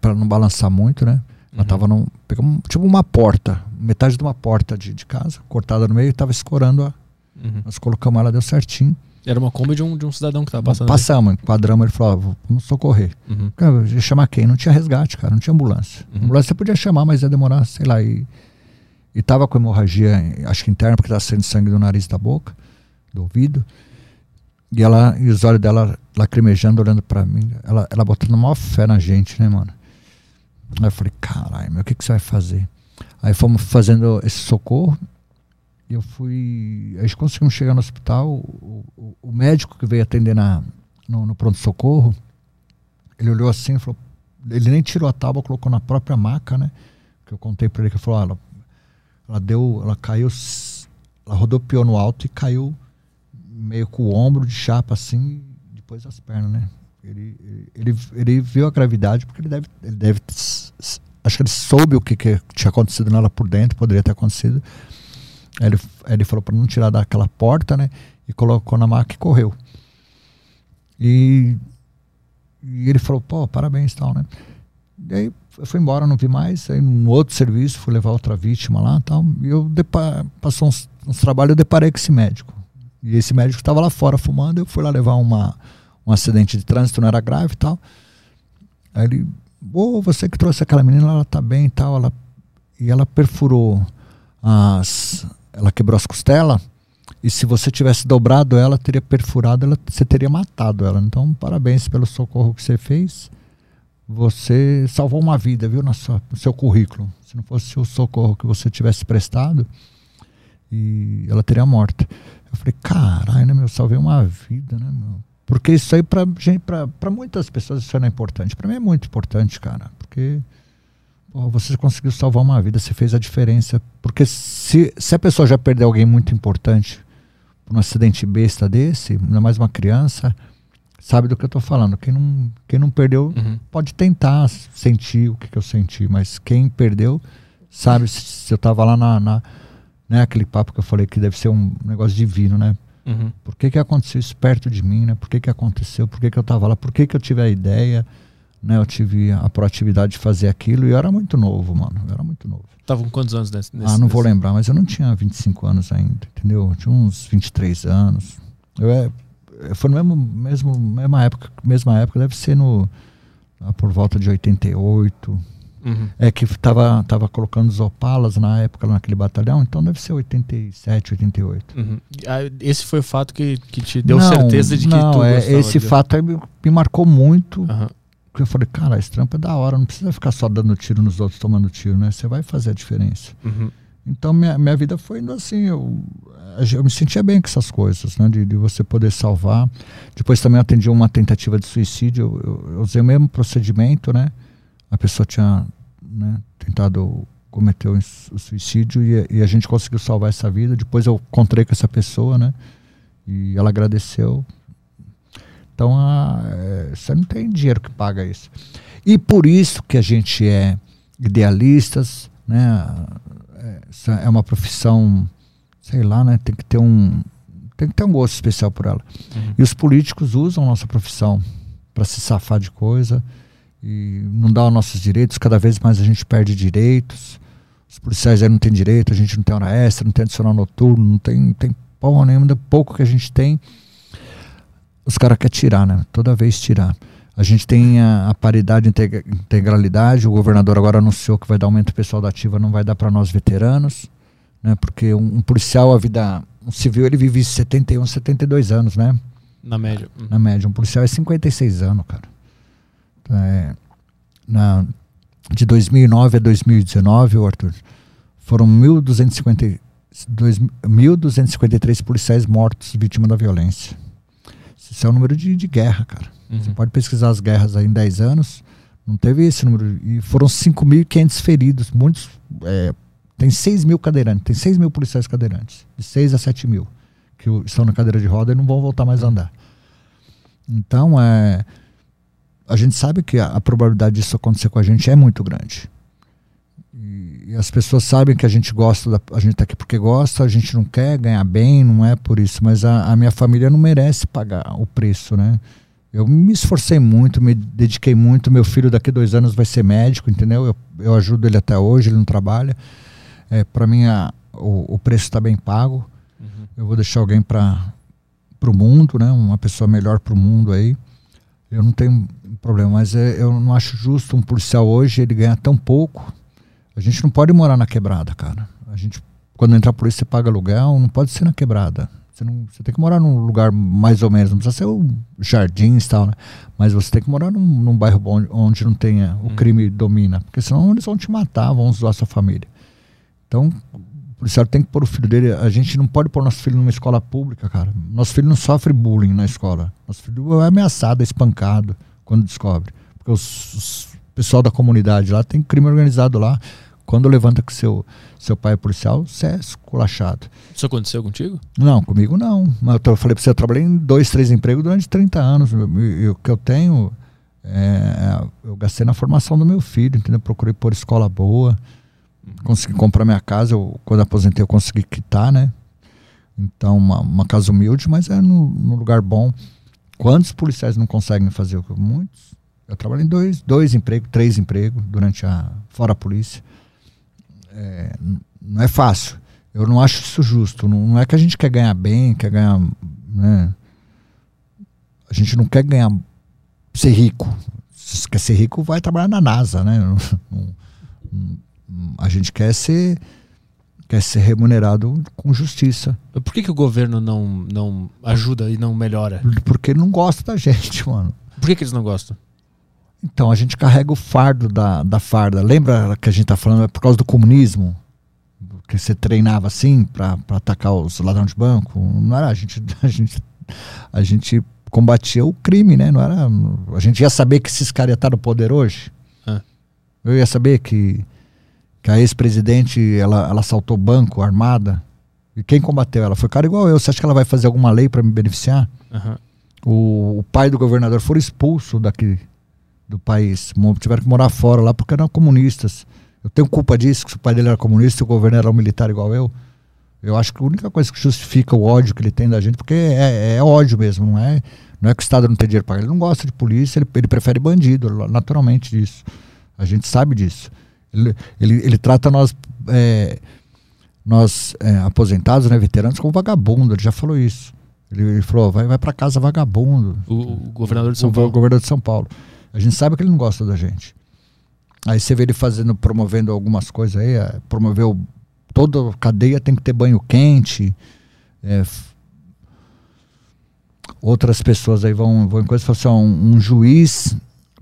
para não balançar muito, né? Ela uhum. tava num. Pegamos tipo uma porta, metade de uma porta de, de casa, cortada no meio e tava escorando a. Uhum. Nós colocamos ela, deu certinho. Era uma Kombi de um, de um cidadão que tava passando. Passamos, enquadramos, ele falou: ah, vamos socorrer. Uhum. Cara, chamar quem? Não tinha resgate, cara, não tinha ambulância. Uhum. Ambulância você podia chamar, mas ia demorar, sei lá. E, e tava com hemorragia, acho que interna, porque tava saindo sangue do nariz da boca, do ouvido. E ela, e os olhos dela lacrimejando, olhando para mim. Ela, ela botando maior fé na gente, né, mano? Aí eu falei, caralho, meu, o que, que você vai fazer? Aí fomos fazendo esse socorro. E eu fui. A gente conseguimos chegar no hospital. O, o, o médico que veio atender na, no, no pronto-socorro, ele olhou assim e falou. Ele nem tirou a tábua, colocou na própria maca, né? Que eu contei pra ele que ele falou, ah, ela, ela deu. Ela caiu. Ela rodopiou no alto e caiu meio com o ombro de chapa assim, depois as pernas, né? Ele, ele, ele viu a gravidade porque ele deve, ele deve. Acho que ele soube o que, que tinha acontecido nela por dentro, poderia ter acontecido. Aí ele, aí ele falou para não tirar daquela porta, né? E colocou na maca e correu. E, e ele falou, pô, parabéns tal, né? E aí eu fui embora, não vi mais. Aí no outro serviço, fui levar outra vítima lá tal. E eu passou uns, uns trabalhos, eu deparei com esse médico. E esse médico estava lá fora fumando, eu fui lá levar uma um acidente de trânsito, não era grave e tal. Aí ele, ô, oh, você que trouxe aquela menina, ela tá bem e tal. Ela, e ela perfurou as. Ela quebrou as costelas. E se você tivesse dobrado ela, teria perfurado, ela, você teria matado ela. Então, parabéns pelo socorro que você fez. Você salvou uma vida, viu, no seu, no seu currículo. Se não fosse o socorro que você tivesse prestado, e ela teria morto. Eu falei, caralho, né, meu? Salvei uma vida, né, meu? Porque isso aí, pra muitas pessoas, isso não é importante. Pra mim é muito importante, cara. Porque pô, você conseguiu salvar uma vida, você fez a diferença. Porque se, se a pessoa já perdeu alguém muito importante por um acidente besta desse, ainda mais uma criança, sabe do que eu tô falando. Quem não, quem não perdeu Uhum. pode tentar sentir o que, que eu senti, mas quem perdeu sabe se, se eu tava lá na, na né, aquele papo que eu falei que deve ser um negócio divino, né? Uhum. Por que, que aconteceu isso perto de mim, né? Por que, que aconteceu? Por que, que eu estava lá? Por que, que eu tive a ideia? Né? Eu tive a proatividade de fazer aquilo e eu era muito novo, mano. Eu era muito novo. Tava com quantos anos nesse, nesse ah, não vou nesse- lembrar, mas eu não tinha 25 anos ainda, entendeu? Eu tinha uns 23 anos. Eu é, foi no mesmo, mesmo mesma época, mesma época, deve ser no lá por volta de 88. Uhum. É que tava tava colocando os opalas na época naquele batalhão, então deve ser 87, 88. Uhum. Ah, Esse foi o fato que, que te deu Não, certeza de que não, tu é, esse de- fato me, me marcou muito. Aham. Porque eu falei, cara, esse trampo é da hora, não precisa ficar só dando tiro nos outros, tomando tiro, né? Você vai fazer a diferença. Uhum. Então minha, minha vida foi indo assim, eu, eu me sentia bem com essas coisas, né? De, de você poder salvar. Depois também atendi uma tentativa de suicídio, eu, eu- usei o mesmo procedimento, né? A pessoa tinha né, tentado cometer o suicídio e, e a gente conseguiu salvar essa vida. Depois eu encontrei com essa pessoa, né? E ela agradeceu. Então, a, é, você não tem dinheiro que paga isso. E por isso que a gente é idealistas, né? É, uma profissão, sei lá, né? Tem que ter um, tem que ter um gosto especial por ela. Uhum. E os políticos usam nossa profissão para se safar de coisa e não dá os nossos direitos. Cada vez mais a gente perde direitos. Os policiais aí não têm direito, a gente não tem hora extra, não tem adicional noturno, não tem, tem porra nenhuma, pouco que a gente tem. Os caras querem tirar, né? Toda vez tirar. A gente tem a, a paridade integra- integralidade. O governador agora anunciou que vai dar aumento pessoal da ativa, não vai dar para nós veteranos, né? Porque um, um policial, a vida. Um civil, ele vive 71, 72 anos, né? Na média. Na média. Um policial é 56 anos, cara. É, na, de 2009 a 2019, ô Arthur, foram 1.250 dois- 1.253 policiais mortos vítimas da violência. Isso é o número de, de guerra, cara. Você Uhum. pode pesquisar as guerras aí em 10 anos, não teve esse número. E foram 5.500 feridos. Muitos. é, tem 6 mil cadeirantes, tem 6 mil policiais cadeirantes. De 6 a 7 mil. Que estão na cadeira de roda e não vão voltar mais a andar. Então, é, a gente sabe que a, a probabilidade disso acontecer com a gente é muito grande. E, e as pessoas sabem que a gente gosta, da, a gente tá aqui porque gosta, a gente não quer ganhar bem, não é por isso, mas a, a minha família não merece pagar o preço, né? Eu me esforcei muito, me dediquei muito. Meu filho daqui a dois anos vai ser médico, entendeu? Eu, eu ajudo ele até hoje, ele não trabalha. É, para mim, a, o, o preço está bem pago. Uhum. Eu vou deixar alguém para o mundo, né? Uma pessoa melhor para o mundo aí. Eu não tenho problema, mas é, eu não acho justo um policial hoje ele ganhar tão pouco. A gente não pode morar na quebrada, cara. A gente, quando entrar por isso, você paga aluguel, não pode ser na quebrada. Você, não, você tem que morar num lugar mais ou menos, não precisa ser o jardins e tal, né? Mas você tem que morar num, num bairro bom onde não tenha o Hum. crime domina, porque senão eles vão te matar, vão zoar sua família. Então, o policial tem que pôr o filho dele. A gente não pode pôr nosso filho numa escola pública, cara. Nosso filho não sofre bullying na escola. Nosso filho é ameaçado, é espancado quando descobre. Porque os, os pessoal da comunidade lá tem crime organizado lá. Quando levanta que seu, seu pai é policial, você é esculachado. Isso aconteceu contigo? Não, comigo não. Mas eu, falei pra você, eu trabalhei em dois, três empregos durante 30 anos. E- o que eu tenho, é, eu gastei na formação do meu filho, entendeu? Procurei pôr escola boa, consegui comprar minha casa. Eu, quando aposentei, eu consegui quitar, né? Então, uma, uma casa humilde, mas é no, no lugar bom. Quantos policiais não conseguem fazer o que? Muitos. Eu trabalhei em dois, dois empregos, três empregos durante a. fora a polícia. É, não é fácil. Eu não acho isso justo. Não, não é que a gente quer ganhar bem, quer ganhar. Né? A gente não quer ganhar. ser rico. Se quer ser rico, vai trabalhar na NASA, né? A gente quer ser. quer ser remunerado com justiça. Por que, que o governo não, não ajuda e não melhora? Porque ele não gosta da gente, mano. Por que, que eles não gostam? Então, a gente carrega o fardo da, da farda. Lembra que a gente tá falando? É por causa do comunismo? que você treinava assim para atacar os ladrões de banco. Não era a gente, a gente, a gente combatia o crime, né? Não era, a gente ia saber que esses caras iam estar no poder hoje. Ah. Eu ia saber que, que a ex-presidente ela, ela assaltou banco armada. E quem combateu ela? Foi cara igual eu. Você acha que ela vai fazer alguma lei para me beneficiar? Aham. O, o pai do governador foi expulso daqui do país. Tiveram que morar fora lá porque eram comunistas. Eu tenho culpa disso, que o pai dele era comunista e o governo era um militar igual eu. Eu acho que a única coisa que justifica o ódio que ele tem da gente, porque é, é ódio mesmo, não é, não é que o Estado não tem dinheiro para pagar. Ele não gosta de polícia, ele, ele prefere bandido, naturalmente disso. A gente sabe disso. Ele, ele, ele trata nós, é, nós é, aposentados, né, veteranos, como vagabundo. Ele já falou isso. Ele, ele falou: vai, vai para casa vagabundo. O, o governador de São o Paulo. governador de São Paulo. A gente sabe que ele não gosta da gente. Aí você vê ele fazendo, promovendo algumas coisas aí, é, promoveu toda cadeia tem que ter banho quente. é, outras pessoas aí vão, vão em coisa e falam assim, ó, um, um juiz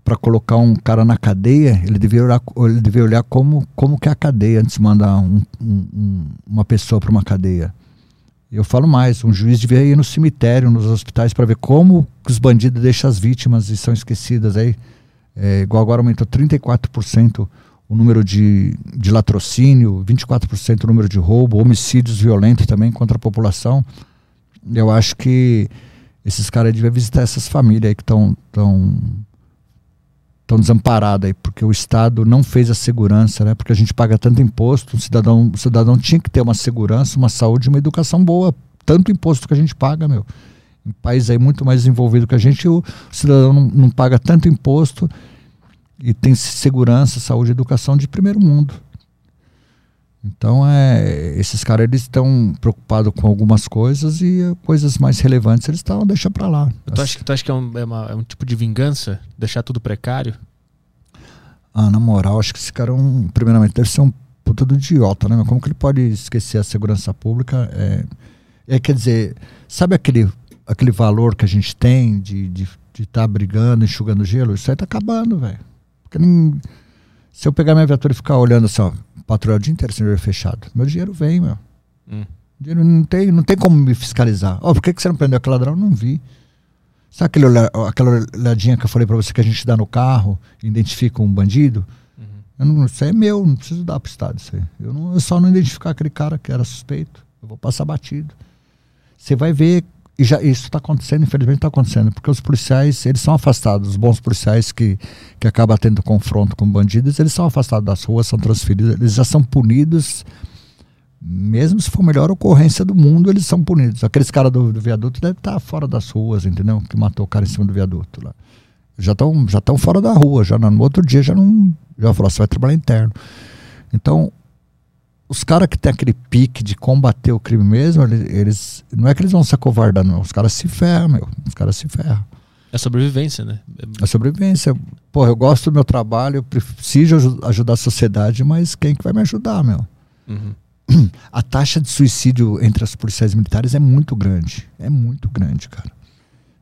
para colocar um cara na cadeia, ele devia olhar, ele devia olhar como, como que é a cadeia antes de mandar um- um- uma pessoa para uma cadeia. Eu falo mais, um juiz devia ir no cemitério, nos hospitais, para ver como os bandidos deixam as vítimas e são esquecidas aí. É, igual agora aumentou 34% o número de, de latrocínio, 24% o número de roubo, homicídios violentos também contra a população. Eu acho que esses caras deviam visitar essas famílias aí que estão tão, tão desamparadas aí, porque o Estado não fez a segurança, né? Porque a gente paga tanto imposto, o cidadão, o cidadão tinha que ter uma segurança, uma saúde uma educação boa. Tanto imposto que a gente paga, meu. Em país aí muito mais desenvolvido que a gente, o cidadão não, não paga tanto imposto e tem segurança, saúde e educação de primeiro mundo. Então, é, esses caras eles estão preocupados com algumas coisas e eh, coisas mais relevantes eles estão, deixa pra lá. Tu acha, que- tu acha que é um, é uma- é um tipo de vingança? Deixar tudo precário? Ah, na moral, acho que esse cara é um. Primeiramente, deve ser um puta do idiota, né? Mas como que ele pode esquecer a segurança pública? É, é, quer dizer, sabe aquele, aquele valor que a gente tem de estar de, tá brigando, enxugando gelo? Isso aí tá acabando, velho. Se eu pegar minha viatura e ficar olhando assim, ó, patrulha o dia inteiro sem olho fechado, meu dinheiro vem, meu. Hum. Dinheiro não tem, não tem como me fiscalizar. Ó, por que, que você não prendeu aquele ladrão? Não vi. Sabe aquele olhar- aquela olhadinha que eu falei pra você que a gente dá no carro, identifica um bandido? Uhum. Eu não, isso é meu, não preciso dar pro Estado isso aí. Eu, não, eu só não identificar aquele cara que era suspeito. Eu vou passar batido. Você vai ver, e já, isso está acontecendo, infelizmente está acontecendo, porque os policiais, eles são afastados, os bons policiais que, que acabam tendo confronto com bandidos, eles são afastados das ruas, são transferidos, eles já são punidos, mesmo se for a melhor ocorrência do mundo, eles são punidos. Aqueles caras do, do viaduto devem estar fora das ruas, entendeu? Que matou o cara em cima do viaduto lá já estão já tão fora da rua, já no outro dia já não já falou, você vai trabalhar interno. Então, os caras que tem aquele pique de combater o crime mesmo, eles, não é que eles vão se acovardar, não. Os caras se ferram, meu. Os caras se ferram. É sobrevivência, né? É- A sobrevivência. Pô, eu gosto do meu trabalho, eu preciso aju- ajudar a sociedade, mas quem que vai me ajudar, meu? Uhum. A taxa de suicídio entre os policiais militares é muito grande. É muito grande, cara.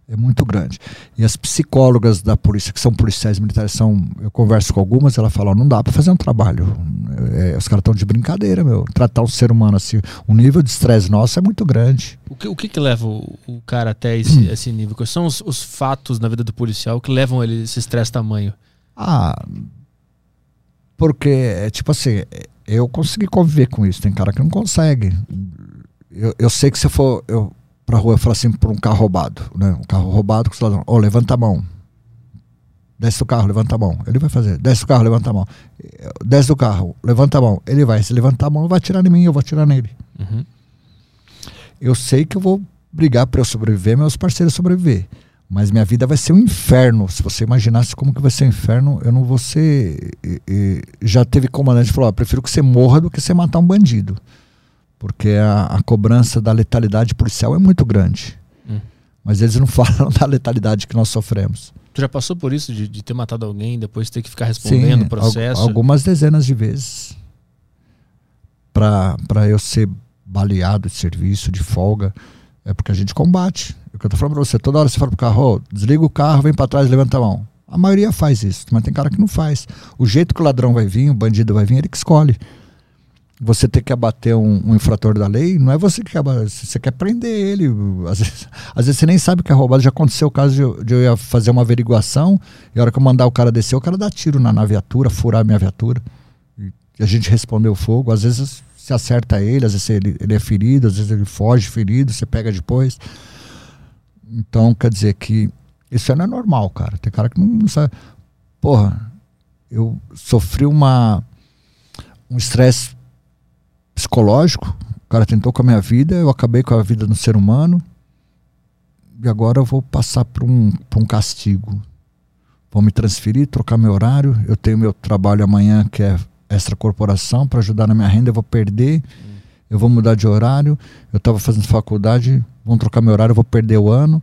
É muito grande. E as psicólogas da polícia, que são policiais militares, são. Eu converso com algumas, ela fala: "Ó, não dá para fazer um trabalho. É, os caras estão de brincadeira, meu. Tratar um ser humano assim. O nível de estresse nosso é muito grande. O que, o que que leva o, o cara até esse, esse nível? Quais são os, os fatos na vida do policial que levam ele a esse estresse tamanho? Ah. Porque, é tipo assim, eu consegui conviver com isso. Tem cara que não consegue. Eu, eu sei que se eu for eu, pra rua, eu falo assim, por um carro roubado, né? Um carro roubado com o cidadão, ô, levanta a mão. Desce do carro, levanta a mão. Ele vai fazer. Desce do carro, levanta a mão. Desce do carro, levanta a mão. Ele vai. Se levantar a mão, vai atirar em mim, eu vou atirar nele. Uhum. Eu sei que eu vou brigar para eu sobreviver, meus parceiros sobreviver. Mas minha vida vai ser um inferno. Se você imaginasse como que vai ser um inferno, eu não vou ser. e- e- já teve comandante que falou: ó, prefiro que você morra do que você matar um bandido. Porque a, a cobrança da letalidade policial é muito grande. Hum. Mas eles não falam da letalidade que nós sofremos. Tu já passou por isso de, de ter matado alguém, depois ter que ficar respondendo o al- processo? algumas dezenas de vezes. Para eu ser baleado de serviço, de folga. É porque a gente combate. É o que eu tô falando pra você. Toda hora você fala pro carro, ô, desliga o carro, vem para trás, levanta a mão. A maioria faz isso, mas tem cara que não faz. O jeito que o ladrão vai vir, o bandido vai vir, ele que escolhe. Você ter que abater um, um, infrator da lei, não é você que acaba, você quer prender ele. Às vezes, às vezes você nem sabe que é roubado. Já aconteceu o caso de eu, de eu ia fazer uma averiguação e a hora que eu mandar o cara descer, o cara dá tiro na, na viatura, furar a minha viatura. E a gente respondeu fogo. Às vezes se acerta ele, às vezes ele, ele é ferido, às vezes ele foge ferido, você pega depois. Então, quer dizer que isso não é normal, cara. Tem cara que não, não sabe. Porra, eu sofri uma um estresse psicológico. O cara tentou com a minha vida, eu acabei com a vida do ser humano. E agora eu vou passar por um, por um castigo. Vou me transferir, trocar meu horário. Eu tenho meu trabalho amanhã que é extracorporação para ajudar na minha renda. Eu vou perder. Eu vou mudar de horário. Eu estava fazendo faculdade, vão trocar meu horário, eu vou perder o ano.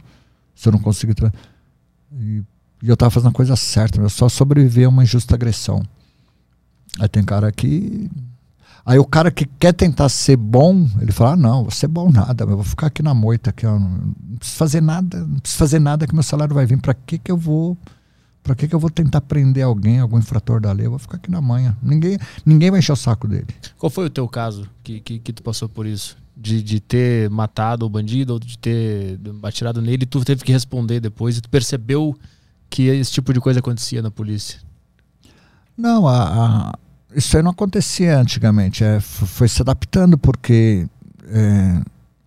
Se eu não conseguir. E, e eu estava fazendo a coisa certa, eu só sobreviver a uma injusta agressão. Aí tem cara que Aí o cara que quer tentar ser bom, ele fala: ah, não, vou ser bom nada, eu vou ficar aqui na moita, aqui, ó, não preciso fazer nada, não preciso fazer nada que meu salário vai vir. Para que que eu vou? Para que que eu vou tentar prender alguém, algum infrator da lei? Eu vou ficar aqui na manha. Ninguém, ninguém vai encher o saco dele. Qual foi o teu caso que, que, que tu passou por isso? De, de ter matado o bandido ou de ter atirado nele e tu teve que responder depois e tu percebeu que esse tipo de coisa acontecia na polícia? Não, a, a isso aí não acontecia antigamente. É, foi se adaptando porque é,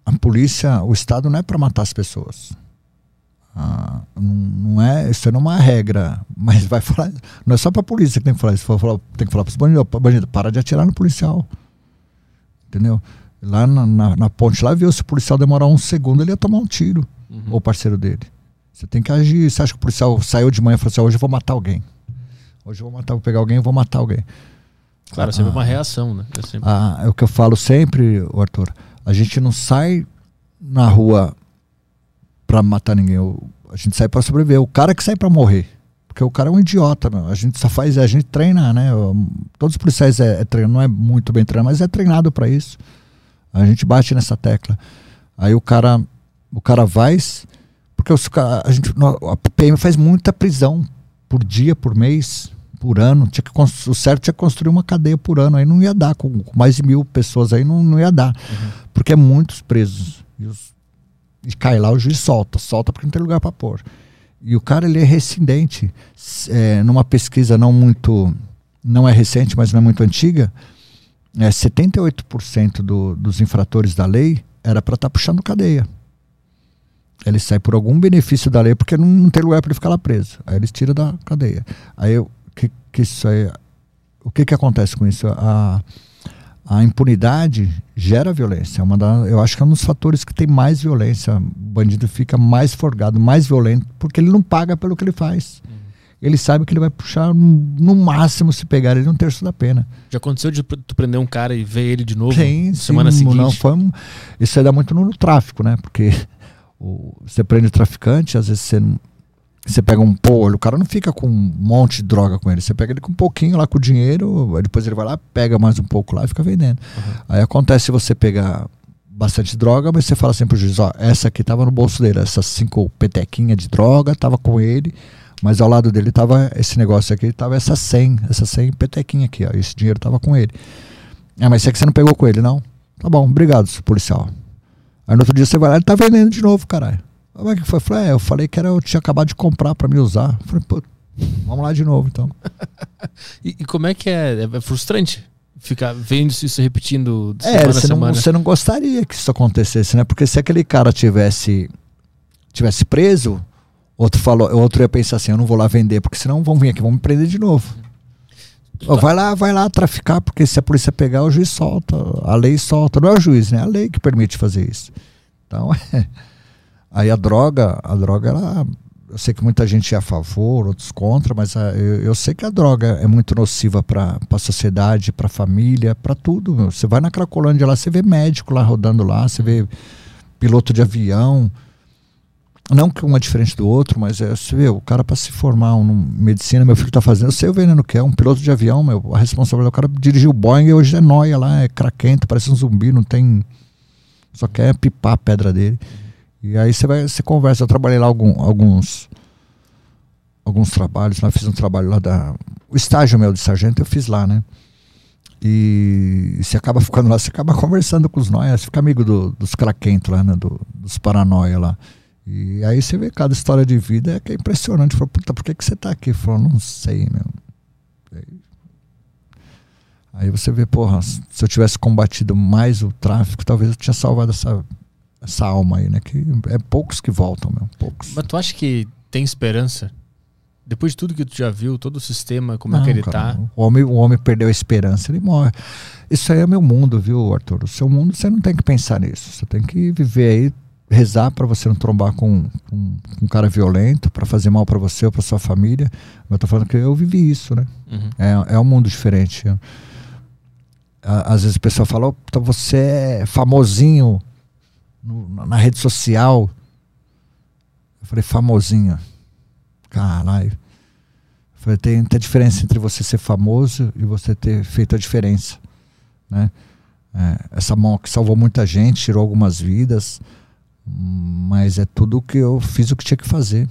a polícia, o Estado não é para matar as pessoas. Ah, não, não, é, isso não é uma regra, mas vai falar, não é só para a polícia que tem que falar isso, tem que falar para os bandidos, bandido, para de atirar no policial, entendeu? Lá na, na, na, ponte lá viu se o policial demorar um segundo ele ia tomar um tiro, uhum. ou o parceiro dele. Você tem que agir. Você acha que o policial saiu de manhã e falou assim: hoje eu vou matar alguém, hoje eu vou matar, vou pegar alguém, e vou matar alguém. Claro, sempre ah, uma reação, né? É, sempre... Ah, é o que eu falo sempre, Arthur. A gente não sai na rua para matar ninguém. A gente sai para sobreviver. O cara que sai para morrer. Porque o cara é um idiota, meu. A gente só faz, a gente treina, né? Todos os policiais é, é treino, não é muito bem treinado, mas é treinado para isso. A gente bate nessa tecla. Aí o cara, o cara vai, porque os, a gente, a PM faz muita prisão por dia, por mês por ano. Tinha que, o certo tinha que construir uma cadeia por ano. Aí não ia dar, com, com mais de mil pessoas aí não, não ia dar. Uhum. Porque é muitos presos. E, os, e, cai lá, o juiz solta. Solta porque não tem lugar para pôr. E o cara ele é rescindente. É, numa pesquisa não muito. Não é recente, mas não é muito antiga. É, 78% do, dos infratores da lei era para estar tá puxando cadeia. Ele sai por algum benefício da lei porque não, não tem lugar para ele ficar lá preso. Aí eles tiram da cadeia. Aí eu, que, que isso aí, o que, que acontece com isso? A, a impunidade gera violência. É uma da, eu acho que é um dos fatores que tem mais violência. O bandido fica mais forgado, mais violento, porque ele não paga pelo que ele faz. Uhum. Ele sabe que ele vai puxar no máximo se pegar ele um terço da pena. Já aconteceu de tu prender um cara e ver ele de novo sim, semana sim, seguinte? Não, foi um, isso aí dá muito no, no tráfico, né? Porque o, você prende o traficante, às vezes você não você pega um pô, o cara não fica com um monte de droga com ele. Você pega ele com um pouquinho lá com o dinheiro, depois ele vai lá, pega mais um pouco lá e fica vendendo. Uhum. Aí acontece você pegar bastante droga, mas você fala assim pro juiz, ó, essa aqui tava no bolso dele, essas cinco petequinhas de droga tava com ele, mas ao lado dele tava esse negócio aqui, tava essa 100, essa 100 petequinha aqui, ó, esse dinheiro tava com ele. Ah, mas isso aqui você não pegou com ele, não? Tá bom, obrigado, policial. Aí no outro dia você vai lá, ele tá vendendo de novo, caralho. Como é que foi? Eu falei, é, eu falei que era, eu tinha acabado de comprar para me usar. Eu falei, pô, vamos lá de novo então. e, e, como é que é? É frustrante ficar vendo isso repetindo é, semana você semana. Não, você não gostaria que isso acontecesse, né? Porque se aquele cara tivesse tivesse preso, outro falou, outro ia pensar assim, eu não vou lá vender, porque senão vão vir aqui, vão me prender de novo. Tá. Vai lá, vai lá traficar, porque se a polícia pegar, o juiz solta, a lei solta. Não é o juiz, né? É a lei que permite fazer isso. Então, é. Aí a droga, a droga, ela, eu sei que muita gente é a favor, outros contra, mas a, eu, eu, sei que a droga é muito nociva para a sociedade, para a família, para tudo. Meu. Você vai na Cracolândia lá, você vê médico lá rodando lá, você vê piloto de avião. Não que um é diferente do outro, mas é, você vê, o cara para se formar um, medicina, meu filho está fazendo, eu sei o veneno que é, um piloto de avião, meu, a responsabilidade, o cara dirigiu o Boeing e hoje é noia lá, é craquento, parece um zumbi, não tem. Só quer pipar a pedra dele. E aí você vai, você conversa. Eu trabalhei lá algum, alguns alguns trabalhos, lá fiz um trabalho lá da o estágio meu de sargento eu fiz lá, né? E você acaba ficando lá, você acaba conversando com os você fica amigo do, dos craquentos lá, né? Do, dos paranoia lá. E aí você vê cada história de vida é que é impressionante. Falou, puta, por que, que você tá aqui? Falou, não sei, meu. Aí você vê, porra, se eu tivesse combatido mais o tráfico, talvez eu tinha salvado essa, essa alma aí, né? Que é poucos que voltam, meu. Poucos. Mas tu acha que tem esperança? Depois de tudo que tu já viu, todo o sistema, como não, é que ele cara, tá. O homem, o homem perdeu a esperança, ele morre. Isso aí é meu mundo, viu, Arthur? O seu mundo você não tem que pensar nisso. Você tem que viver aí, rezar para você não trombar com, com, com um cara violento, para fazer mal para você ou para sua família. Eu tô falando que eu vivi isso, né? Uhum. É, é um mundo diferente. Às vezes o pessoal fala, oh, você é famosinho no, na rede social. Eu falei, famosinho. Caralho. Falei, tem, tem diferença entre você ser famoso e você ter feito a diferença. Né? É, essa mão que salvou muita gente, tirou algumas vidas, mas é tudo que eu fiz o que tinha que fazer.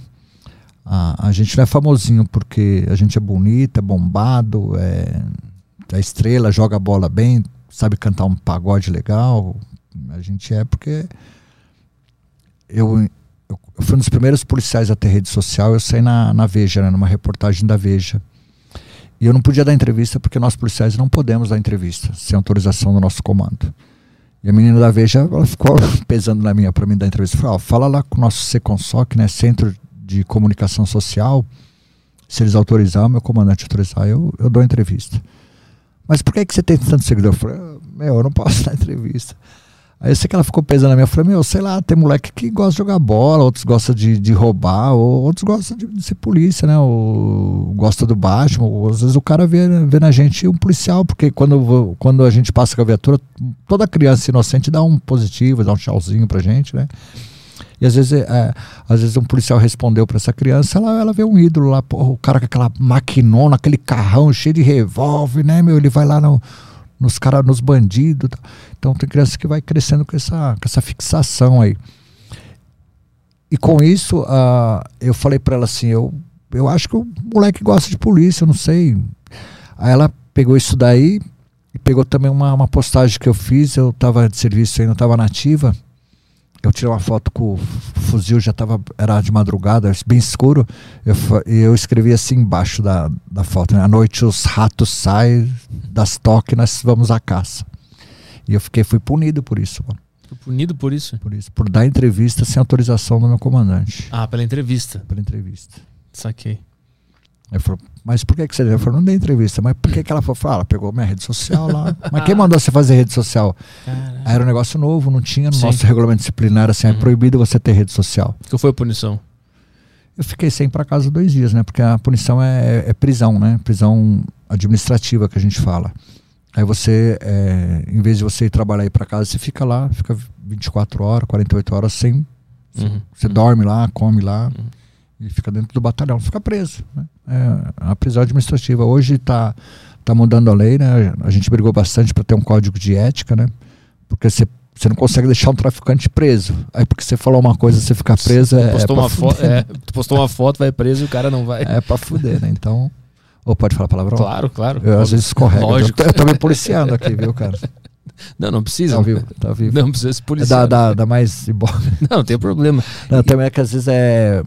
A, a gente não é famosinho porque a gente é bonito, é bombado, é, é estrela, joga bola bem, sabe cantar um pagode legal. A gente é porque eu eu, fui um dos primeiros policiais a ter rede social, eu saí na, na Veja, né, numa reportagem da Veja. E eu não podia dar entrevista porque nós policiais não podemos dar entrevista sem autorização do nosso comando. E a menina da Veja, ela ficou pesando na minha para mim dar entrevista. Falei, ó, fala lá com o nosso Seconsoc, né, Centro de Comunicação Social, se eles autorizar, o meu comandante autorizar, eu, eu dou entrevista. Mas por que, que você tem tanto seguidor? Eu falei, ah, meu, eu não posso dar entrevista. Aí eu sei que ela ficou pesando na minha. Eu falei, meu, sei lá, tem moleque que gosta de jogar bola, outros gostam de, de roubar, ou outros gostam de, de, ser polícia, né? Ou gosta do Batman, ou às vezes o cara vê, vê na gente um policial, porque quando, quando a gente passa com a viatura, toda criança inocente dá um positivo, dá um tchauzinho pra gente, né? E às vezes, é, às vezes um policial respondeu para essa criança, ela, ela vê um ídolo lá, o cara com aquela maquinona, aquele carrão cheio de revólver, né, meu? Ele vai lá no nos caras, nos bandidos. Então tem criança que vai crescendo com essa, com essa fixação aí. E com isso, uh, eu falei para ela assim, eu, eu acho que o moleque gosta de polícia, eu não sei. Aí ela pegou isso daí e pegou também uma, uma postagem que eu fiz, eu estava de serviço ainda, estava nativa eu tirei uma foto com o fuzil, já tava, era de madrugada, bem escuro, eu, eu escrevi assim embaixo da, da foto, né? à noite os ratos saem das toques, nós vamos à caça. E eu fiquei, fui punido por isso, mano. Foi punido por isso? Por isso, por dar entrevista sem autorização do meu comandante. Ah, pela entrevista? Pela entrevista. Saquei. Aí falou, mas por que, que você eu falou, não dei entrevista, mas por que, que ela falou? Ah, ela pegou minha rede social lá. Mas quem mandou você fazer rede social? Aí era um negócio novo, não tinha no Sim. nosso regulamento disciplinar, assim, é uhum. é proibido você ter rede social. Que foi a punição? Eu fiquei sem para casa dois dias, né? Porque a punição é, é, prisão, né? Prisão administrativa que a gente fala. Aí você, é, em vez de você ir trabalhar e ir para casa, você fica lá, fica 24 horas, 48 horas sem. Uhum. Você uhum. dorme lá, come lá. Uhum e fica dentro do batalhão, fica preso. Né? É a prisão administrativa. Hoje está tá mudando a lei, né? A gente brigou bastante para ter um código de ética, né? Porque você você não consegue deixar um traficante preso. Aí porque você falou uma coisa, você ficar preso é. Postou, é uma, é, postou uma foto, vai preso e o cara não vai. É pra fuder, né? Então. Ou pode falar palavrão? Claro, claro. Eu às vezes escorrego. Lógico. Eu, eu tô me policiando aqui, viu, cara? Não, não precisa. Tá vivo, tá vivo. Não precisa se policiar. Dá, dá, dá mais ibope. Não, não tem problema. Não, também é que às vezes é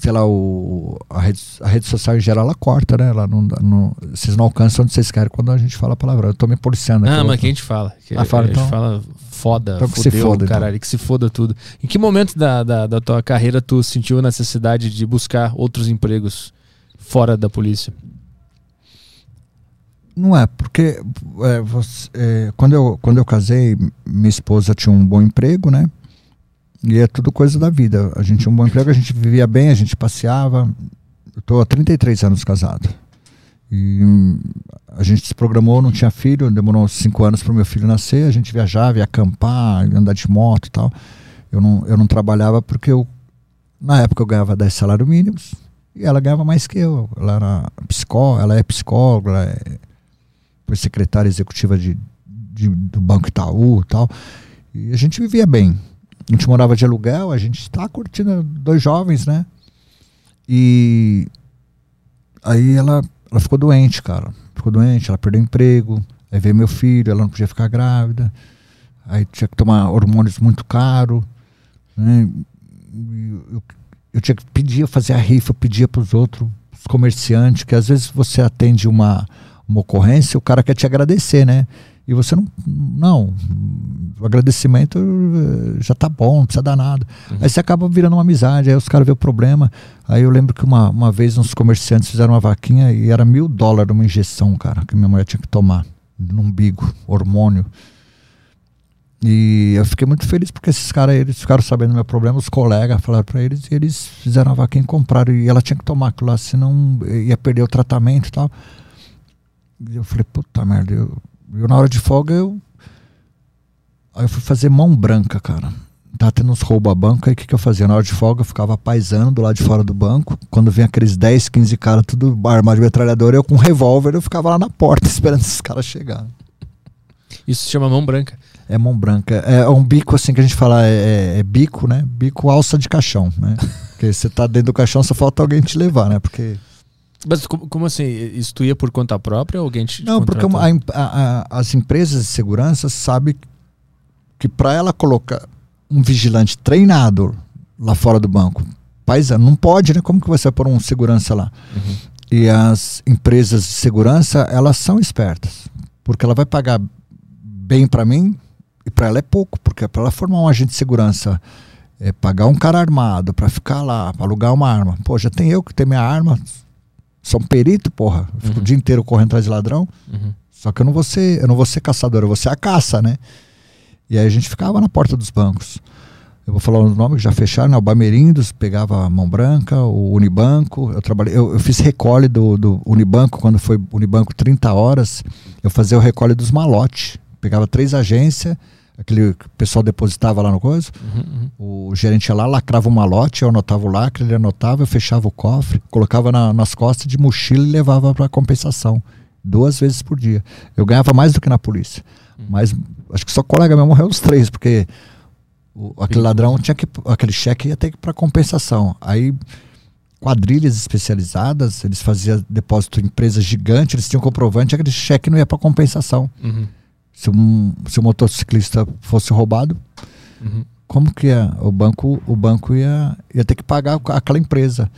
sei lá, o, a, rede, a rede social em geral ela corta, né? Ela não, não, vocês não alcançam onde vocês querem quando a gente fala a palavra. Eu tô me policiando aqui. Ah, mas quem a gente fala? Que ah, fala, a gente então, fala foda, então que fudeu, se foda, então. caralho, então. que se foda tudo. Em que momento da, da, da tua carreira tu sentiu a necessidade de buscar outros empregos fora da polícia? Não é, porque é, você, é, quando, eu, quando eu casei, minha esposa tinha um bom emprego, né? E é tudo coisa da vida. A gente tinha um bom emprego, a gente vivia bem, a gente passeava. Eu estou há 33 anos casado. E hum, a gente se programou, não tinha filho, demorou cinco anos para o meu filho nascer. A gente viajava, ia acampar, ia andar de moto e tal. Eu não, eu não trabalhava porque eu, na época eu ganhava 10 salários mínimos ela ganhava mais que eu. Ela era psicóloga, ela é psicóloga, ela é, foi secretária executiva de, de, do Banco Itaú e tal. E a gente vivia bem. A gente morava de aluguel, a gente está curtindo dois jovens, né? E aí ela, ela ficou doente, cara. Ficou doente, ela perdeu emprego. Aí veio meu filho, ela não podia ficar grávida. Aí tinha que tomar hormônios muito caro. Né? Eu, tinha que pedir, fazer a rifa, eu pedia para os outros, os comerciantes, que às vezes você atende uma, uma ocorrência, o cara quer te agradecer, né? E você não. Não. O agradecimento eh, já tá bom, não precisa dar nada. Uhum. Aí você acaba virando uma amizade, aí os caras vê o problema. Aí eu lembro que uma, uma vez uns comerciantes fizeram uma vaquinha e era mil dólares uma injeção, cara, que minha mulher tinha que tomar no umbigo, hormônio. E eu fiquei muito feliz porque esses caras, eles ficaram sabendo do meu problema, os colegas falaram para eles e eles fizeram a vaquinha e compraram. E ela tinha que tomar aquilo lá, senão ia perder o tratamento e tal. E eu falei, puta merda, eu, eu na hora de folga eu. Aí eu fui fazer mão branca, cara. Tava tendo uns roubo a banco, aí o que, que eu fazia? Na hora de folga eu ficava paisando do lado de fora do banco. Quando vinha aqueles 10, 15 caras, tudo armado de metralhadora, eu com um revólver, eu ficava lá na porta esperando esses caras chegarem. Isso se chama mão branca. É mão branca. É um bico assim que a gente fala, é, é, é bico, né? Bico alça de caixão, né? Porque você tá dentro do caixão, só falta alguém te levar, né? Porque. Mas como, assim? Isso tu ia por conta própria ou alguém te Não, porque a, a, as empresas de segurança sabem que para ela colocar um vigilante treinado lá fora do banco, paisa, não pode, né? Como que você vai pôr um segurança lá? Uhum. E as empresas de segurança, elas são espertas, porque ela vai pagar bem para mim e para ela é pouco, porque para ela formar um agente de segurança, é, pagar um cara armado para ficar lá, para alugar uma arma. Pô, já tem eu que tenho minha arma, sou um perito, porra. Eu fico uhum. o dia inteiro correndo atrás de ladrão. Uhum. Só que eu não vou ser, eu não vou ser caçador, eu vou ser a caça, né? E aí a gente ficava na porta dos bancos. Eu vou falar os nomes que já fecharam, né? O Bamerindos, pegava a Mão Branca, o Unibanco. Eu trabalhei, eu, eu fiz recolhe do, do Unibanco, quando foi Unibanco 30 horas, eu fazia o recolhe dos malotes. Pegava três agências, aquele pessoal depositava lá no coisa. Uhum, uhum. O gerente ia lá, lacrava o malote, eu anotava o lacre, ele anotava, eu fechava o cofre, colocava na, nas costas de mochila e levava para compensação. Duas vezes por dia. Eu ganhava mais do que na polícia. Uhum. Mas acho que só colega meu morreu os três, porque o, aquele ladrão tinha que. aquele cheque ia ter que ir para compensação. Aí quadrilhas especializadas, eles faziam depósito em empresas gigantes, eles tinham comprovante, aquele cheque não ia para compensação. Uhum se, um, se o motociclista fosse roubado, uhum. como que ia? O banco, o banco ia, ia ter que pagar aquela empresa.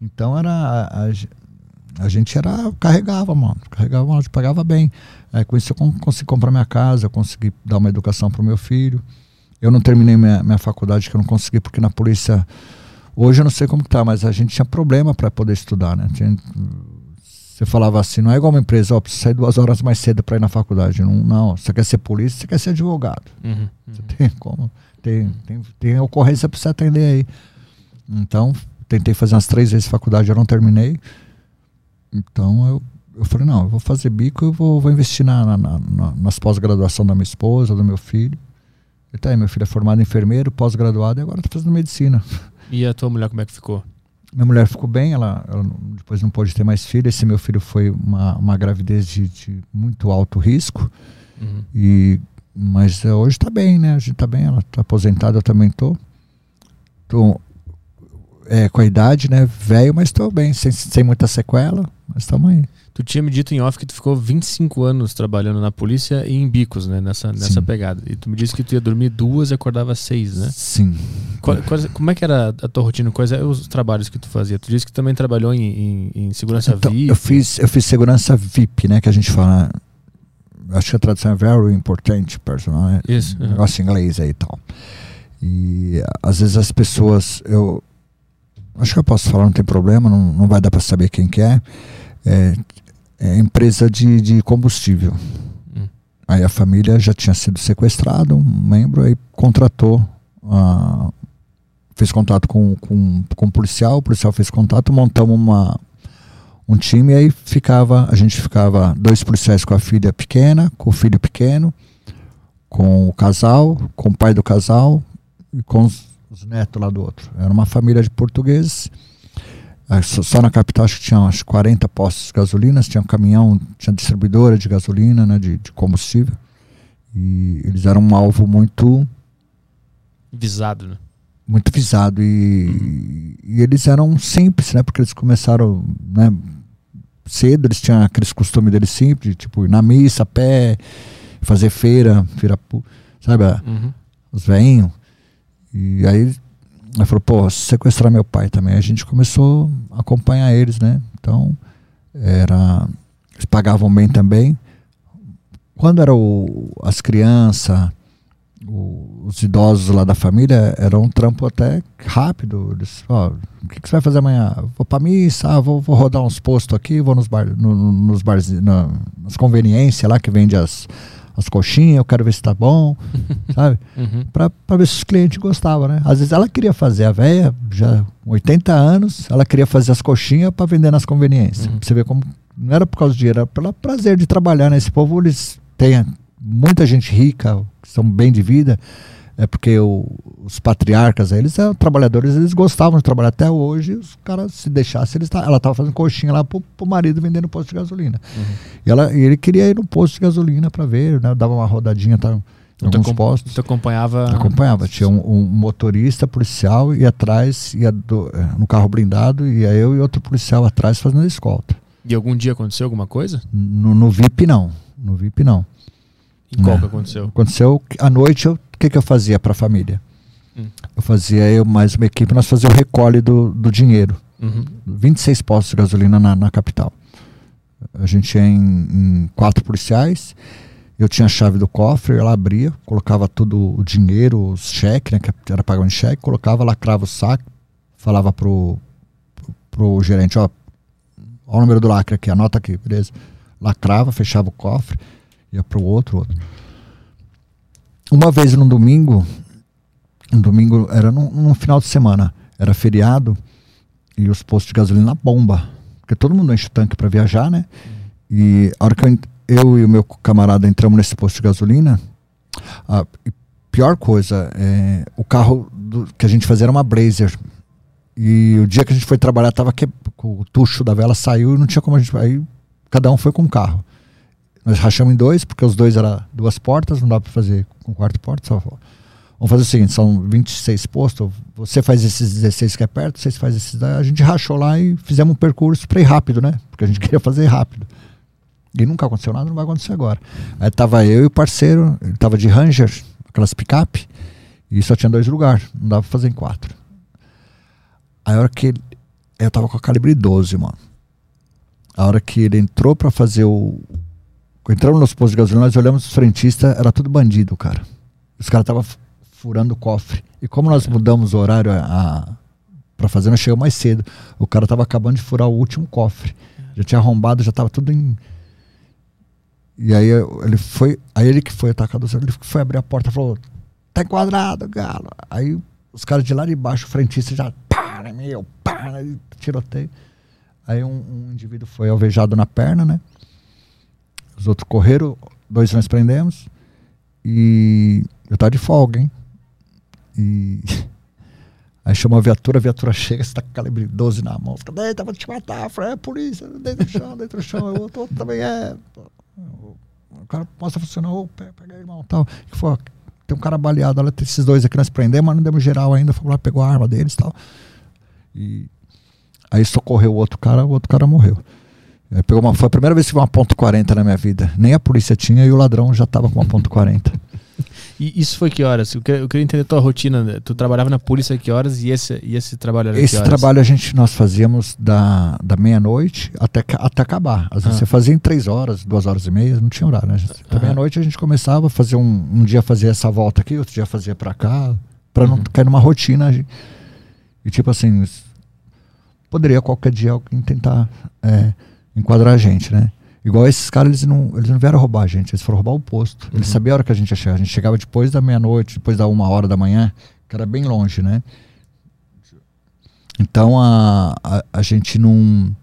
Então era a, a, a gente era carregava, mano, carregava, mano, pagava bem. Aí com isso eu consegui comprar minha casa, eu consegui dar uma educação para o meu filho. Eu não terminei minha, minha faculdade que eu não consegui porque na polícia hoje eu não sei como que tá, mas a gente tinha problema para poder estudar, né? Tinha, você falava assim, não é igual uma empresa, ó, precisa sair duas horas mais cedo para ir na faculdade. Não, não, você quer ser polícia, você quer ser advogado. Uhum, uhum. Você tem como? Tem, tem, tem ocorrência para você atender aí. Então, tentei fazer umas três vezes faculdade, eu não terminei. Então, eu, eu falei, não, eu vou fazer bico, eu vou, vou investir na, na, na nas pós-graduação da minha esposa, do meu filho. E tá aí, meu filho é formado em enfermeiro, pós-graduado, e agora está fazendo medicina. E a tua mulher, como é que ficou? Minha mulher ficou bem, ela, ela, depois não pôde ter mais filho. Esse meu filho foi uma, uma gravidez de, de muito alto risco. Uhum. E, mas uh, hoje está bem, né? A gente está bem, ela está aposentada, eu também estou. Tô, é, com a idade, né? Velho, mas estou bem, sem, sem muita sequela, mas estamos aí. Tu tinha me dito em off que tu ficou 25 anos trabalhando na polícia e em bicos, né? Nessa, nessa pegada. E tu me disse que tu ia dormir duas e acordava seis, né? Sim. Qual, qual, como é que era a tua rotina? Quais eram os trabalhos que tu fazia? Tu disse que também trabalhou em, em, em segurança então, VIP. Eu fiz, eu fiz segurança VIP, né? Que a gente fala. Acho que a tradução é very important personal, né? Isso. Uhum. Negócio em inglês aí e tal. E às vezes as pessoas. Eu, acho que eu posso falar, não tem problema, não, não vai dar para saber quem que é. É, é, empresa de, de combustível. Hum. Aí a família já tinha sido sequestrada, um membro aí contratou, uh, fez contato com, com, com o policial, o policial fez contato, montamos uma, um time e aí ficava, a gente ficava dois policiais com a filha pequena, com o filho pequeno, com o casal, com o pai do casal e com os, os netos lá do outro. Era uma família de portugueses só na capital acho que tinha umas 40 postos de gasolina, tinha um caminhão, tinha distribuidora de gasolina, né, de, de combustível. E eles eram um alvo muito visado, né? Muito visado e, e eles eram simples, né? Porque eles começaram, né? cedo, eles tinham aqueles costumes deles simples, tipo ir na missa, a pé, fazer feira, feira, sabe, Uhum. os veinhos. E aí ela falou, pô, sequestrar meu pai também. A gente começou a acompanhar eles, né? Então, era. Eles pagavam bem também. Quando eram as crianças, os idosos lá da família, era um trampo até rápido. Eles, ó, o que, que você vai fazer amanhã? Vou pra missa, ah, vou, vou rodar uns postos aqui, vou nos, bar, no, no- nos barzinhos, na- nas conveniências lá que vende as, as coxinhas, eu quero ver se tá bom, sabe? Uhum. Pra, pra ver se os clientes gostavam, né? Às vezes ela queria fazer, a véia, já com 80 anos, ela queria fazer as coxinhas pra vender nas conveniências. Uhum. Você ver como. Não era por causa do dinheiro, era pelo prazer de trabalhar, né? Esse povo, eles têm muita gente rica, que são bem de vida, é porque o- os patriarcas, eles eram trabalhadores, eles gostavam de trabalhar até hoje, os caras se deixassem, eles, ta- ela tava fazendo coxinha lá pro, pro marido vendendo posto de gasolina. Uhum. E, ela, e ele queria ir no posto de gasolina pra ver, né? Dava uma rodadinha tá, em Tu, alguns postos. tu acompanhava. Acompanhava. Tinha um, um motorista policial e atrás ia do- eh, no carro blindado, ia eu e outro policial atrás fazendo a escolta. E algum dia aconteceu alguma coisa? No, no VIP, não. No VIP, não. E qual Não. que aconteceu? Aconteceu que à noite, eu- o que, que eu fazia para a família? Hum. Eu fazia, eu mais uma equipe, nós fazíamos o recolhe do, do dinheiro. Uhum. 26 postos de gasolina na, na capital. A gente tinha em, em quatro policiais. Eu tinha a chave do cofre, ela abria, colocava tudo o dinheiro, os cheques, né, que era pago em cheque, colocava, lacrava o saco, falava pro, pro, pro gerente, ó, ó o número do lacre aqui, anota aqui, beleza. Lacrava, fechava o cofre, ia pro outro, outro. Uma vez no domingo, um domingo, era no, no final de semana, era feriado, e os postos de gasolina bomba. Porque todo mundo enche o tanque para viajar, né? E a hora que eu, eu e o meu camarada entramos nesse posto de gasolina, a pior coisa, é, o carro do- que a gente fazia era uma Blazer. E o dia que a gente foi trabalhar, tava que, o tucho da vela saiu e não tinha como a gente. Aí cada um foi com um carro. Nós rachamos em dois, porque os dois eram duas portas, não dá para fazer com quatro portas. Só, vamos fazer o seguinte: são 26 postos, você faz esses 16 que é perto, vocês fazem esses. A gente rachou lá e fizemos um percurso para ir rápido, né? Porque a gente queria fazer rápido. E nunca aconteceu nada, não vai acontecer agora. Aí tava eu e o parceiro, ele tava de Ranger, aquelas picape, e só tinha dois lugares, não dava pra fazer em quatro. Aí a hora que ele, eu tava com a calibre 12, mano. A hora que ele entrou pra fazer o. Entramos nos postos de gasolina, nós olhamos os frentistas, era tudo bandido, cara. Os caras estavam furando o cofre. E como nós mudamos o horário a, a, pra fazer, nós chegamos mais cedo. O cara tava acabando de furar o último cofre. Já tinha arrombado, já tava tudo em. E aí ele foi. Aí ele que foi atacar do ele foi abrir a porta falou: tá enquadrado, galo. Aí os caras de lá de baixo, o frentista já. Para, meu, e tiroteio. Aí um, um indivíduo foi alvejado na perna, né? Os outros correram, dois nós prendemos. E eu tava de folga, hein? E aí chamou a viatura, a viatura chega, você tá com calibre 12 na mão. Fica, deita, vou te matar. Eu falei, é polícia, deita no chão, deita no chão. O outro, outro também é. O cara mostra funcionar, ô, pega, aí, irmão. Tal. Que foi, tem um cara baleado, olha, esses dois aqui nós prendemos, mas não demos geral ainda. Foi lá, pegou a arma deles tal. E aí socorreu o outro cara, o outro cara morreu. Aí pegou uma, foi a primeira vez que vi uma ponto .40 na minha vida. Nem a polícia tinha e o ladrão já tava com uma ponto .40. E isso foi que horas? Eu queria, eu queria entender a tua rotina. Tu trabalhava na polícia que horas e esse, e esse trabalho era Esse trabalho a gente nós fazíamos da, da meia-noite até, até acabar. Às vezes Ah. você fazia em três horas, duas horas e meia, não tinha horário, né? Da Aham. meia-noite a gente começava a fazer um, um dia fazia essa volta aqui, outro dia fazia pra cá, pra não Uhum. cair numa rotina. de- E tipo assim, poderia qualquer dia alguém tentar é, enquadrar a gente, né? Igual esses caras, eles não, eles não vieram roubar a gente, eles foram roubar o posto. Eles Uhum. sabiam a hora que a gente ia chegar. A gente chegava depois da meia-noite, depois da uma hora da manhã, que era bem longe, né? Então a, a, a gente não,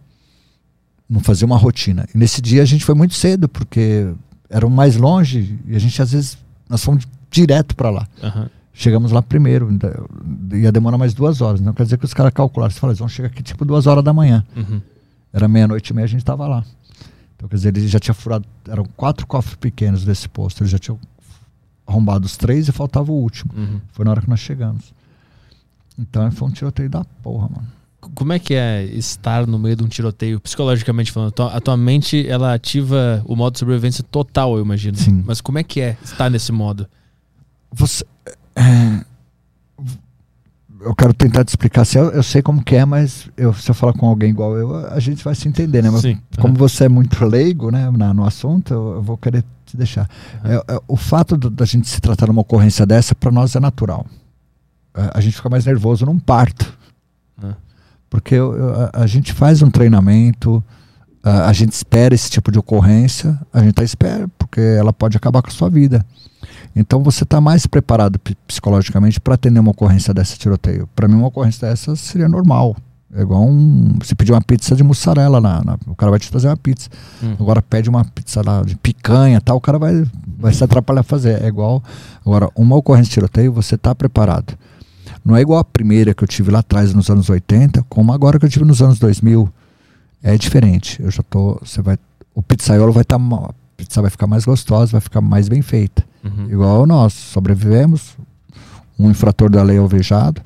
não fazia uma rotina. E nesse dia a gente foi muito cedo, porque era o mais longe e a gente às vezes nós fomos direto para lá. Aham. Chegamos lá primeiro, ia demorar mais duas horas. Não quer dizer que os caras calcularam. Você fala, eles vão chegar aqui tipo duas horas da manhã. Uhum. Era meia-noite e meia, a gente estava lá. Então, quer dizer, ele já tinha furado. Eram quatro cofres pequenos desse posto. Eles já tinham arrombado os três e faltava o último. Uhum. Foi na hora que nós chegamos. Então foi um tiroteio da porra, mano. como é que é estar no meio de um tiroteio, psicologicamente falando? A tua mente, ela ativa o modo de sobrevivência total, eu imagino. Sim. Mas como é que é estar nesse modo? Você. é, eu quero tentar te explicar. Se eu, eu sei como que é, mas eu, se eu falar com alguém igual eu, a gente vai se entender, né? Mas Sim. como você é muito leigo né, na- no assunto, eu, eu vou querer te deixar. É, é, o fato do- da gente se tratar numa ocorrência dessa, para nós é natural. É, a gente fica mais nervoso num parto. Ah. Porque a, a gente faz um treinamento, a, a gente espera esse tipo de ocorrência, a gente tá espera, porque ela pode acabar com a sua vida. Então você está mais preparado psicologicamente para atender uma ocorrência dessa tiroteio. Para mim, uma ocorrência dessa seria normal. É igual um. Você pedir uma pizza de mussarela, na, na- o cara vai te trazer uma pizza. Hum. Agora pede uma pizza lá de picanha tal, o cara vai, vai se atrapalhar a fazer. É igual. Agora, uma ocorrência de tiroteio, você está preparado. Não é igual a primeira que eu tive lá atrás nos anos 80, como agora que eu tive nos anos 2000. É diferente. Eu já tô. Você vai. O pizzaiolo vai estar. a pizza vai ficar mais gostosa, vai ficar mais bem feita. Uhum. Igual nós, sobrevivemos, um infrator da lei alvejado.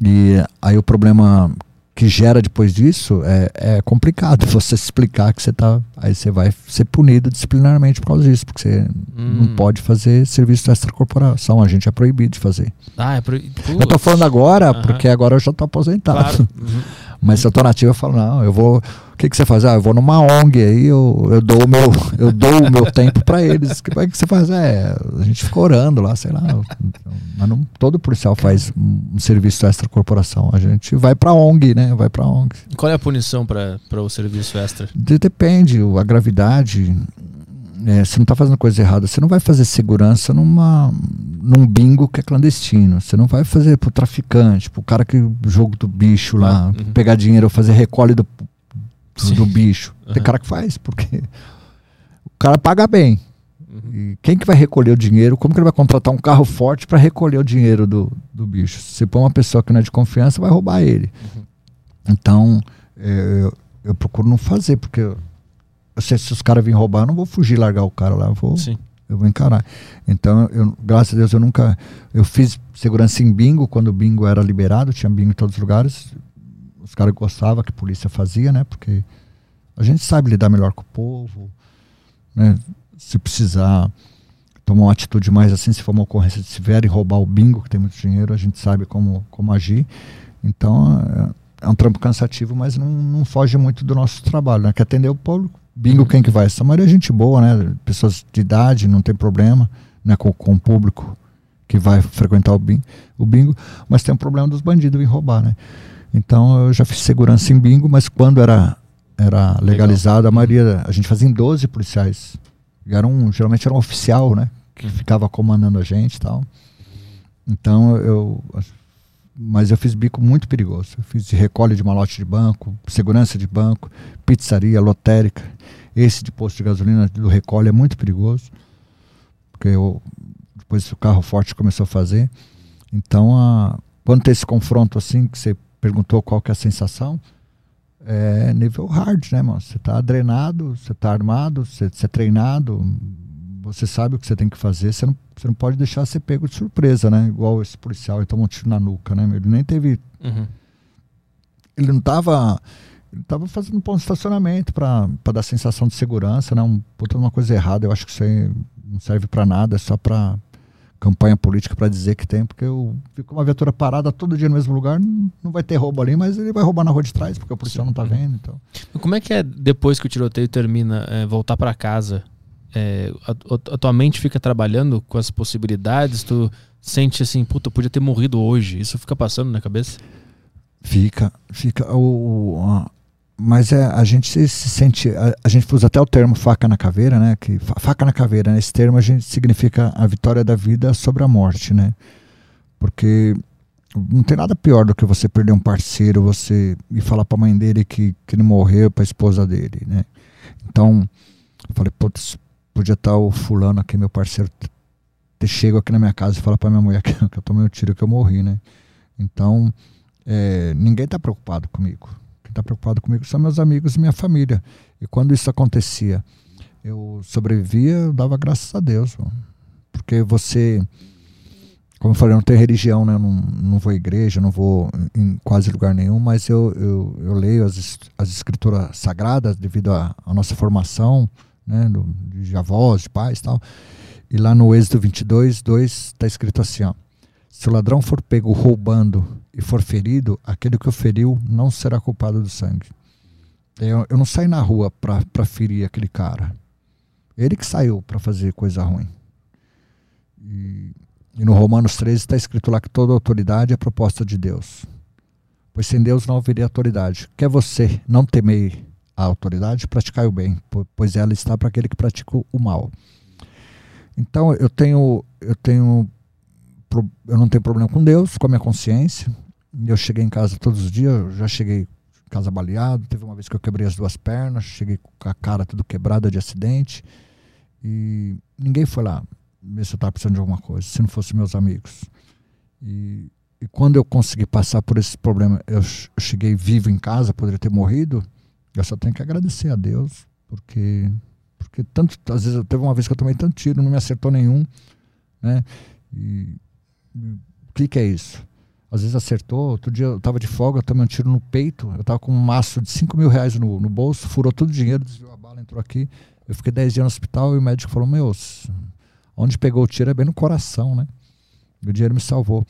E aí o problema que gera depois disso é, é complicado você explicar que você tá. Aí você vai ser punido disciplinarmente por causa disso, porque você não Hum. pode fazer serviço de extracorporação, a gente é proibido de fazer. Ah, é pro... Eu tô falando agora, Aham. porque agora eu já tô aposentado. Claro. Uhum. Mas se eu tô nativo, eu falo, não, eu vou. O que, que você faz? Ah, eu vou numa ONG aí, eu, eu dou o meu, eu dou meu tempo para eles. O que, que você faz? É, a gente fica orando lá, sei lá. Mas não, todo policial faz um, um serviço extra corporação. A gente vai pra ONG, né? Vai pra ONG. E Qual é a punição para o serviço extra? De- depende, a gravidade. É, você não está fazendo coisa errada. Você não vai fazer segurança numa, num bingo que é clandestino. Você não vai fazer pro traficante, pro cara que jogo do bicho lá, uhum. pegar dinheiro, fazer recolhe do, do, do bicho. Tem Aham. cara que faz, porque o cara paga bem. Uhum. E quem que vai recolher o dinheiro? Como que ele vai contratar um carro forte para recolher o dinheiro do, do bicho? Se põe uma pessoa que não é de confiança, vai roubar ele. Uhum. Então, é, eu, eu procuro não fazer, porque se os caras virem roubar, eu não vou fugir e largar o cara lá, eu vou, Sim. eu vou encarar. Então, eu, graças a Deus, eu nunca. Eu fiz segurança em bingo, quando o bingo era liberado, tinha bingo em todos os lugares. Os caras gostavam que a polícia fazia, né? Porque a gente sabe lidar melhor com o povo, né? Se precisar tomar uma atitude mais assim, se for uma ocorrência de se vierem roubar o bingo, que tem muito dinheiro, a gente sabe como, como agir. Então, é, é um trampo cansativo, mas não, não foge muito do nosso trabalho, né? Que é atender o público. Bingo, quem que vai? Essa maioria é gente boa, né? Pessoas de idade, não tem problema, né? Com, com o público que vai frequentar o bingo, o bingo, mas tem o problema dos bandidos vir roubar, né? Então, eu já fiz segurança em bingo, mas quando era, era legalizado, a maioria, a gente fazia em 12 policiais. Era um, geralmente era um oficial, né? Que Uhum. ficava comandando a gente e tal. Então eu. Mas eu fiz bico muito perigoso. Eu fiz recolhe de malote de banco, segurança de banco, pizzaria, lotérica. Esse de posto de gasolina do recolhe é muito perigoso. Porque eu, depois o carro forte começou a fazer. Então, a, quando tem esse confronto assim, que você perguntou qual que é a sensação, é nível hard, né, mano? Você tá drenado, você tá armado, você é treinado, você sabe o que você tem que fazer, você não, você não pode deixar ser pego de surpresa, né? Igual esse policial, ele tomou um tiro na nuca, né? Ele nem teve. Uhum. Ele não tava. Ele tava fazendo um ponto de estacionamento para dar sensação de segurança, né? Um, puta uma coisa errada. Eu acho que isso aí não serve para nada, é só para campanha política para dizer que tem, porque eu fico uma viatura parada todo dia no mesmo lugar, não, não vai ter roubo ali, mas ele vai roubar na rua de trás, porque o policial não tá vendo, então. Como é que é depois que o tiroteio termina, é, voltar para casa? É, a, a- a tua mente fica trabalhando com as possibilidades? Tu sente assim, puta, eu podia ter morrido hoje. Isso fica passando na cabeça? Fica, fica. O, o- a- mas é, a gente se, se sente. A, a gente usa até o termo faca na caveira, né? Que, fa- faca na caveira, né? Esse termo a gente significa a vitória da vida sobre a morte, né? Porque não tem nada pior do que você perder um parceiro, você ir falar pra mãe dele que, que ele morreu, pra esposa dele, né? Então, eu falei, putz, podia estar o fulano aqui, meu parceiro, ter chego aqui na minha casa e falar pra minha mulher que, que eu tomei um tiro, que eu morri, né? Então, é, ninguém está preocupado comigo. Quem está preocupado comigo são meus amigos e minha família. E quando isso acontecia, eu sobrevivia, eu dava graças a Deus. Porque você, como eu falei, eu não tenho religião, né? Eu não, não vou à igreja, não vou em quase lugar nenhum, mas eu, eu, eu leio as, as escrituras sagradas devido à nossa formação, né? Do, de avós, de pais e tal. E lá no Êxodo 22, 2, está escrito assim, ó. Se o ladrão for pego roubando e for ferido, aquele que o feriu não será culpado do sangue. Eu, eu não saí na rua para ferir aquele cara. Ele que saiu para fazer coisa ruim. E, e no Romanos 13 está escrito lá que toda autoridade é proposta de Deus. Pois sem Deus não haveria autoridade. Quer você não temer a autoridade, praticar o bem, pois ela está para aquele que pratica o mal. Então eu tenho, eu tenho, eu não tenho problema com Deus, com a minha consciência. Eu cheguei em casa todos os dias, já cheguei casa baleado. Teve uma vez que eu quebrei as duas pernas, cheguei com a cara tudo quebrada de acidente. E ninguém foi lá ver se eu estava precisando de alguma coisa, se não fossem meus amigos. E, e, quando eu consegui passar por esse problema, eu, eu cheguei vivo em casa, poderia ter morrido. Eu só tenho que agradecer a Deus, porque porque tanto às vezes teve uma vez que eu tomei tanto tiro, não me acertou nenhum, né? E, o que, que é isso? às vezes acertou. Outro dia eu tava de folga, eu tomei um tiro no peito. Eu tava com um maço de 5 mil reais no, no bolso, furou todo o dinheiro, desviou a bala, entrou aqui. Eu fiquei 10 dias no hospital e o médico falou: Meu, onde pegou o tiro é bem no coração, né? E o dinheiro me salvou.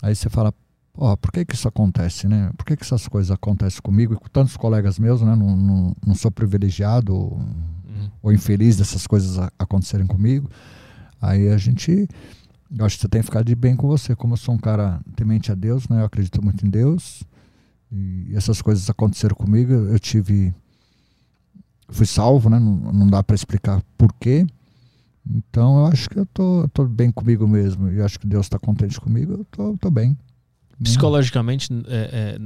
Aí você fala: Porra, por que que isso acontece, né? Por que que essas coisas acontecem comigo e com tantos colegas meus, né? Não, não, não sou privilegiado ou, uhum. ou infeliz dessas coisas acontecerem comigo. Aí a gente eu acho que você tem que ficar de bem com você. Como eu sou um cara temente a Deus, né? Eu acredito muito em Deus. E essas coisas aconteceram comigo. Eu tive. Fui salvo, né? Não, não dá para explicar por quê. Então eu acho que eu tô, tô bem comigo mesmo. E acho que Deus está contente comigo. Eu tô, tô bem. Psicologicamente, é, é,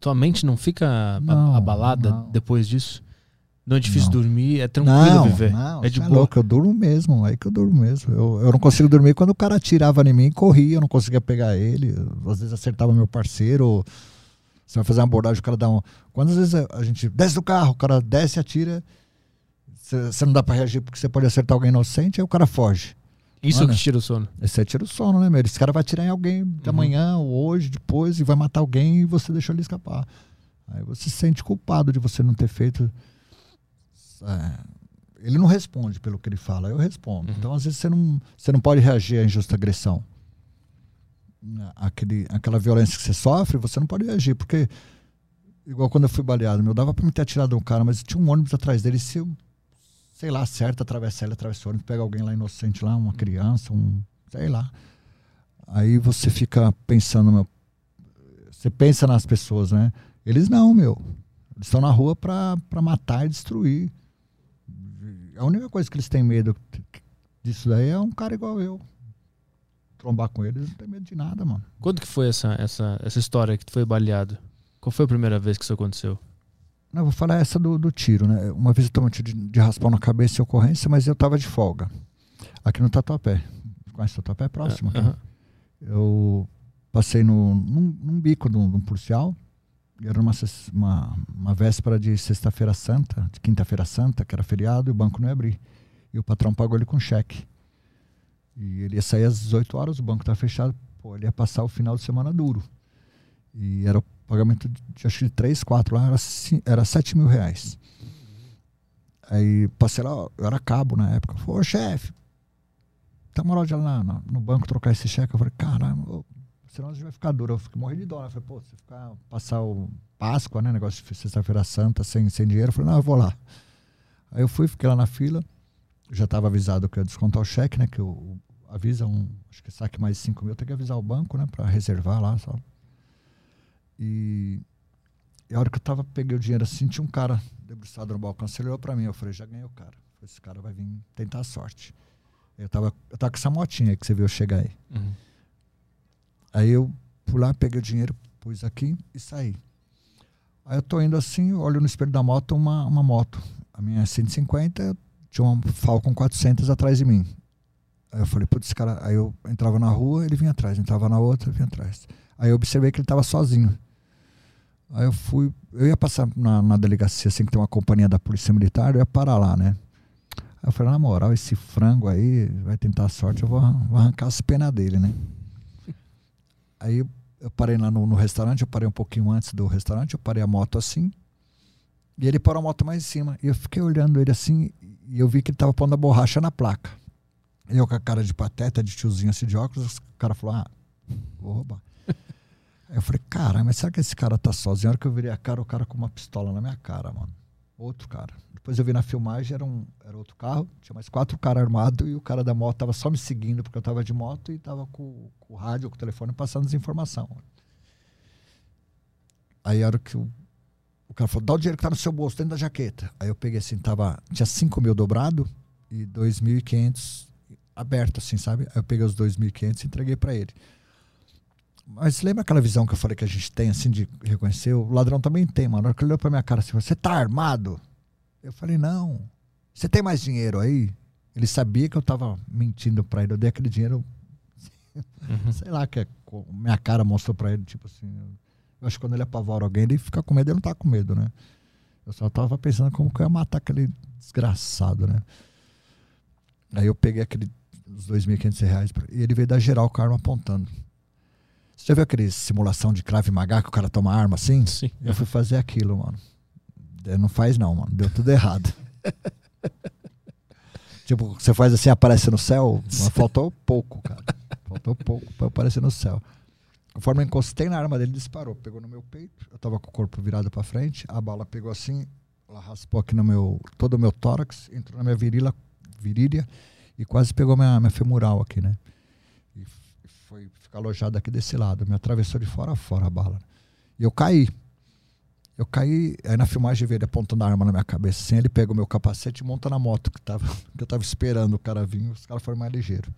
tua mente não fica não, abalada não. depois disso? Não é difícil não. dormir, é tranquilo não, viver. Não, é de é boa. Louco, eu durmo mesmo, aí que eu durmo mesmo. Eu, eu não consigo dormir quando o cara atirava em mim e corria, eu não conseguia pegar ele. Às vezes acertava meu parceiro. Você vai fazer uma abordagem, o cara dá um. Quantas vezes a gente desce do carro, o cara desce atira. Você não dá pra reagir porque você pode acertar alguém inocente, aí o cara foge. Isso Mano, que tira o sono. Esse é tira o sono, né, meu? Esse cara vai atirar em alguém uhum. amanhã, ou hoje, depois, e vai matar alguém e você deixou ele escapar. Aí você se sente culpado de você não ter feito é, ele não responde pelo que ele fala, eu respondo. Uhum. Então, às vezes, você não, você não pode reagir à injusta agressão. Aquele, aquela violência que você sofre, você não pode reagir, porque, igual quando eu fui baleado, meu, dava para me ter atirado um cara, mas tinha um ônibus atrás dele, se eu, sei lá, acerta, atravessa ele, atravessa ônibus, pega alguém lá inocente lá, uma criança, um, sei lá. Aí você fica pensando, meu, você pensa nas pessoas, né? Eles não, meu. Eles estão na rua para matar e destruir. A única coisa que eles têm medo disso daí é um cara igual eu. Trombar com eles, não tem medo de nada, mano. Quando que foi essa, essa, essa história que tu foi baleado? Qual foi a primeira vez que isso aconteceu? Não, vou falar essa do, do tiro, né? Uma vez eu tomei um tiro de, de raspão na cabeça e ocorrência, mas eu tava de folga. Aqui no Tatuapé. Conhece o Tatuapé? É próximo. Uh -huh. Eu passei no, num, num bico de um, de um policial era uma, uma, uma véspera de sexta-feira santa, de quinta-feira santa, que era feriado, e o banco não ia abrir. E o patrão pagou ele com cheque. E ele ia sair às 18 horas, o banco estava fechado, pô, ele ia passar o final de semana duro. E era o pagamento de acho que de 3, 4 lá, era, era 7 mil reais. Aí passei lá, eu era cabo na época. Falei, ô chefe, tá moral de lá no banco trocar esse cheque? Eu falei, caramba, senão a gente vai ficar duro. Eu fiquei morrendo de dó. Né? Eu falei, pô, você ficar, passar o Páscoa, né? Negócio de sexta-feira santa sem, sem dinheiro. Eu falei, não, eu vou lá. Aí eu fui, fiquei lá na fila. Já estava avisado que ia descontar o cheque, né? Que eu, avisa um, acho que saque mais 5 mil, tem que avisar o banco, né? Para reservar lá só. E, e, a hora que eu tava, peguei o dinheiro assim, tinha um cara debruçado no balcão, você olhou para mim, eu falei, já ganhei o cara. Esse cara vai vir tentar a sorte. Eu tava, eu tava com essa motinha que você viu chegar aí. Uhum. Aí eu fui lá, peguei o dinheiro, pus aqui e saí. Aí eu tô indo assim, olho no espelho da moto, uma, uma moto. A minha é 150, tinha uma Falcon 400 atrás de mim. Aí eu falei, putz, esse cara. Aí eu entrava na rua, ele vinha atrás, entrava na outra, ele vinha atrás. Aí eu observei que ele estava sozinho. Aí eu fui, eu ia passar na, na, delegacia, assim, que tem uma companhia da Polícia Militar, eu ia parar lá, né? Aí eu falei, na moral, esse frango aí vai tentar a sorte, eu vou, vou arrancar as penas dele, né? Aí eu parei lá no, no, restaurante, eu parei um pouquinho antes do restaurante, eu parei a moto assim, e ele parou a moto mais em cima. E eu fiquei olhando ele assim, e eu vi que ele tava pondo a borracha na placa. Eu com a cara de pateta, de tiozinho assim de óculos, o cara falou, ah, vou roubar. Eu falei, caramba, mas será que esse cara tá sozinho? A hora que eu virei a cara, o cara com uma pistola na minha cara, mano. Outro cara. Depois eu vi na filmagem, era, um, era outro carro, tinha mais quatro caras armados e o cara da moto tava só me seguindo porque eu tava de moto e tava com, com o rádio, com o telefone passando desinformação. Aí a hora que o, cara falou, dá o dinheiro que tá no seu bolso, dentro da jaqueta. Aí eu peguei assim, tava, tinha 5 mil dobrado e 2.500 aberto assim, sabe? Aí eu peguei os 2.500 e entreguei para ele. Mas lembra aquela visão que eu falei que a gente tem, assim, de reconhecer? O ladrão também tem, mano. Na hora que ele olhou pra minha cara assim, você tá armado? Eu falei, não. Você tem mais dinheiro aí? Ele sabia que eu tava mentindo pra ele. Eu dei aquele dinheiro, uhum. sei lá, que minha cara mostrou pra ele, tipo assim. Eu acho que quando ele apavora alguém, ele fica com medo, ele não tá com medo, né? Eu só tava pensando como que eu ia matar aquele desgraçado, né? Aí eu peguei aquele, os 2.500 reais e ele veio dar geral com a arma apontando. Você já viu aquele simulação de Krav Maga que o cara toma arma assim? Sim. Eu fui fazer aquilo, mano. Não faz não, mano. Deu tudo errado. tipo, você faz assim, aparece no céu. Mas faltou pouco, cara. Faltou pouco pra aparecer no céu. Conforme eu encostei na arma dele, disparou. Pegou no meu peito. Eu tava com o corpo virado pra frente. A bala pegou assim, ela raspou aqui no meu. todo o meu tórax, entrou na minha virilha, virilha e quase pegou minha, minha femoral aqui, né? Foi ficar alojado aqui desse lado. Me atravessou de fora a fora a bala. E eu caí. Eu caí, aí na filmagem veio ele apontando a arma na minha cabeça. Assim, ele pega o meu capacete e monta na moto que, tava, que eu tava esperando o cara vir. Os caras foram mais ligeiros.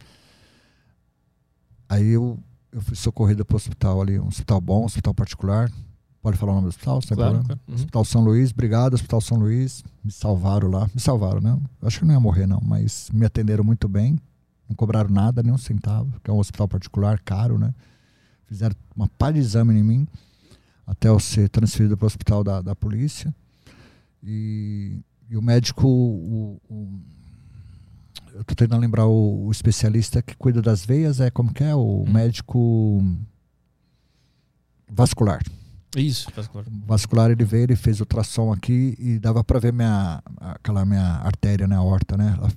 Aí eu, eu fui socorrido para o hospital ali, um hospital bom, um hospital particular. Pode falar o nome do hospital? Sem claro, claro. Uhum. Hospital São Luís, obrigado, Hospital São Luís. Me salvaram lá. Me salvaram, né? Acho que não ia morrer, não, mas me atenderam muito bem. Não cobraram nada, nem um centavo, que é um hospital particular caro, né? Fizeram uma pá de exame em mim até eu ser transferido para o hospital da, da polícia. E, e o médico, o, o, eu estou tentando lembrar o, o, especialista que cuida das veias, é como que é? O hum. médico vascular. Isso, vascular. Vascular, ele veio, ele fez ultrassom aqui e dava para ver minha, aquela minha artéria, né, a horta, né? Ela,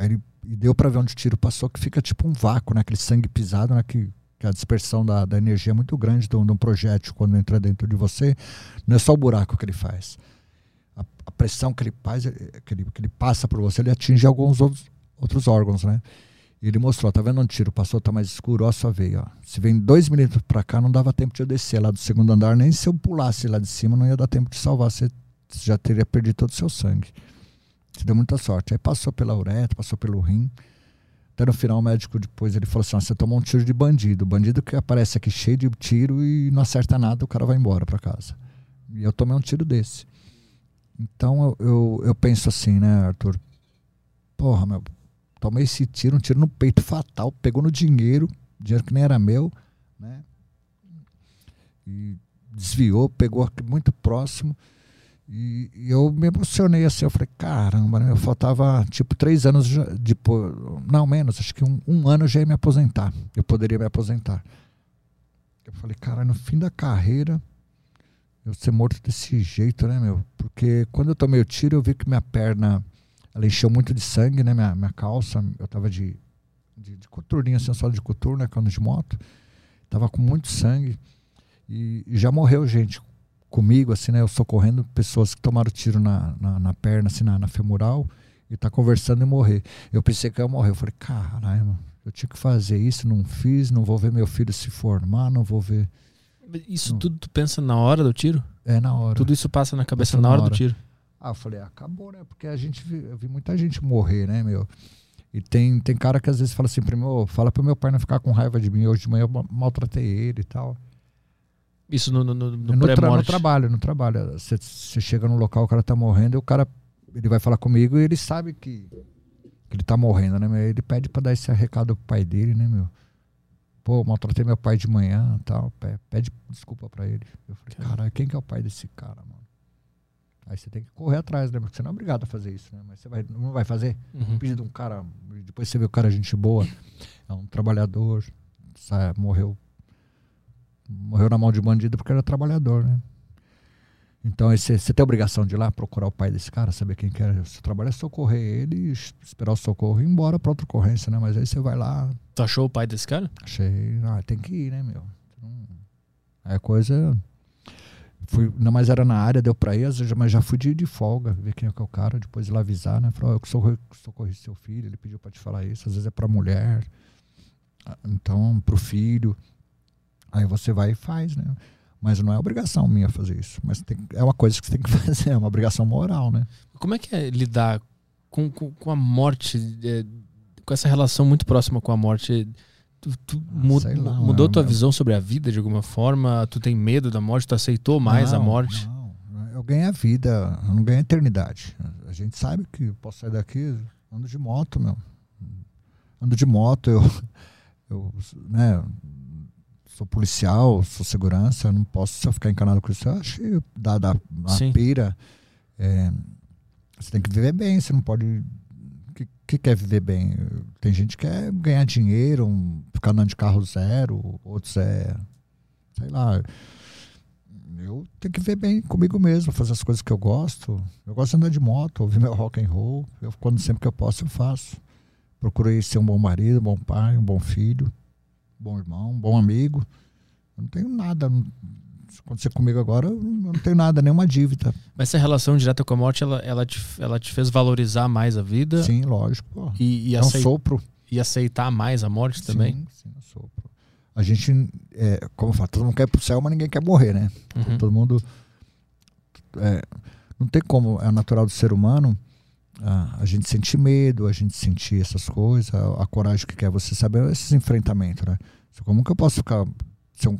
ele e deu para ver onde o tiro passou, que fica tipo um vácuo, né? Aquele sangue pisado, né? Que, que a dispersão da, da energia é muito grande de um, de um projétil quando entra dentro de você. Não é só o buraco que ele faz. A, a pressão que ele faz, eh, que ele, que ele passa por você, ele atinge alguns outros, outros órgãos, né? E ele mostrou, tá vendo onde o tiro passou? Tá mais escuro, ó, só veio, ó. Se vem dois milímetros para cá, não dava tempo de eu descer lá do segundo andar, nem se eu pulasse lá de cima, não ia dar tempo de salvar. Você já teria perdido todo o seu sangue. Você deu muita sorte. Aí passou pela uretra, passou pelo rim. Até no final o médico depois ele falou assim: ah, você tomou um tiro de bandido. Bandido que aparece aqui cheio de tiro e não acerta nada, o cara vai embora para casa. E eu tomei um tiro desse. Então eu, eu, eu, penso assim, né, Arthur? Porra, meu, tomei esse tiro, um tiro no peito fatal, pegou no dinheiro, dinheiro que nem era meu, né? E desviou, pegou muito próximo. E, e, eu me emocionei assim, eu falei, caramba, né? eu faltava tipo três anos depois, não menos, acho que um, um, ano já ia me aposentar. Eu poderia me aposentar. Eu falei, cara, no fim da carreira, eu ser morto desse jeito, né, meu? Porque quando eu tomei o tiro, eu vi que minha perna, ela encheu muito de sangue, né? Minha, minha calça, eu tava de, de, de coturninha, assim, só de coturno, né? Quando de moto. Tava com muito sangue. E, e já morreu gente comigo, assim, né? Eu socorrendo pessoas que tomaram tiro na, na, na perna, assim, na, na, femoral, e tá conversando e morrer. Eu pensei que ia morrer. Eu falei, caralho, eu tinha que fazer isso, não fiz, não vou ver meu filho se formar, não vou ver. Isso não. tudo tu pensa na hora do tiro? É, na hora. Tudo isso passa na cabeça na, na hora, hora, do tiro? Ah, eu falei, acabou, né? Porque a gente eu vi muita gente morrer, né, meu? E tem, tem cara que às vezes fala assim, primeiro, fala pro meu pai não ficar com raiva de mim. Hoje de manhã eu maltratei ele e tal. Isso no, no, no, no, no, tra no trabalho, no trabalho. Você chega no local, o cara tá morrendo, e o cara ele vai falar comigo e ele sabe que, que ele tá morrendo, né? Meu? Ele pede pra dar esse recado pro pai dele, né, meu? Pô, maltratei meu pai de manhã tal. Pede desculpa pra ele. Eu falei, caralho, quem que é o pai desse cara, mano? Aí você tem que correr atrás, né? Porque você não é obrigado a fazer isso, né? Mas você vai, não vai fazer. Uhum. Pedir de um cara, depois você vê o cara gente boa, é um trabalhador, sabe, morreu morreu na mão de bandido porque era trabalhador, né? Então aí você, tem a obrigação de ir lá procurar o pai desse cara, saber quem que é. Seu trabalho é socorrer ele, esperar o socorro e ir embora pra outra ocorrência, né? Mas aí você vai lá, Tu achou o pai desse cara? Achei. Ah, tem que ir, né, meu? Não- É coisa. Fui, não, mas era na área, deu pra ir, mas já fui de, de folga, ver quem é que é o cara, depois ir lá avisar, né? Falou, eu socorri, socorri seu filho, ele pediu pra te falar isso, às vezes é pra mulher, então pro filho. Aí você vai e faz, né? Mas não é obrigação minha fazer isso. Mas tem- é uma coisa que você tem que fazer, é uma obrigação moral, né? Como é que é lidar com, com, com a morte, é, com essa relação muito próxima com a morte? Tu, tu Ah, sei lá, mudou tua visão sobre a vida de alguma forma? Tu tem medo da morte? Tu aceitou mais a Não, morte? Não, eu ganhei a vida, eu não ganhei a eternidade. A gente sabe que eu posso sair daqui, ando de moto, meu. Ando de moto, eu, eu né, sou policial, sou segurança, eu não posso só ficar encanado com isso. Eu acho que dá, dá uma Sim. pira. é, você tem que viver bem, você não pode. O que, que quer viver bem? Tem gente que quer ganhar dinheiro, um- ficar andando de carro zero, outros é. Sei lá. Eu tenho que ver bem comigo mesmo, fazer as coisas que eu gosto. Eu gosto de andar de moto, ouvir meu rock and roll. Eu, quando sempre que eu posso, eu faço. Procurei ser um bom marido, um bom pai, um bom filho, bom irmão, bom amigo. Eu não tenho nada. não- Se acontecer comigo agora, eu não tenho nada, nenhuma dívida. Mas essa relação direta com a morte, ela, ela, te, ela te fez valorizar mais a vida Sim, lógico. Pô. e, e, É um acei- sopro. e aceitar mais a morte também? Sim, sim, é um sopro. A gente, é, como eu falo, todo mundo quer ir pro céu, mas ninguém quer morrer, né? Uhum. Todo mundo. é, não tem como, é natural do ser humano a, a gente sentir medo, a gente sentir essas coisas, a, a coragem que quer você saber esses enfrentamentos, né? Como que eu posso ficar. um-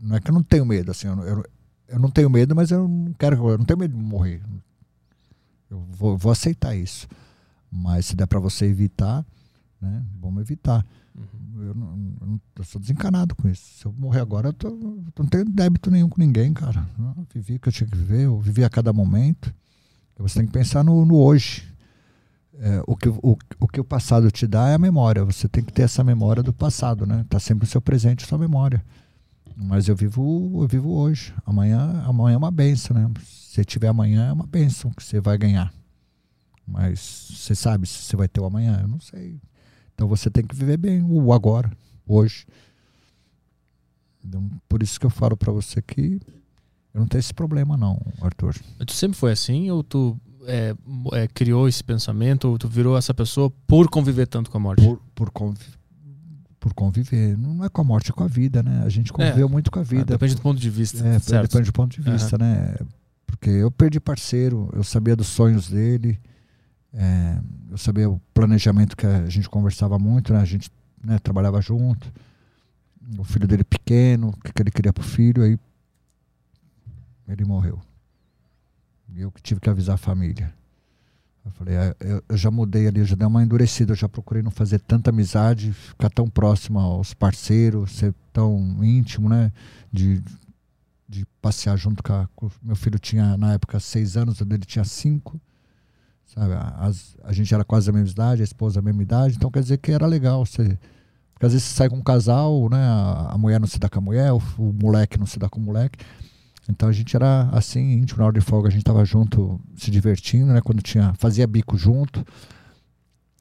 não é que eu não tenho medo, assim, eu, eu, eu não tenho medo, mas eu não quero, eu não tenho medo de morrer. Eu vou, vou aceitar isso. Mas se der para você evitar, né? Vamos evitar. Uhum. Eu, não, não- eu sou desencanado com isso. Se eu morrer agora, eu, tô, eu não tenho débito nenhum com ninguém, cara. Eu vivi o que eu tinha que viver, eu vivi a cada momento. Você tem que pensar no, no hoje. É, o, que, o, o que o passado te dá é a memória. Você tem que ter essa memória do passado, né? Tá sempre o seu presente, sua memória. Mas eu vivo, eu vivo hoje. Amanhã, amanhã é uma benção, né? Se tiver amanhã, é uma benção que você vai ganhar. Mas você sabe se você vai ter o amanhã? Eu não sei. Então você tem que viver bem o agora, hoje. Então, por isso que eu falo para você que eu não tenho esse problema não, Arthur. Mas tu sempre foi assim ou tu é, é, criou esse pensamento ou tu virou essa pessoa por conviver tanto com a morte? Por, por, convi- por conviver. Não é com a morte, é com a vida, né? A gente conviveu muito com a Ah, vida. depende do ponto de vista, É, certo? depende do ponto de vista, né? Porque eu perdi parceiro, eu sabia dos sonhos dele, é, eu sabia o planejamento que a gente conversava muito, né? A gente né, trabalhava junto. O filho dele pequeno, o que, que ele queria pro filho, aí ele morreu. E eu tive que avisar a família. Eu falei, ah, eu, já mudei ali, eu já dei uma endurecida, eu já procurei não fazer tanta amizade, ficar tão próximo aos parceiros, ser tão íntimo, né? De, de passear junto com, a, com meu filho tinha na época seis anos, o dele tinha cinco, sabe? As, a gente era quase a mesma idade, a esposa a mesma idade, então quer dizer que era legal você porque às vezes você sai com um casal, né? A, a mulher não se dá com a mulher, o, o moleque não se dá com o moleque. Então a gente era assim, íntimo, na hora de folga a gente tava junto, se divertindo, né? Quando tinha, fazia bico junto.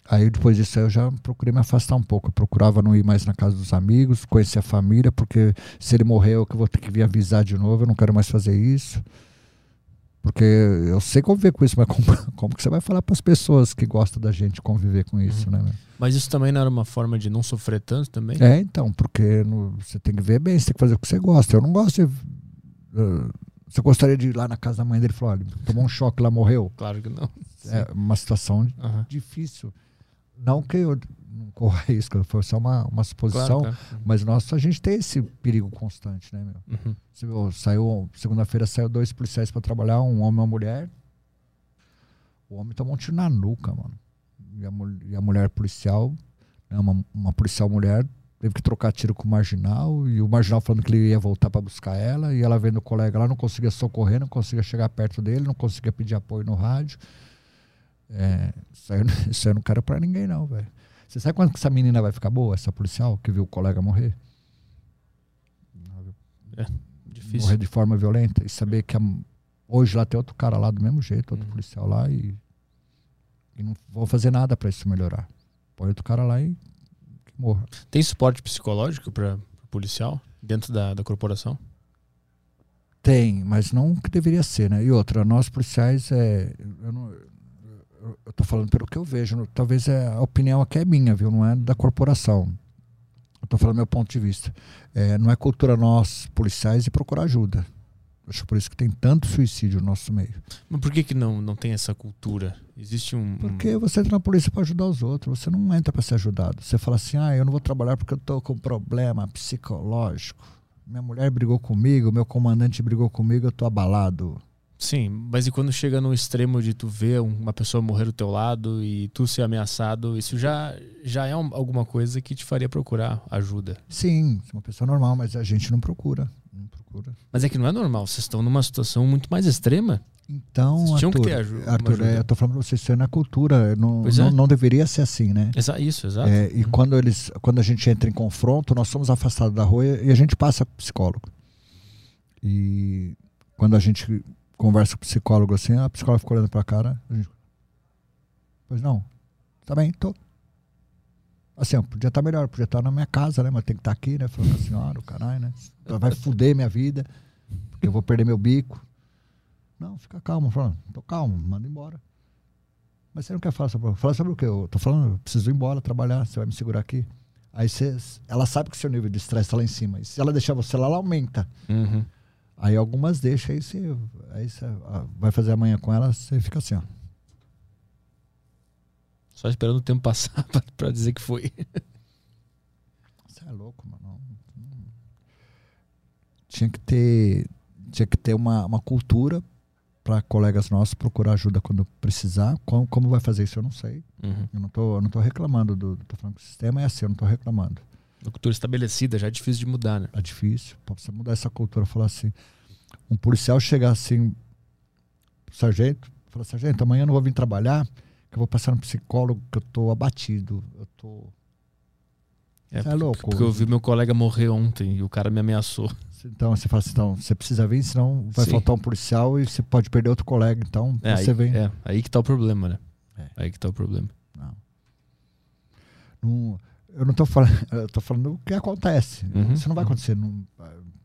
Aí depois disso eu já procurei me afastar um pouco. Eu procurava não ir mais na casa dos amigos, conhecer a família, porque se ele morrer eu que vou ter que vir avisar de novo, eu não quero mais fazer isso. Porque eu sei conviver com isso, mas como, como que você vai falar para as pessoas que gostam da gente conviver com isso, né? meu? Mas isso também não era uma forma de não sofrer tanto também? É, então, porque no- você tem que ver bem, você tem que fazer o que você gosta. Eu não gosto de. Uh, você gostaria de ir lá na casa da mãe dele e falar: olha, tomou um choque lá, morreu. Claro que não. É uma situação difícil. Não que eu não corra risco, foi só uma, uma suposição, Claro, claro. mas nossa, a gente tem esse perigo constante, né, meu? Uhum. Você viu, saiu, segunda-feira saiu dois policiais para trabalhar, um homem e uma mulher. O homem tomou um tiro na nuca, mano. E a, e a mulher policial, né, uma, uma policial mulher, teve que trocar tiro com o marginal, e o marginal falando que ele ia voltar para buscar ela, e ela vendo o colega lá, não conseguia socorrer, não conseguia chegar perto dele, não conseguia pedir apoio no rádio. É, isso, aí, isso aí eu não quero para ninguém, não, velho. Você sabe quando que essa menina vai ficar boa, essa policial, que viu o colega morrer? É, difícil. Morrer de forma violenta. E saber que a, hoje lá tem outro cara lá do mesmo jeito, outro Uhum. policial lá, e, e não vou fazer nada para isso melhorar. Põe outro cara lá e morra. Tem suporte psicológico para policial dentro da, da corporação? Tem, mas não o que deveria ser, né? E outra, nós policiais, é, eu, não, eu, tô falando pelo que eu vejo, talvez é, a opinião aqui é minha, viu? Não é da corporação. Eu tô falando meu ponto de vista. É, não é cultura nós, policiais, de procurar ajuda. Acho por isso que tem tanto suicídio no nosso meio. Mas por que, que não, não tem essa cultura? Existe um. Porque você entra na polícia para ajudar os outros, você não entra para ser ajudado. Você fala assim: ah, eu não vou trabalhar porque eu tô com problema psicológico. Minha mulher brigou comigo, meu comandante brigou comigo, eu tô abalado. Sim, mas e quando chega no extremo de tu ver uma pessoa morrer do teu lado e tu ser ameaçado, isso já, já é um- alguma coisa que te faria procurar ajuda. Sim, uma pessoa normal, mas a gente não procura. Não procura. Mas é que não é normal, vocês estão numa situação muito mais extrema. Então, Vocês tinham que Arthur, ter aju- uma Arthur ajuda. é, eu tô falando pra você, isso é na cultura. Não, Pois não, é. não deveria ser assim, né? Exa isso, exato. É, e quando, eles, quando a gente entra em confronto, nós somos afastados da rua e a gente passa pro psicólogo. E quando a gente conversa com o psicólogo assim, a psicóloga fica olhando pra cara. A gente, pois não, tá bem, tô. Assim, ó, podia estar melhor, podia estar na minha casa, né? Mas tem que estar aqui, né? Falando com a senhora, o caralho, né? Vai fuder minha vida, porque eu vou perder meu bico. Não, fica calmo, falando, tô calmo, manda embora. Mas você não quer falar sobre, falar sobre o quê? Eu tô falando, eu preciso ir embora trabalhar, você vai me segurar aqui. Aí você, ela sabe que seu nível de estresse tá lá em cima. E se ela deixar você lá, ela aumenta. Uhum. Aí algumas deixam, aí você, aí você ah, vai fazer amanhã com ela, você fica assim, ó. Só esperando o tempo passar pra dizer que foi. Você é louco, mano. Tinha que ter, tinha que ter uma, uma cultura para colegas nossos procurar ajuda quando precisar. Como, como vai fazer isso, eu não sei. Uhum. Eu não tô, eu não tô reclamando do, tô falando que o sistema é assim, eu não tô reclamando. Uma cultura estabelecida, já é difícil de mudar, né? É difícil. Pra você mudar essa cultura, falar assim. Um policial chegar assim, sargento, falar, sargento, amanhã eu não vou vir trabalhar, que eu vou passar no psicólogo, que eu tô abatido. Eu tô. É, é porque, louco. porque eu vi meu colega morrer ontem e o cara me ameaçou. Então você fala assim, então, você precisa vir, senão vai Sim. faltar um policial e você pode perder outro colega. Então, É, você aí, vem. é, aí que tá o problema, né? É. Aí que tá o problema. Não. Não- eu não tô falando, eu tô falando o que acontece. Uhum. Isso não vai acontecer. não-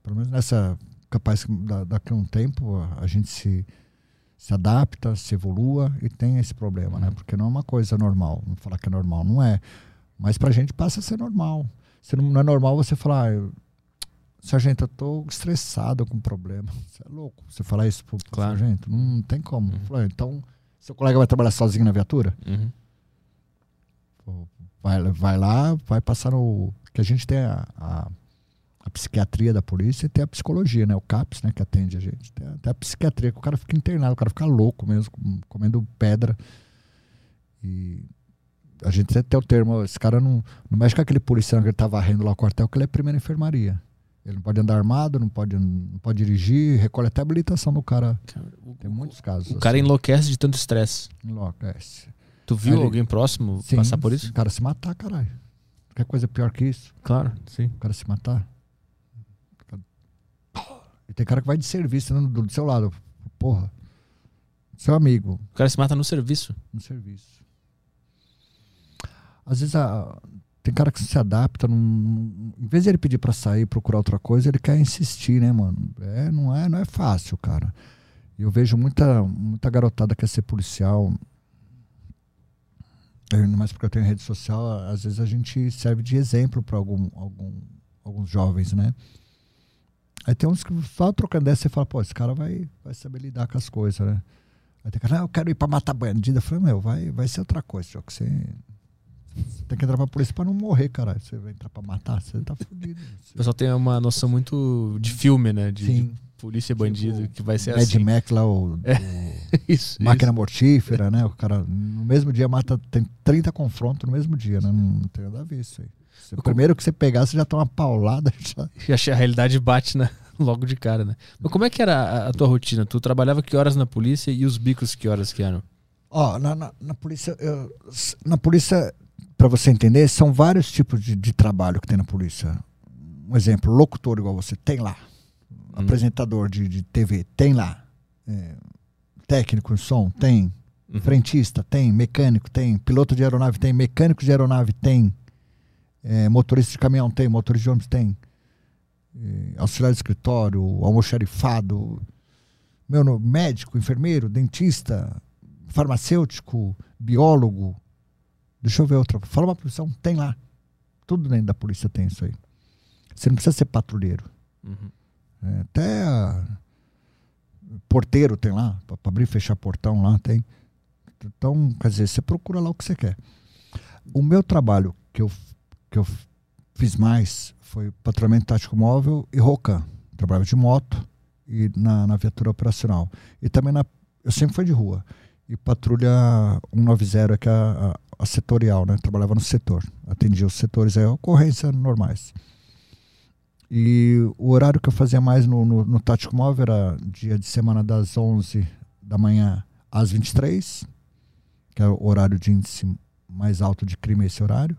pelo menos nessa. Capaz que da- daqui a um tempo a gente se, se adapta, se evolua e tem esse problema, né? Uhum. Porque não é uma coisa normal. Não falar que é normal, não é. Mas pra gente passa a ser normal. Se não, não é normal você falar, ah, sargento, eu tô estressado com problema. Você é louco. Você falar isso pro, pro Claro. sargento? Não tem como. Uhum. Falar, então, seu colega vai trabalhar sozinho na viatura? Uhum. Vai, vai lá, vai passar no. Que a gente tem a, a, a psiquiatria da polícia e tem a psicologia, né? O CAPS, né? Que atende a gente. Tem até a psiquiatria, que o cara fica internado, o cara fica louco mesmo, com- comendo pedra. E a gente até tem o termo, esse cara não, não mexe com aquele policial que ele tá varrendo lá o quartel, que ele é primeira enfermaria. Ele não pode andar armado, não pode, não pode dirigir, recolhe até a habilitação do cara. Cara, o, Tem muitos casos. o cara assim. enlouquece de tanto estresse. enlouquece. Tu viu Ali- alguém próximo Sim, passar por isso? O cara se matar, caralho. Qualquer coisa pior que isso. Claro, sim. o cara se matar. Tem cara que vai de serviço né, do, do seu lado. Porra. Seu amigo, O cara se mata no serviço. no serviço. Às vezes a- tem cara que se adapta. Num, em vez de ele pedir pra sair e procurar outra coisa, ele quer insistir, né, mano? É, não, é, não é fácil, cara. Eu vejo muita, muita garotada que quer ser policial. Ainda mais porque eu tenho rede social, às vezes a gente serve de exemplo para algum, algum, alguns jovens, né? Aí tem uns que só trocando dessa você fala, pô, esse cara vai, vai saber lidar com as coisas, né? Aí tem cara, não, eu quero ir pra matar bandido. Eu falei, meu, vai, vai ser outra coisa, só que você, você tem que entrar pra polícia pra não morrer, caralho. Você vai entrar pra matar, você tá fudido. O pessoal tem uma noção muito de filme, né? De, Sim. de polícia e bandido, Tipo, que vai ser Mad assim. Max lá, o, É. o Isso, máquina mortífera, né? O cara no mesmo dia mata, tem 30 confrontos no mesmo dia, né? Não tem nada a ver isso aí. O primeiro que você pegar, você já toma uma paulada. Já... a realidade bate na, logo de cara, né? Mas como é que era a, a, tua rotina? Tu trabalhava que horas na polícia e os bicos que horas que eram? Ó, oh, na, na, na, polícia, eu, na polícia, para você entender, são vários tipos de, de, trabalho que tem na polícia. Um exemplo, locutor igual você, tem lá. Hum. Apresentador de, de TV, tem lá. É, técnico de som, tem. Uhum. Frentista, tem. Mecânico, tem. Piloto de aeronave, tem. Mecânico de aeronave, tem. É, motorista de caminhão, tem. Motorista de ônibus, tem. É, auxiliar de escritório, almoxarifado. Meu, médico, enfermeiro, dentista, farmacêutico, biólogo. Deixa eu ver outra. Fala uma profissão, tem lá. Tudo dentro da polícia tem isso aí. Você não precisa ser patrulheiro. Uhum. É, até a, porteiro tem lá, para abrir e fechar portão lá tem. Então, quer dizer, você procura lá o que você quer. O meu trabalho que eu, que eu fiz mais foi patrulhamento tático móvel e ROCAM. Trabalhava de moto e na, na viatura operacional. E também na, eu sempre fui de rua. E patrulha 190, que é a, a, a setorial, né? Trabalhava no setor. Atendia os setores aí, ocorrências normais. E o horário que eu fazia mais no, no, no Tático Móvel era dia de semana das 11 da manhã às 23, que é o horário de índice mais alto de crime, esse horário.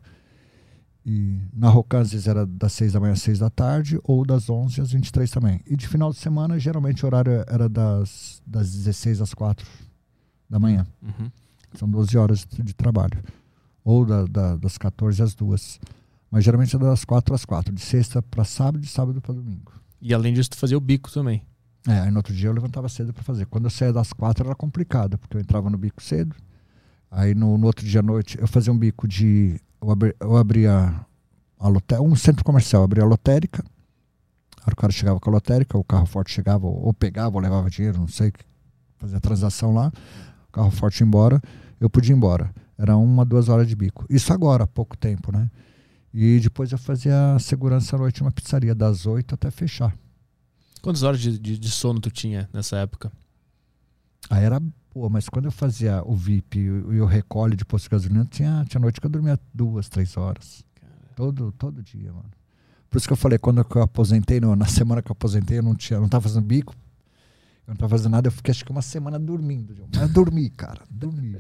E na Rocan, às vezes era das 6 da manhã às 6 da tarde, ou das 11 às 23 também. E de final de semana, geralmente o horário era das, das 16 às 4 da manhã. Uhum. São 12 horas de trabalho. Ou da, da, das 14 às 2. Mas geralmente é das 4 às 4, de sexta para sábado, de sábado para domingo. E além disso, tu fazia o bico também. É, aí no outro dia eu levantava cedo para fazer. Quando eu saía das 4 era complicado, porque eu entrava no bico cedo. Aí no, no outro dia à noite eu fazia um bico de. Eu, abri, eu abria a lotérica, um centro comercial, abria a lotérica. O cara chegava com a lotérica, o carro forte chegava, ou pegava, ou levava dinheiro, não sei, fazia a transação lá. O carro forte ia embora, eu podia ir embora. Era uma, duas horas de bico. Isso agora, há pouco tempo, né? E depois eu fazia segurança à noite numa pizzaria, das 8 até fechar. Quantas horas de, de, de sono tu tinha nessa época? Aí era Pô, mas quando eu fazia o VIP e o recolhe de posto de gasolina, tinha, tinha noite que eu dormia duas, três horas. Todo, todo dia, mano. Por isso que eu falei, quando eu aposentei, na semana que eu aposentei, eu não tinha, não tava fazendo bico, eu não tava fazendo nada, eu fiquei acho que uma semana dormindo. Mas dormi, cara. Dormi.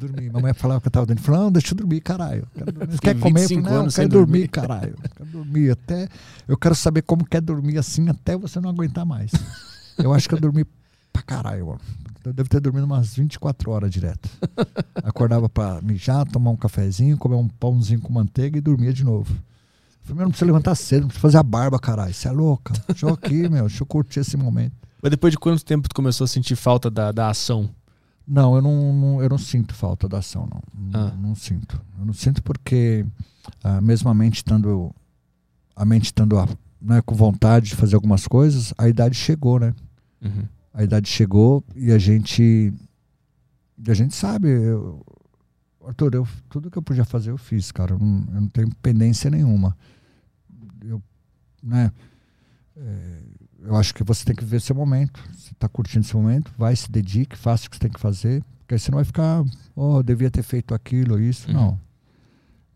dormi. Mamãe falava que eu tava dentro. Falou, não, deixa eu dormir, caralho. Dormir. Quer comer? Eu falei, não, eu quero dormir, dormir, caralho. Eu quero dormir. Até, eu quero saber como quer dormir assim até você não aguentar mais. Eu acho que eu dormi pra caralho, mano. Eu devo ter dormido umas 24 horas direto. Acordava pra mijar, tomar um cafezinho, comer um pãozinho com manteiga e dormia de novo. Primeiro não precisa levantar cedo, não precisa fazer a barba, caralho. Você é louca. Deixa eu aqui, meu. Deixa eu curtir esse momento. Mas depois de quanto tempo tu começou a sentir falta da, da ação? Não, eu não, não, eu não sinto falta da ação, não. Ah. Não, não, sinto. Eu não sinto porque ah, mesmo a mente estando a mente estando né, com vontade de fazer algumas coisas, a idade chegou, né? Uhum. A idade chegou e a gente a gente sabe, eu, Arthur, eu, tudo que eu podia fazer eu fiz, cara. Eu não, eu não tenho pendência nenhuma. Eu, né? É, eu acho que você tem que viver seu momento. Você está curtindo esse momento, vai, se dedique, faça o que você tem que fazer. Porque aí você não vai ficar, oh, devia ter feito aquilo, isso. Uhum. Não.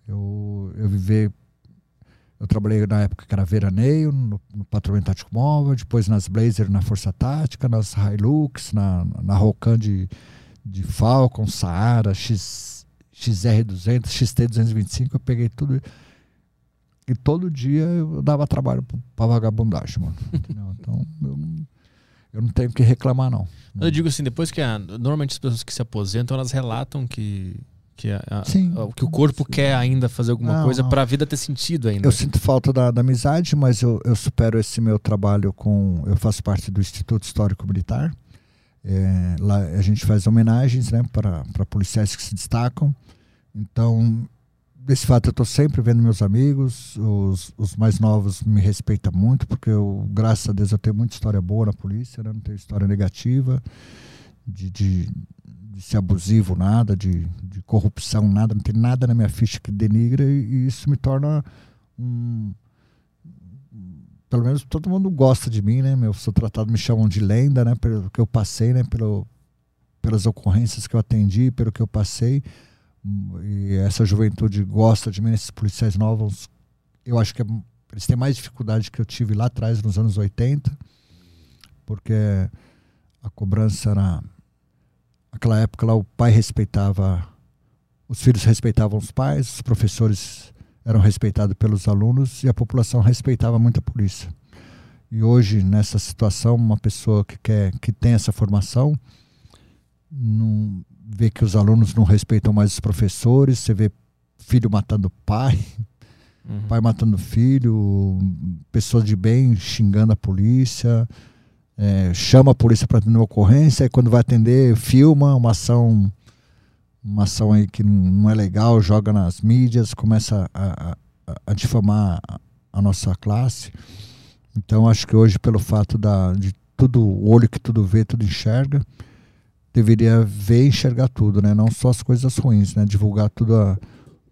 Eu, eu viver. Eu trabalhei na época que era veraneio, no, no patrulhamento tático móvel, depois nas Blazer na Força Tática, nas Hilux, na, na Rocan de, de Falcon, Saara, X, XR200, XT225. Eu peguei tudo e todo dia eu dava trabalho pra vagabundagem, mano. então eu não, eu não tenho que reclamar, não. Eu digo assim, depois que a, normalmente as pessoas que se aposentam, elas relatam que que, a, a, que o corpo sim. quer ainda fazer alguma não, coisa para a vida ter sentido ainda. Eu sinto falta da, da amizade, mas eu, eu, supero esse meu trabalho com. Eu faço parte do Instituto Histórico Militar. É, lá a gente faz homenagens né, para policiais que se destacam. Então desse fato eu estou sempre vendo meus amigos, os, os mais novos me respeitam muito, porque eu, graças a Deus, eu tenho muita história boa na polícia, né? não tenho história negativa, de, de, de ser abusivo, nada, de, de, corrupção, nada, não tem nada na minha ficha que denigre, e, e isso me torna um. Pelo menos todo mundo gosta de mim, né? Eu sou tratado, me chamam de lenda, né? Pelo que eu passei, né? Pelo, pelas ocorrências que eu atendi, pelo que eu passei e essa juventude gosta de mim, esses policiais novos eu acho que é, eles têm mais dificuldade que eu tive lá atrás, nos anos 80, porque a cobrança era. Naquela época lá o pai respeitava, os filhos respeitavam os pais, os professores eram respeitados pelos alunos e a população respeitava muito a polícia. E hoje, nessa situação, uma pessoa que quer que tem essa formação não vê que os alunos não respeitam mais os professores, você vê filho matando pai, uhum. pai matando filho, pessoas de bem xingando a polícia, é, chama a polícia para atender uma ocorrência, e quando vai atender, filma uma ação, uma ação aí que não é legal, joga nas mídias, começa a, a, a difamar a, a, nossa classe. Então acho que hoje, pelo fato da, de tudo, o olho que tudo vê, tudo enxerga, deveria ver e enxergar tudo, né? Não só as coisas ruins, né? Divulgar tudo a,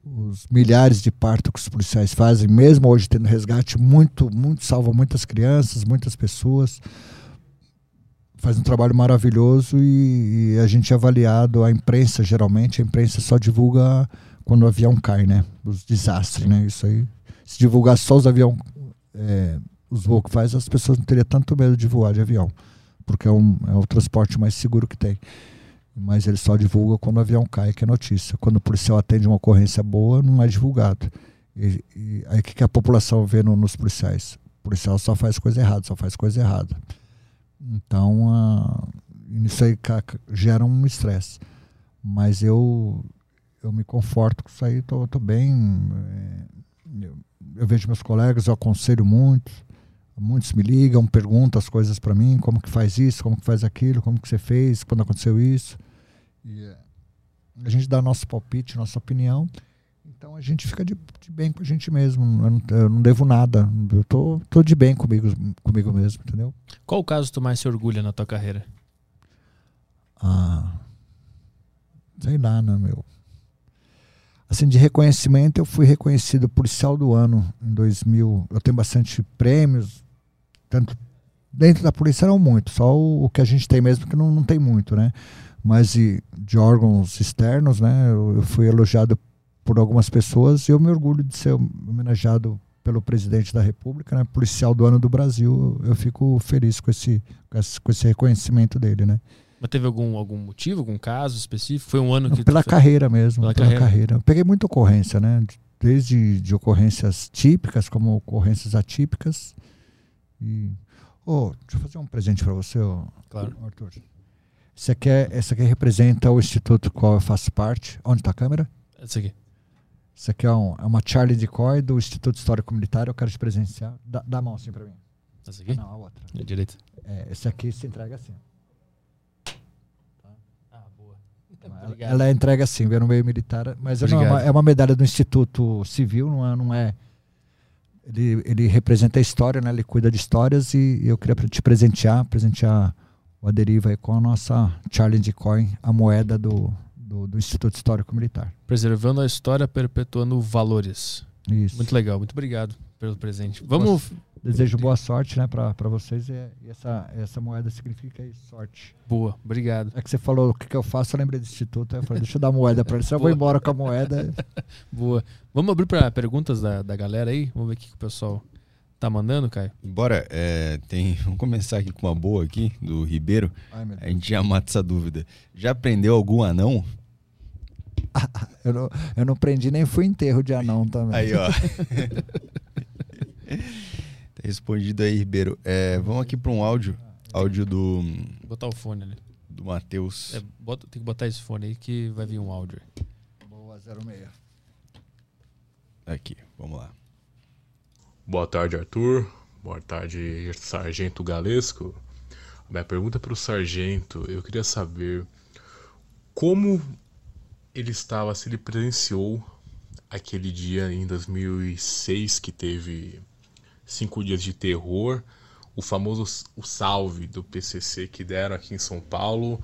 os milhares de partos que os policiais fazem, mesmo hoje tendo resgate, muito, muito salva muitas crianças, muitas pessoas. Faz um trabalho maravilhoso e, e, a gente é avaliado, a imprensa geralmente, a imprensa só divulga quando o avião cai, né? Os desastres, né? Isso aí. Se divulgar só os aviões, é, os voos que faz, as pessoas não teriam tanto medo de voar de avião, porque é, um, é o transporte mais seguro que tem mas ele só divulga quando o avião cai, que é notícia. Quando o policial atende uma ocorrência boa, não é divulgado. E, e aí o que, que a população vê no, nos policiais? O policial só faz coisa errada, só faz coisa errada. Então, uh, isso aí gera um estresse. Mas eu, eu me conforto com isso aí, tô, tô bem. É, eu, eu vejo meus colegas, eu aconselho muito. Muitos me ligam, perguntam as coisas para mim, como que faz isso, como que faz aquilo, como que você fez, quando aconteceu isso. E eh, a gente dá nosso palpite, nossa opinião. Então a gente fica de, de bem com a gente mesmo. Eu não, eu não, devo nada. Eu tô, tô de bem comigo, comigo mesmo, entendeu? Qual o caso tu mais se orgulha na tua carreira? Ah, sei lá, né, meu? Assim, de reconhecimento, eu fui reconhecido policial do ano em 2000. Eu tenho bastante prêmios, tanto dentro da polícia não muito, só o, o que a gente tem mesmo que não, não tem muito, né? Mas de, de órgãos externos, né? Eu, eu, fui elogiado por algumas pessoas e eu me orgulho de ser homenageado pelo presidente da República, né? Policial do ano do Brasil. Eu fico feliz com esse, com esse, reconhecimento dele, né? Mas teve algum, algum motivo, algum caso específico? Foi um ano que. Pela carreira mesmo. Pela, pela carreira. carreira. Eu peguei muita ocorrência, né? Desde de ocorrências típicas, como ocorrências atípicas. E Oh, deixa eu fazer um presente para você, oh, claro. Arthur. Esse aqui, é, esse aqui representa o instituto qual eu faço parte. Onde está a câmera? Esse aqui. Esse aqui é, um, é uma Charlie Decoy do Instituto Histórico Militar. Eu quero te presenciar. Dá, dá a mão assim para mim. Esse aqui? não, a outra. É direita. É, esse aqui se entrega assim. Tá. Ah, boa. Ela, ela é entrega assim, vê no meio militar. Mas não, é, uma, é uma medalha do Instituto Civil, não é, não é ele, ele representa a história, né? Ele cuida de histórias e eu queria te presentear, presentear o Aderiva com a nossa Challenge Coin, a moeda do, do, do, Instituto Histórico Militar. Preservando a história, perpetuando valores. Isso. Muito legal, muito obrigado pelo presente. Vamos. Desejo boa sorte né, para vocês e, essa, essa moeda significa aí, sorte. Boa, obrigado. É que você falou o que, que eu faço, eu lembrei do Instituto. Eu falei, deixa eu dar a moeda para ele, senão eu vou embora com a moeda. boa. Vamos abrir para perguntas da, da galera aí? Vamos ver o que, que o pessoal tá mandando, Caio? Bora, é, tem, vamos começar aqui com uma boa aqui, do Ribeiro. Ai, a gente já mata essa dúvida. Já aprendeu algum anão? eu, não, eu não prendi nem fui enterro de anão também. Aí, ó. Tá respondido aí, Ribeiro. É, vamos aqui para um áudio. Áudio do. Vou botar o fone ali. Do Matheus. É, bota, tem que botar esse fone aí que vai vir um áudio. Boa, 06. Aqui, vamos lá. Boa tarde, Arthur. Boa tarde, Sargento Galesco. minha pergunta para o Sargento, eu queria saber como ele estava, se ele presenciou aquele dia em 2006 que teve Cinco Dias de Terror, o famoso o salve do PCC que deram aqui em São Paulo,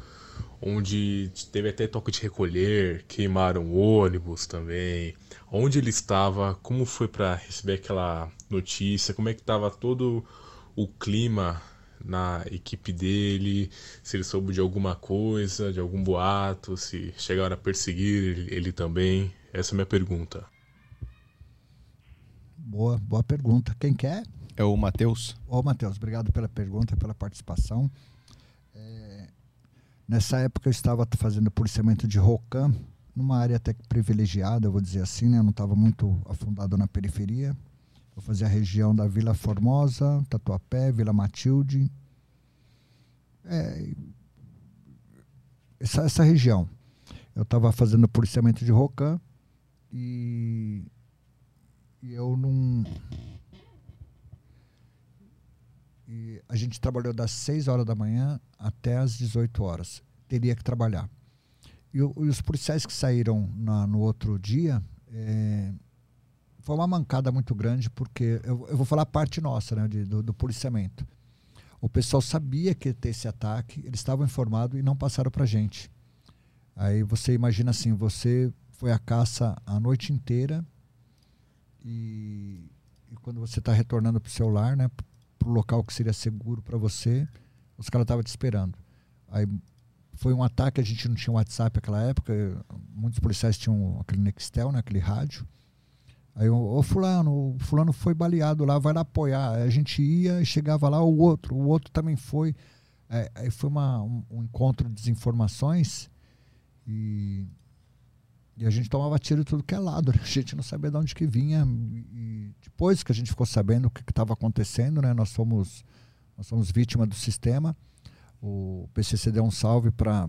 onde teve até toque de recolher, queimaram ônibus também. Onde ele estava, como foi para receber aquela notícia, como é que estava todo o clima na equipe dele, se ele soube de alguma coisa, de algum boato, se chegaram a perseguir ele, também. Essa é a minha pergunta. Boa, boa pergunta. Quem quer? É o Matheus. Ô, Matheus, obrigado pela pergunta, pela participação. É, nessa época eu estava fazendo policiamento de ROCAM, numa área até privilegiada, eu vou dizer assim, né? Eu não estava muito afundado na periferia. Eu fazia a região da Vila Formosa, Tatuapé, Vila Matilde. É, essa, essa região. Eu estava fazendo policiamento de ROCAM e, e eu não. E a gente trabalhou das 6 horas da manhã até as 18 horas. Teria que trabalhar. E, e os policiais que saíram na, no outro dia, é, foi uma mancada muito grande, porque eu, eu vou falar a parte nossa, né, de, do, do, policiamento. O pessoal sabia que ia ter esse ataque, eles estavam informados e não passaram para gente. Aí você imagina assim, você foi à caça a noite inteira e, e quando você está retornando para o seu lar, né, para o local que seria seguro para você, os caras estavam te esperando. Aí foi um ataque, a gente não tinha WhatsApp naquela época, muitos policiais tinham aquele Nextel, né, aquele rádio. Aí, ô fulano, o fulano foi baleado lá, vai lá apoiar. Aí a gente ia e chegava lá, o outro, o outro também foi. É, aí foi uma, um, um, encontro de desinformações e, e, a gente tomava tiro de tudo que é lado. Né? A gente não sabia de onde que vinha. E depois que a gente ficou sabendo o que estava acontecendo, né, nós fomos, nós fomos vítima do sistema o PCC deu um salve para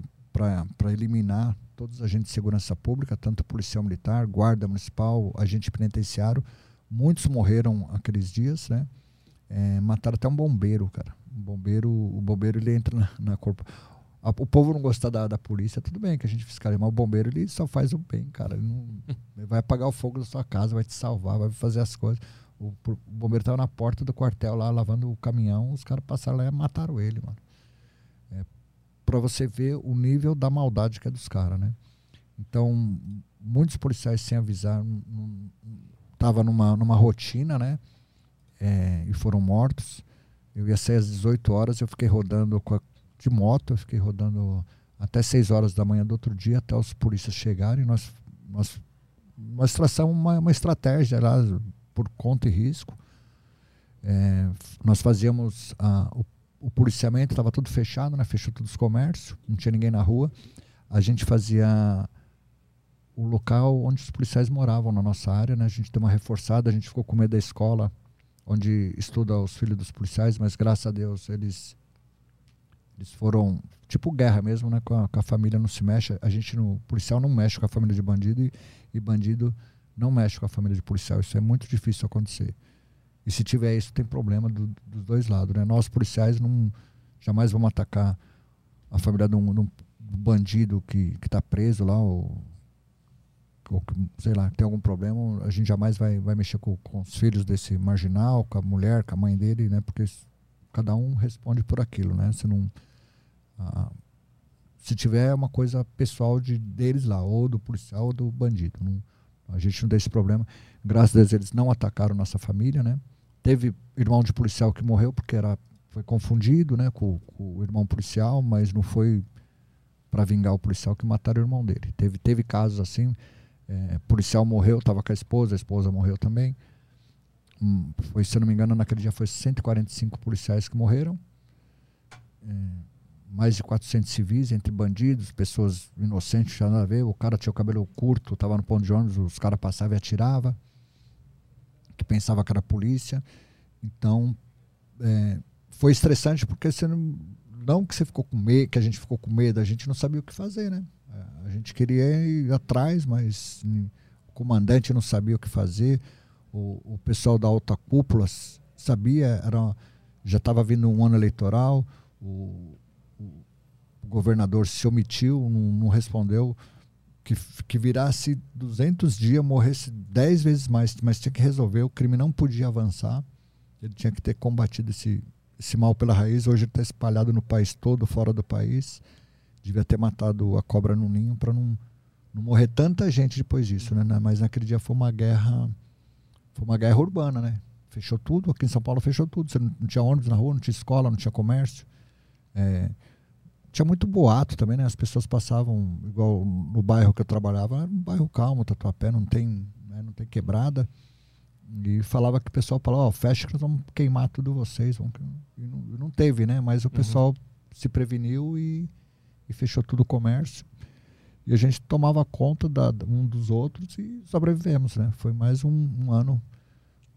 eliminar todos os agentes de segurança pública, tanto policial militar, guarda municipal, agente penitenciário. Muitos morreram aqueles dias, né? É, mataram até um bombeiro, cara. Um bombeiro, o bombeiro ele entra na, na corpo. A, o povo não gostar da, da polícia, tudo bem que a gente fiscaliza, mas o bombeiro ele só faz o bem, cara. Ele, não, ele vai apagar o fogo da sua casa, vai te salvar, vai fazer as coisas. O, o bombeiro estava na porta do quartel lá, lavando o caminhão, os caras passaram lá e mataram ele, mano para você ver o nível da maldade que é dos caras, né? Então, muitos policiais sem avisar, tava numa, numa rotina, né? É, e foram mortos. Eu ia sair às 18 horas, eu fiquei rodando a, de moto, eu fiquei rodando até 6 horas da manhã do outro dia, até os polícias chegarem. Nós, nós, nós traçamos uma, uma estratégia lá, por conta e risco. É, nós fazíamos a, o o policiamento estava tudo fechado, né? Fechou todos os comércios, não tinha ninguém na rua. A gente fazia o local onde os policiais moravam na nossa área, né? A gente deu uma reforçada, a gente ficou com medo da escola onde estuda os filhos dos policiais, mas graças a Deus eles eles foram tipo guerra mesmo, né? Com a, com a família não se mexe, a gente no policial não mexe com a família de bandido e, e bandido não mexe com a família de policial. Isso é muito difícil acontecer. E se tiver isso, tem problema do, dos dois lados. Né? Nós, policiais, não, jamais vamos atacar a família de um, de um bandido que está preso lá, ou, ou, sei lá, tem algum problema. A gente jamais vai, vai mexer com, com os filhos desse marginal, com a mulher, com a mãe dele, né? porque cada um responde por aquilo. Né? Se, não, ah, se tiver uma coisa pessoal de, deles lá, ou do policial ou do bandido. Não, a gente não tem esse problema. Graças a Deus eles não atacaram nossa família, né? Teve irmão de policial que morreu porque era, foi confundido né, com, com o irmão policial, mas não foi para vingar o policial que mataram o irmão dele. Teve, teve casos assim, é, policial morreu, estava com a esposa, a esposa morreu também. Hum, foi, se eu não me engano, naquele dia foi 145 policiais que morreram. É, mais de 400 civis, entre bandidos, pessoas inocentes, tinha nada a ver. O cara tinha o cabelo curto, estava no ponto de ônibus, os caras passavam e atiravam que pensava que era polícia. Então, é, foi estressante porque você não, não que você ficou com medo, que a gente ficou com medo, a gente não sabia o que fazer, né? É, a gente queria ir atrás, mas o comandante não sabia o que fazer. O, o pessoal da alta cúpula sabia, era, já estava vindo um ano eleitoral, o, o, governador se omitiu, não, não respondeu que, que virasse 200 dias, morresse 10 vezes mais, mas tinha que resolver, o crime não podia avançar, ele tinha que ter combatido esse, esse mal pela raiz, hoje ele está espalhado no país todo, fora do país, devia ter matado a cobra no ninho para não, não morrer tanta gente depois disso, né? Mas naquele dia foi uma guerra, foi uma guerra urbana, né? Fechou tudo, aqui em São Paulo fechou tudo, você não, não tinha ônibus na rua, não tinha escola, não tinha comércio, é, tinha muito boato também, né? As pessoas passavam, igual no bairro que eu trabalhava, era um bairro calmo, Tatuapé, não tem, né? não tem quebrada. E falava que o pessoal falava, ó, oh, fecha que nós vamos queimar tudo vocês. Vamos... E não, não teve, né? Mas o uhum. pessoal se preveniu e, e, fechou tudo o comércio. E a gente tomava conta da, um dos outros e sobrevivemos, né? Foi mais um, um ano,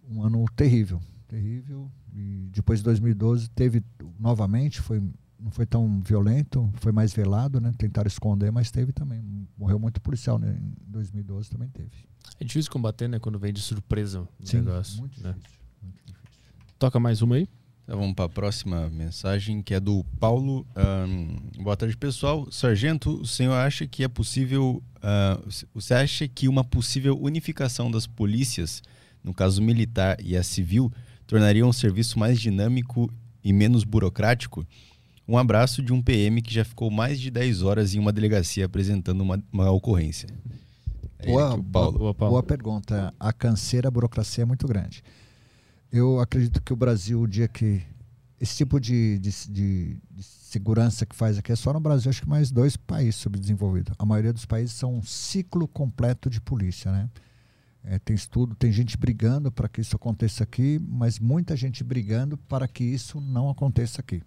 um ano terrível, terrível. E depois de 2012 teve novamente, foi não foi tão violento, foi mais velado, né? Tentaram esconder, mas teve também. Morreu muito policial, né? Em 2012 também teve. É difícil combater, né? Quando vem de surpresa o Sim, negócio. Muito né? difícil, muito difícil. Toca mais uma aí. Então vamos para a próxima mensagem, que é do Paulo. Um, boa tarde, pessoal. Sargento, o senhor acha que é possível. Uh, você acha que uma possível unificação das polícias, no caso militar e a civil, tornaria um serviço mais dinâmico e menos burocrático? Um abraço de um PM que já ficou mais de 10 horas em uma delegacia apresentando uma, uma ocorrência. É boa, Paulo. Boa, Paulo. boa pergunta. A canseira, a burocracia é muito grande. Eu acredito que o Brasil, o dia que esse tipo de, de, de, de, segurança que faz aqui é só no Brasil, acho que mais dois países subdesenvolvidos. A maioria dos países são um ciclo completo de polícia, né? É, tem estudo, tem gente brigando para que isso aconteça aqui, mas muita gente brigando para que isso não aconteça aqui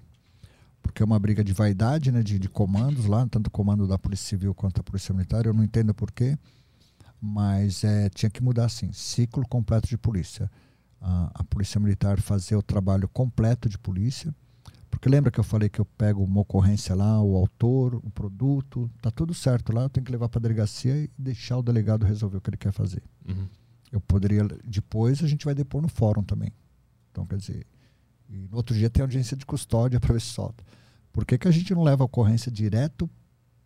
porque é uma briga de vaidade, né, de, de comandos lá, tanto o comando da Polícia Civil quanto a Polícia Militar. Eu não entendo porquê, mas é, tinha que mudar assim, ciclo completo de polícia. A, a Polícia Militar fazer o trabalho completo de polícia, porque lembra que eu falei que eu pego uma ocorrência lá, o autor, o produto, tá tudo certo lá, eu tenho que levar para a delegacia e deixar o delegado resolver o que ele quer fazer. Uhum. Eu poderia, depois a gente vai depor no fórum também. Então, quer dizer, e no outro dia tem audiência de custódia para ver se solta. Por que, que a gente não leva a ocorrência direto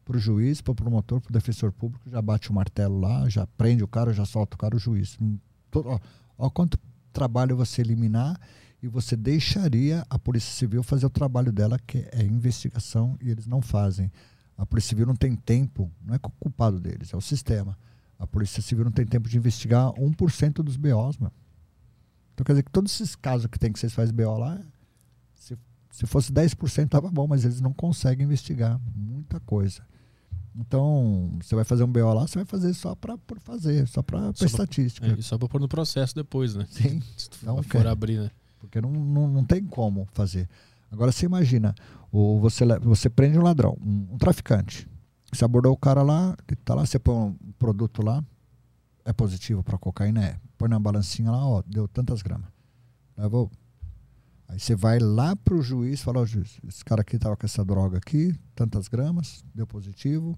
para o juiz, para o promotor, para o defensor público, já bate o martelo lá, já prende o cara, já solta o cara, o juiz. Ó quanto trabalho você eliminar e você deixaria a Polícia Civil fazer o trabalho dela, que é investigação, e eles não fazem. A Polícia Civil não tem tempo, não é culpado deles, é o sistema. A Polícia Civil não tem tempo de investigar 1% dos BOs, mano. Então quer dizer que todos esses casos que tem que vocês fazem BO lá, se, se fosse 10% tava bom, mas eles não conseguem investigar muita coisa. Então, você vai fazer um BO lá, você vai fazer só para por fazer, só para estatística. É, só para pôr no processo depois, né? Sim. Se tu não for abrir, né? Porque não, não, não tem como fazer. Agora você imagina, o, você, você prende um ladrão, um, um traficante. Você abordou o cara lá, ele tá lá, você põe um produto lá, é positivo para cocaína? É. Põe na balancinha lá, ó, deu tantas gramas. Levou. Aí você vai lá pro juiz e fala, ó, juiz, esse cara aqui tava com essa droga aqui, tantas gramas, deu positivo.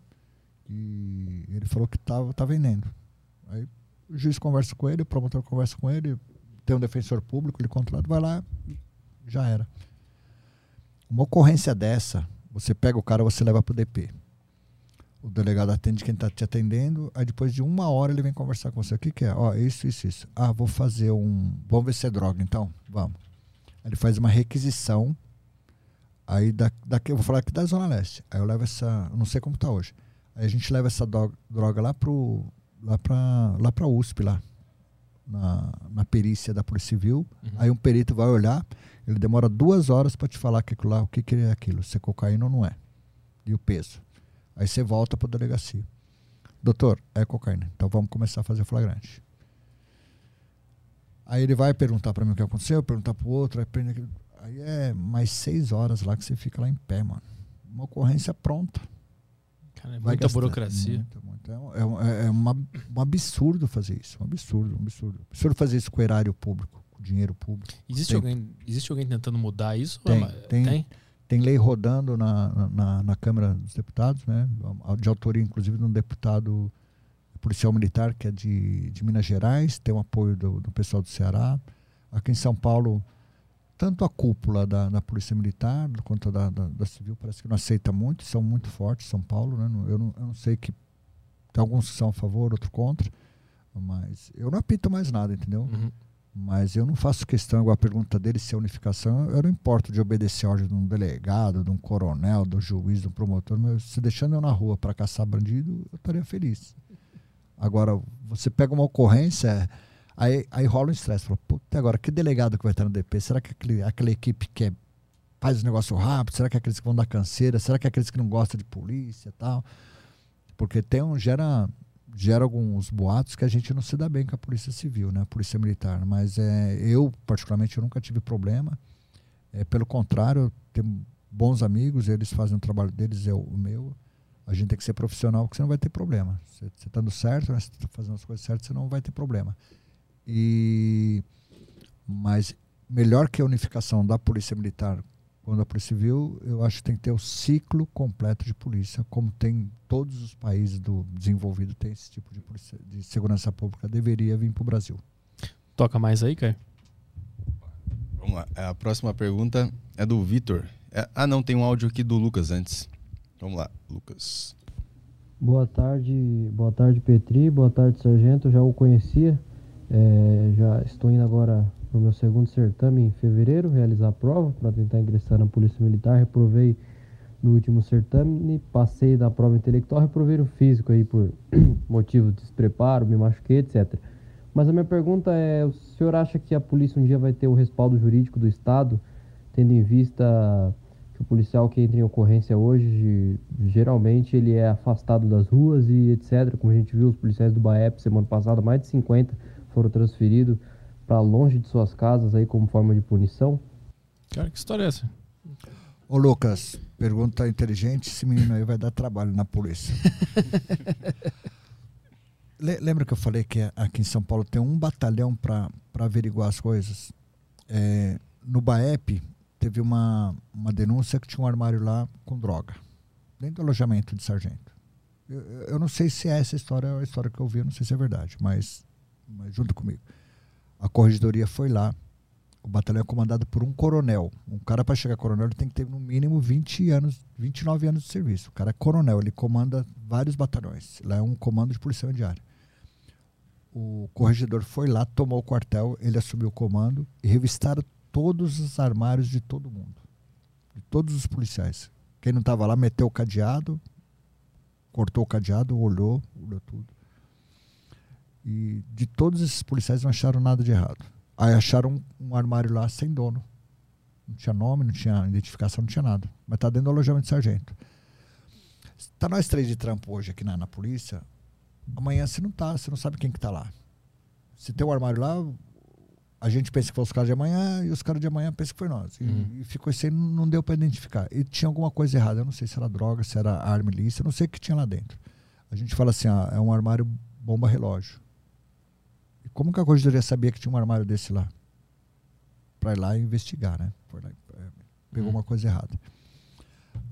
E ele falou que tava, tá vendendo. Aí o juiz conversa com ele, o promotor conversa com ele, tem um defensor público, ele contrata, vai lá, já era. Uma ocorrência dessa, você pega o cara, você leva pro DP o delegado atende quem está te atendendo, aí depois de uma hora ele vem conversar com você. O que, que é? Ó, isso, isso, isso. Ah, vou fazer um. Vamos ver se é droga, então? Vamos. Aí ele faz uma requisição. Aí da, daqui, eu vou falar aqui da Zona Leste. Aí eu levo essa. não sei como está hoje. Aí a gente leva essa droga lá pro. lá para lá pra USP lá. Na, na perícia da Polícia Civil. Uhum. Aí um perito vai olhar, ele demora duas horas para te falar que lá, o que, que é aquilo, se é cocaína ou não é. E o peso. Aí você volta para a delegacia. Doutor, é cocaína. Então vamos começar a fazer flagrante. Aí ele vai perguntar para mim o que aconteceu, perguntar para o outro. Aí, aí é mais seis horas lá que você fica lá em pé, mano. Uma ocorrência pronta. Cara, é muita gastar. burocracia. Muito, muito. É, é, é uma, um absurdo fazer isso. Um absurdo, um absurdo. Absurdo fazer isso com o erário público, com o dinheiro público. Existe alguém, existe alguém tentando mudar isso? Tem, tem, tem? Tem lei rodando na, na, na, Câmara dos Deputados, né? de autoria, inclusive, de um deputado policial militar que é de, de Minas Gerais, tem o apoio do, do pessoal do Ceará. Aqui em São Paulo, tanto a cúpula da, da Polícia Militar quanto da, da, da, Civil parece que não aceita muito, são muito fortes, São Paulo, né? Eu não, eu não sei que tem alguns que são a favor, outros contra, mas eu não apito mais nada, entendeu? Uhum. Mas eu não faço questão, igual a pergunta dele, se é unificação, eu não importo de obedecer a ordem de um delegado, de um coronel, do juiz, do promotor, mas se deixando eu na rua para caçar bandido, eu estaria feliz. Agora, você pega uma ocorrência, aí, aí rola um estresse. Fala, puta, agora, que delegado que vai estar no DP? Será que aquele, aquela equipe que é, faz o negócio rápido? Será que é aqueles que vão dar canseira? Será que é aqueles que não gostam de polícia e tal? Porque tem um, gera gera alguns boatos que a gente não se dá bem com a polícia civil, né? A polícia militar. Mas é, eu, particularmente, eu nunca tive problema. É, pelo contrário, eu tenho bons amigos, eles fazem o trabalho deles, é o meu. A gente tem que ser profissional, porque você não vai ter problema. Você está dando certo, né? você está fazendo as coisas certas, você não vai ter problema. E mas melhor que a unificação da polícia militar quando a polícia civil, eu acho que tem que ter o ciclo completo de polícia, como tem todos os países do desenvolvido tem esse tipo de, polícia, de segurança pública, deveria vir para o Brasil. Toca mais aí, Caio. Vamos lá. A próxima pergunta é do Vitor. É, ah, não, tem um áudio aqui do Lucas antes. Vamos lá, Lucas. Boa tarde, boa tarde Petri, boa tarde Sargento, já o conhecia, é, já estou indo agora no meu segundo certame em fevereiro, realizar a prova para tentar ingressar na Polícia Militar. Reprovei no último certame, passei da prova intelectual, reprovei no físico aí por motivo de despreparo, me machuquei, etc. Mas a minha pergunta é: o senhor acha que a polícia um dia vai ter o respaldo jurídico do Estado, tendo em vista que o policial que entra em ocorrência hoje, geralmente ele é afastado das ruas e etc. Como a gente viu, os policiais do BAEP semana passada, mais de 50 foram transferidos para longe de suas casas aí como forma de punição? Cara, que história é essa? Ô Lucas, pergunta inteligente, esse menino aí vai dar trabalho na polícia. Lembra que eu falei que aqui em São Paulo tem um batalhão para averiguar as coisas? É, no BAEP teve uma, uma denúncia que tinha um armário lá com droga, dentro do alojamento de sargento. Eu, eu não sei se é essa história, a história que eu vi, eu não sei se é verdade, mas, mas junto comigo. A corregedoria foi lá. O batalhão é comandado por um coronel. Um cara para chegar coronel ele tem que ter no mínimo 20 anos, 29 anos de serviço. O cara é coronel, ele comanda vários batalhões. Lá é um comando de policial diária. O corregedor foi lá, tomou o quartel, ele assumiu o comando e revistaram todos os armários de todo mundo. De todos os policiais. Quem não estava lá meteu o cadeado, cortou o cadeado, olhou, olhou tudo. E de todos esses policiais não acharam nada de errado. Aí acharam um, um armário lá sem dono. Não tinha nome, não tinha identificação, não tinha nada. Mas tá dentro do alojamento de sargento. Tá nós três de trampo hoje aqui na, na polícia. Amanhã você não tá, você não sabe quem que tá lá. Se tem um armário lá, a gente pensa que foi os caras de amanhã e os caras de amanhã pensam que foi nós. E, uhum. e ficou assim, não deu para identificar. E tinha alguma coisa errada. Eu não sei se era droga, se era arma ilícita, eu não sei o que tinha lá dentro. A gente fala assim, ah, é um armário bomba relógio. Como que a corregedoria sabia que tinha um armário desse lá? Para ir lá investigar, né? Lá, é, pegou hum. uma coisa errada.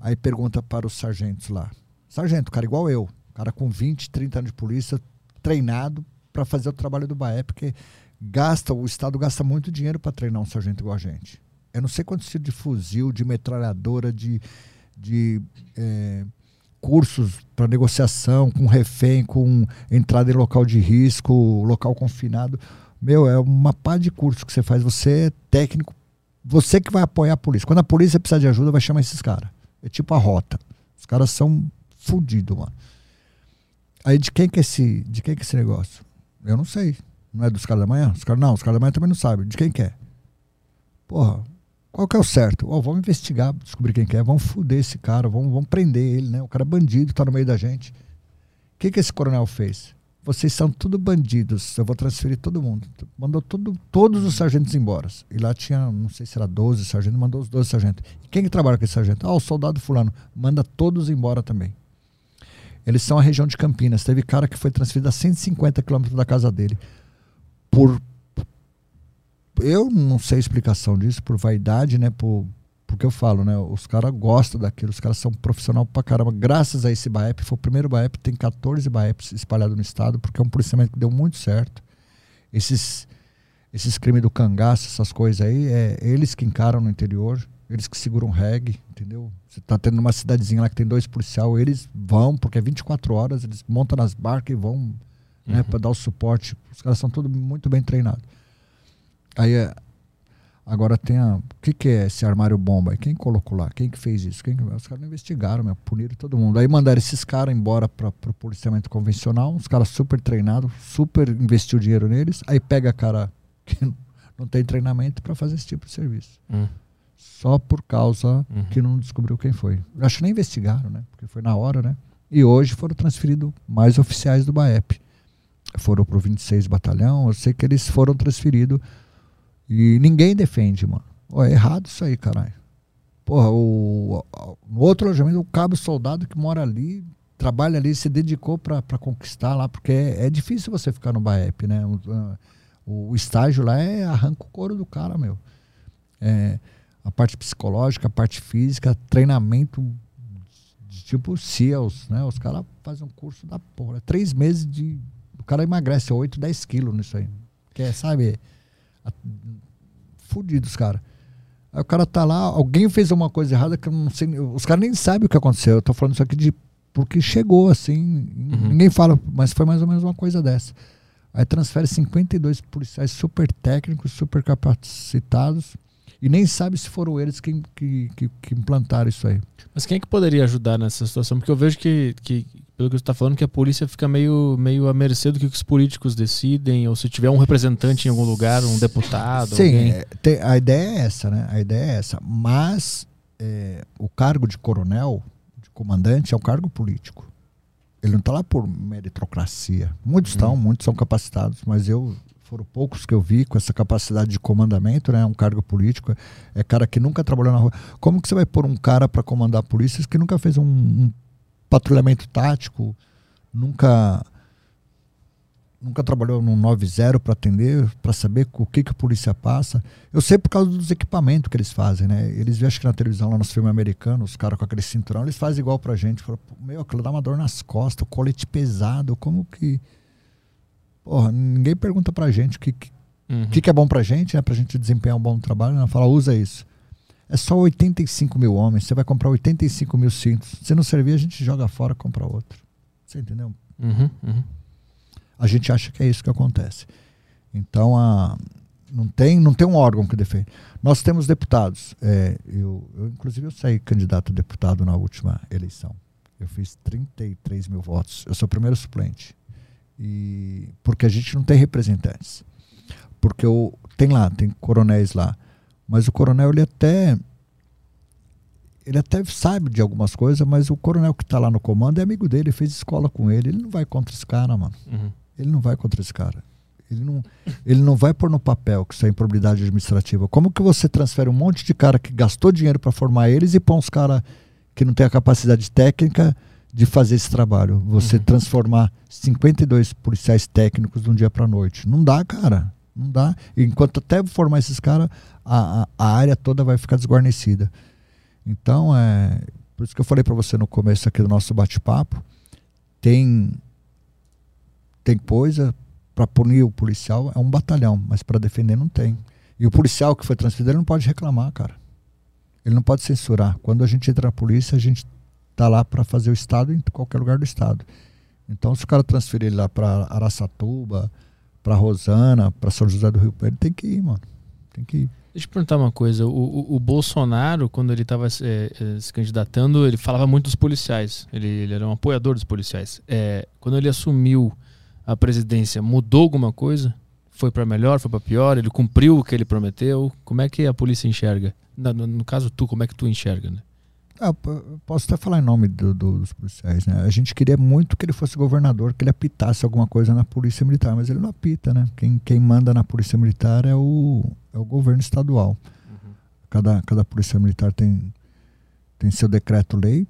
Aí pergunta para os sargentos lá. Sargento, cara igual eu, cara com 20, 30 anos de polícia, treinado para fazer o trabalho do BAE, porque gasta, o Estado gasta muito dinheiro para treinar um sargento igual a gente. Eu não sei quantos tipos de fuzil, de metralhadora, de, de é, cursos para negociação com refém, com entrada em local de risco, local confinado. Meu, é uma pá de curso que você faz. Você é técnico, você que vai apoiar a polícia. Quando a polícia precisar de ajuda, vai chamar esses caras. É tipo a rota. Os caras são fodidos, mano. Aí de quem que é esse, de quem que é esse negócio? Eu não sei. Não é dos caras da manhã? Os caras não, os caras da manhã também não sabem. De quem que é? Porra, qual que é o certo? Oh, vamos investigar, descobrir quem que é, vamos fuder esse cara, vamos, vamos prender ele, né? O cara é bandido, tá no meio da gente. O que, que esse coronel fez? Vocês são tudo bandidos, eu vou transferir todo mundo. Mandou todo, todos os sargentos embora. E lá tinha, não sei se era 12 sargentos, mandou os 12 sargentos. E quem que trabalha com esse sargento? Ah, o soldado fulano. Manda todos embora também. Eles são a região de Campinas. Teve cara que foi transferido a 150 quilômetros da casa dele por eu não sei a explicação disso, por vaidade, né? Por, porque eu falo, né? Os caras gostam daquilo, os caras são profissional pra caramba. Graças a esse BAEP, foi o primeiro BAEP, tem 14 BAEPs espalhados no estado, porque é um policiamento que deu muito certo. Esses, esses crimes do cangaço, essas coisas aí, é eles que encaram no interior, eles que seguram reggae, entendeu? Você tá tendo uma cidadezinha lá que tem dois policiais, eles vão, porque é 24 horas, eles montam nas barcas e vão, né, uhum. para dar o suporte. Os caras são todos muito bem treinados. Aí é, agora tem a. O que, que é esse armário bomba? Quem colocou lá? Quem que fez isso? Quem, os caras não investigaram, meu, puniram todo mundo. Aí mandaram esses caras embora para o policiamento convencional, uns caras super treinados, super investiu dinheiro neles. Aí pega cara que não tem treinamento para fazer esse tipo de serviço. Hum. Só por causa uhum. que não descobriu quem foi. Eu acho que nem investigaram, né? Porque foi na hora, né? E hoje foram transferidos mais oficiais do BAEP. Foram para o 26 Batalhão, eu sei que eles foram transferidos e ninguém defende, mano. É errado isso aí, caralho. Porra, o, no outro alojamento, o cabo soldado que mora ali, trabalha ali, se dedicou para conquistar lá, porque é, é, difícil você ficar no BAEP, né? O, o, estágio lá é arranca o couro do cara, meu. É, a parte psicológica, a parte física, treinamento de tipo SEALs, né? Os caras fazem um curso da porra. Três meses de. O cara emagrece 8, 10 quilos nisso aí. Que é, sabe? Fudidos, cara. Aí o cara tá lá, alguém fez uma coisa errada que eu não sei. Os caras nem sabem o que aconteceu. Eu tô falando isso aqui de. Porque chegou assim. Uhum. Ninguém fala, mas foi mais ou menos uma coisa dessa. Aí transfere 52 policiais super técnicos, super capacitados e nem sabe se foram eles que, que, que, que, implantaram isso aí. Mas quem é que poderia ajudar nessa situação? Porque eu vejo que, que pelo que você está falando, que a polícia fica meio, meio à mercê do que os políticos decidem, ou se tiver um representante em algum lugar, um deputado. Sim, é, tem, a ideia é essa, né? A ideia é essa. Mas é, o cargo de coronel, de comandante, é um cargo político. Ele não está lá por meritocracia. Muitos estão, hum. muitos são capacitados, mas eu foram poucos que eu vi com essa capacidade de comandamento, né? Um cargo político, é cara que nunca trabalhou na rua. Como que você vai pôr um cara para comandar polícias que nunca fez um, um patrulhamento tático, nunca nunca trabalhou num 90 para atender, para saber o que que a polícia passa. Eu sei por causa dos equipamentos que eles fazem, né? Eles veem acho que na televisão lá nos filmes americanos, os caras com aquele cinturão, eles fazem igual pra gente, falam, meu, aquilo dá uma dor nas costas, o colete pesado, como que Porra, ninguém pergunta pra gente o que, que, uhum. que, que é bom pra gente, né? Pra gente desempenhar um bom trabalho. Né? Fala, usa isso. É só 85 mil homens. Você vai comprar 85 mil cintos. Se não servir, a gente joga fora e compra outro. Você entendeu? Uhum, uhum. A gente acha que é isso que acontece. Então, a, não, tem, não tem um órgão que defende. Nós temos deputados. É, eu, eu, inclusive, eu saí candidato a deputado na última eleição. Eu fiz 33 mil votos. Eu sou o primeiro suplente. E porque a gente não tem representantes. Porque o, tem lá, tem coronéis lá. Mas o coronel, ele até. Ele até sabe de algumas coisas, mas o coronel que está lá no comando é amigo dele, fez escola com ele. Ele não vai contra esse cara, mano. Uhum. Ele não vai contra esse cara. Ele não, ele não vai pôr no papel que isso é improbidade administrativa. Como que você transfere um monte de cara que gastou dinheiro para formar eles e põe uns caras que não tem a capacidade técnica de fazer esse trabalho. Você uhum. transformar 52 policiais técnicos de um dia para a noite. Não dá, cara. Não dá. Enquanto até formar esses caras, a, a, área toda vai ficar desguarnecida. Então, é, por isso que eu falei para você no começo aqui do nosso bate-papo, tem, tem coisa para punir o policial, é um batalhão, mas para defender não tem. E o policial que foi transferido, ele não pode reclamar, cara. Ele não pode censurar. Quando a gente entra na polícia, a gente está lá para fazer o Estado em qualquer lugar do Estado. Então, se o cara transferir ele lá para Araçatuba, para Rosana, para São José do Rio Preto, tem que ir, mano. Tem que ir. Deixa eu perguntar uma coisa. O, o, o Bolsonaro, quando ele estava é, é, se candidatando, ele falava muito dos policiais. Ele, ele era um apoiador dos policiais. É, quando ele assumiu a presidência, mudou alguma coisa? Foi para melhor, foi para pior? Ele cumpriu o que ele prometeu? Como é que a polícia enxerga? No, no, no caso, tu, como é que tu enxerga? Né? Ah, posso até falar em nome do, do, dos policiais, né? A gente queria muito que ele fosse governador, que ele apitasse alguma coisa na polícia militar, mas ele não apita, né? Quem, quem manda na polícia militar é o, é o governo estadual. Uhum. Cada, cada polícia militar tem, tem seu decreto-lei,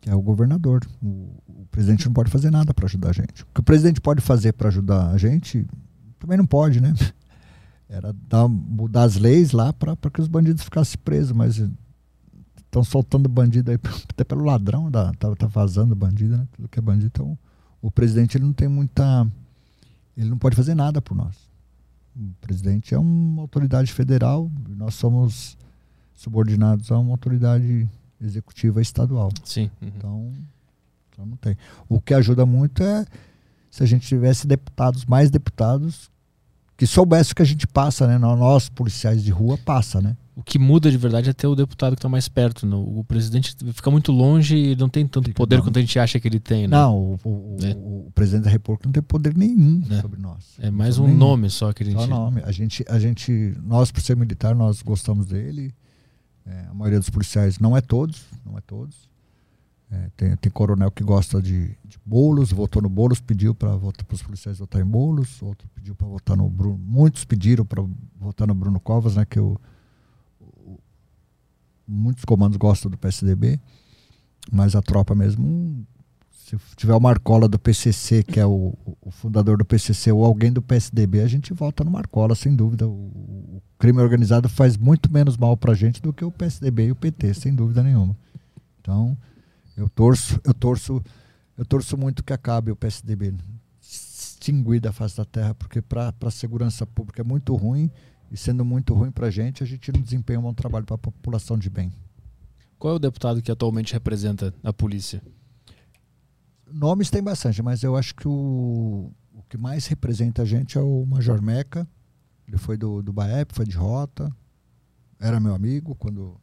que é o governador. O, o, presidente não pode fazer nada para ajudar a gente. O que o presidente pode fazer para ajudar a gente, também não pode, né? Era dar, mudar as leis lá para que os bandidos ficassem presos, mas Estão soltando bandido aí, até pelo ladrão, da, tá, tá vazando bandido, né? Tudo que é bandido. Então, o presidente ele não tem muita. Ele não pode fazer nada por nós. O presidente é uma autoridade federal, nós somos subordinados a uma autoridade executiva estadual. Sim. Uhum. Então, então não tem. O que ajuda muito é se a gente tivesse deputados, mais deputados, que soubesse o que a gente passa, né? Nós, policiais de rua, passa, né? O que muda de verdade é ter o deputado que está mais perto. Né? O presidente fica muito longe e não tem tanto poder não. quanto a gente acha que ele tem. Né? Não, o, o, é. o, presidente da República não tem poder nenhum é. sobre nós. É mais um nenhum. nome só que a gente. Só nome. A gente, a gente, nós por ser militar, nós gostamos dele. É, a maioria dos policiais, não é todos, não é todos. É, tem, tem coronel que gosta de, de bolos, votou no bolos, pediu para os policiais votar em bolos, outro pediu para votar no Bruno. Muitos pediram para votar no Bruno Covas, né? Que o, o, muitos comandos gostam do PSDB, mas a tropa mesmo. Se tiver o Marcola do PCC, que é o, o fundador do PCC, ou alguém do PSDB, a gente vota no Marcola, sem dúvida. O, o crime organizado faz muito menos mal para a gente do que o PSDB e o PT, sem dúvida nenhuma. Então, eu torço, eu torço, eu torço muito que acabe o PSDB extinguir da face da terra, porque para a segurança pública é muito ruim e sendo muito ruim para a gente, a gente não desempenha um bom trabalho para a população de bem. Qual é o deputado que atualmente representa a polícia? Nomes tem bastante, mas eu acho que o, o que mais representa a gente é o Major Meca. Ele foi do, do BAEP, foi de rota, era meu amigo quando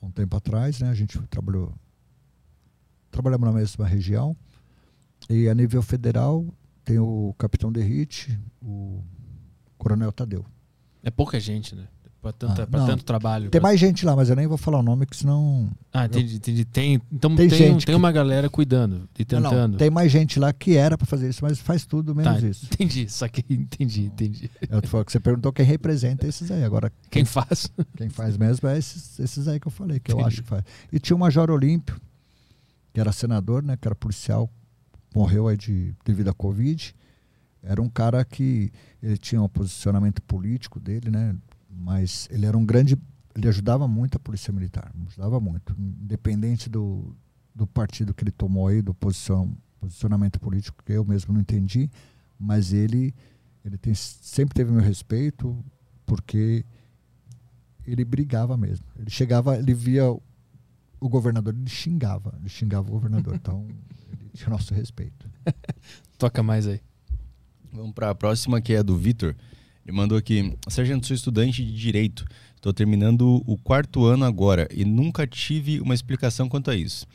um tempo atrás, né? A gente trabalhou trabalhamos na mesma região. E a nível federal tem o capitão Derrite, o coronel Tadeu. É pouca gente, né? Para ah, tanto trabalho. Tem pra... mais gente lá, mas eu nem vou falar o nome, que senão. Ah, entendi, eu... entendi. Tem, então tem, tem, gente tem uma galera cuidando e tentando. Não, não, tem mais gente lá que era para fazer isso, mas faz tudo menos tá, isso. Entendi, só que entendi, entendi. Eu que você perguntou quem representa esses aí. Agora, quem, quem faz? Quem faz mesmo é esses, esses aí que eu falei, que entendi. eu acho que faz. E tinha o Major Olímpio, que era senador, né, que era policial, morreu aí de, devido à Covid. Era um cara que ele tinha um posicionamento político dele, né, mas ele era um grande, ele ajudava muito a polícia militar, ajudava muito, independente do, do partido que ele tomou aí, do posição, posicionamento político que eu mesmo não entendi, mas ele ele tem, sempre teve meu respeito porque ele brigava mesmo. Ele chegava, ele via o governador ele xingava, ele xingava o governador. Então, ele tinha nosso respeito. Toca mais aí. Vamos para a próxima, que é do Vitor. Ele mandou aqui: Sargento, sou estudante de direito. Estou terminando o quarto ano agora e nunca tive uma explicação quanto a isso.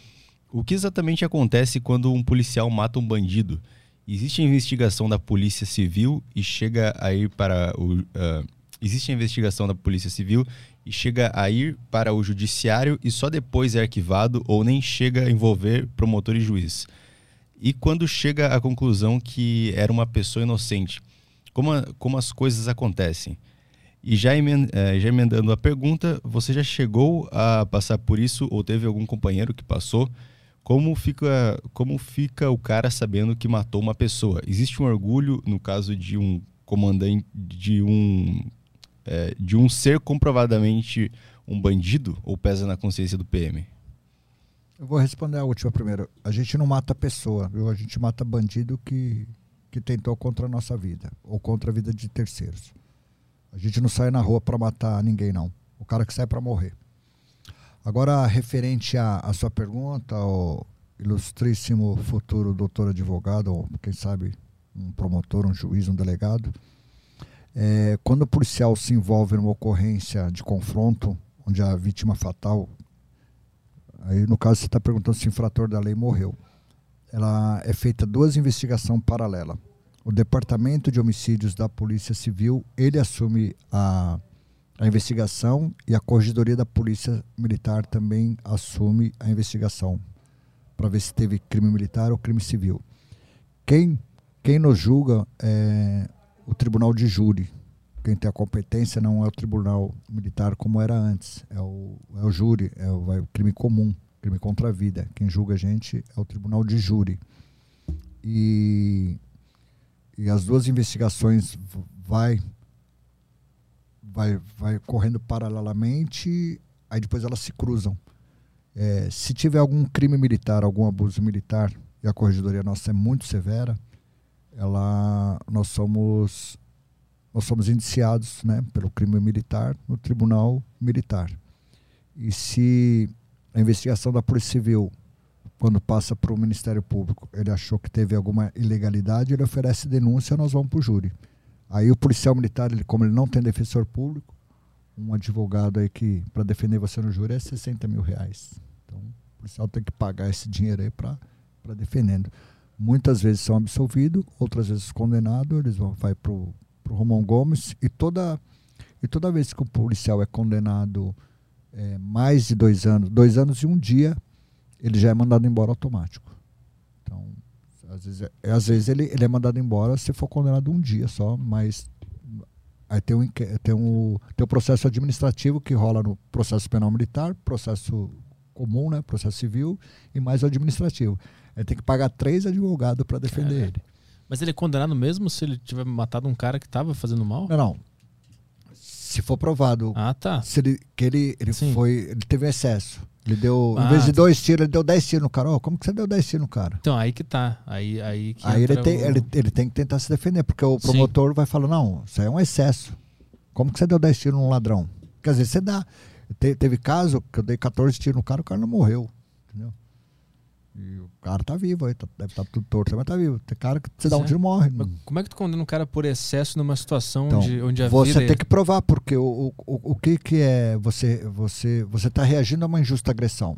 O que exatamente acontece quando um policial mata um bandido? Existe investigação da Polícia Civil e chega a ir para o. Uh, existe investigação da Polícia Civil e chega a ir para o judiciário e só depois é arquivado ou nem chega a envolver promotor e juiz. E quando chega à conclusão que era uma pessoa inocente, como, a, como as coisas acontecem? E já, emend, é, já emendando a pergunta, você já chegou a passar por isso ou teve algum companheiro que passou? Como fica, como fica o cara sabendo que matou uma pessoa? Existe um orgulho no caso de um comandante, de um é, de um ser comprovadamente um bandido ou pesa na consciência do PM? Eu vou responder a última primeiro. A gente não mata pessoa, viu? A gente mata bandido que, que tentou contra a nossa vida ou contra a vida de terceiros. A gente não sai na rua para matar ninguém, não. O cara que sai para morrer. Agora, referente à, sua pergunta, o ilustríssimo futuro doutor advogado, ou quem sabe um promotor, um juiz, um delegado, é, quando o policial se envolve numa ocorrência de confronto, onde a vítima fatal, aí no caso você está perguntando se o infrator da lei morreu, ela é feita duas investigações paralelas. O Departamento de Homicídios da Polícia Civil, ele assume a, a investigação e a Corregedoria da Polícia Militar também assume a investigação para ver se teve crime militar ou crime civil. Quem, quem nos julga é o tribunal de júri. Quem tem a competência não é o tribunal militar como era antes, é o, é o júri, é o, é o crime comum, crime contra a vida. Quem julga a gente é o tribunal de júri. E, e as duas investigações vai, vai, vai correndo paralelamente, aí depois elas se cruzam. É, se tiver algum crime militar, algum abuso militar, e a corregedoria nossa é muito severa, ela nós somos nós somos indiciados né, pelo crime militar no tribunal militar. E se a investigação da polícia civil quando passa para o Ministério Público ele achou que teve alguma ilegalidade ele oferece denúncia nós vamos para o júri. Aí o policial militar ele, como ele não tem defensor público um advogado aí que para defender você no júri é 60 mil reais. Então o policial tem que pagar esse dinheiro aí para defendendo. Muitas vezes são absolvidos, outras vezes condenados, eles vão vai para o Romão Gomes e toda e toda vez que o policial é condenado é, mais de dois anos, dois anos e um dia, ele já é mandado embora automático. Então, às vezes, é, às vezes ele, ele é mandado embora se for condenado um dia só, mas aí tem um, tem, um, tem um processo administrativo que rola no processo penal militar, processo comum, né, processo civil, e mais o administrativo. Ele tem que pagar três advogados para defender é. ele. Mas ele é condenado mesmo se ele tiver matado um cara que estava fazendo mal? Não, não. Se for provado ah, tá. se ele, que ele, ele foi. Ele teve excesso. Ele deu, ah, em vez de dois tiros, ele deu dez tiros no cara. Oh, como que você deu dez tiros no cara? Então, aí que tá. Aí, aí, que aí ele, tem, o... ele, ele tem que tentar se defender, porque o promotor Sim. vai falar, não, isso aí é um excesso. Como que você deu dez tiros num ladrão? Quer dizer, você dá. Te, teve caso que eu dei 14 tiros no cara, o cara não morreu. E o cara tá vivo aí, tá, deve estar tá tudo torto, mas tá vivo. Tem cara que você dá um tiro e morre. Mas como é que tu condena um cara por excesso numa situação então, onde, onde a você vida... tem que provar, porque o, o, o que, que é você, você, você tá reagindo a uma injusta agressão.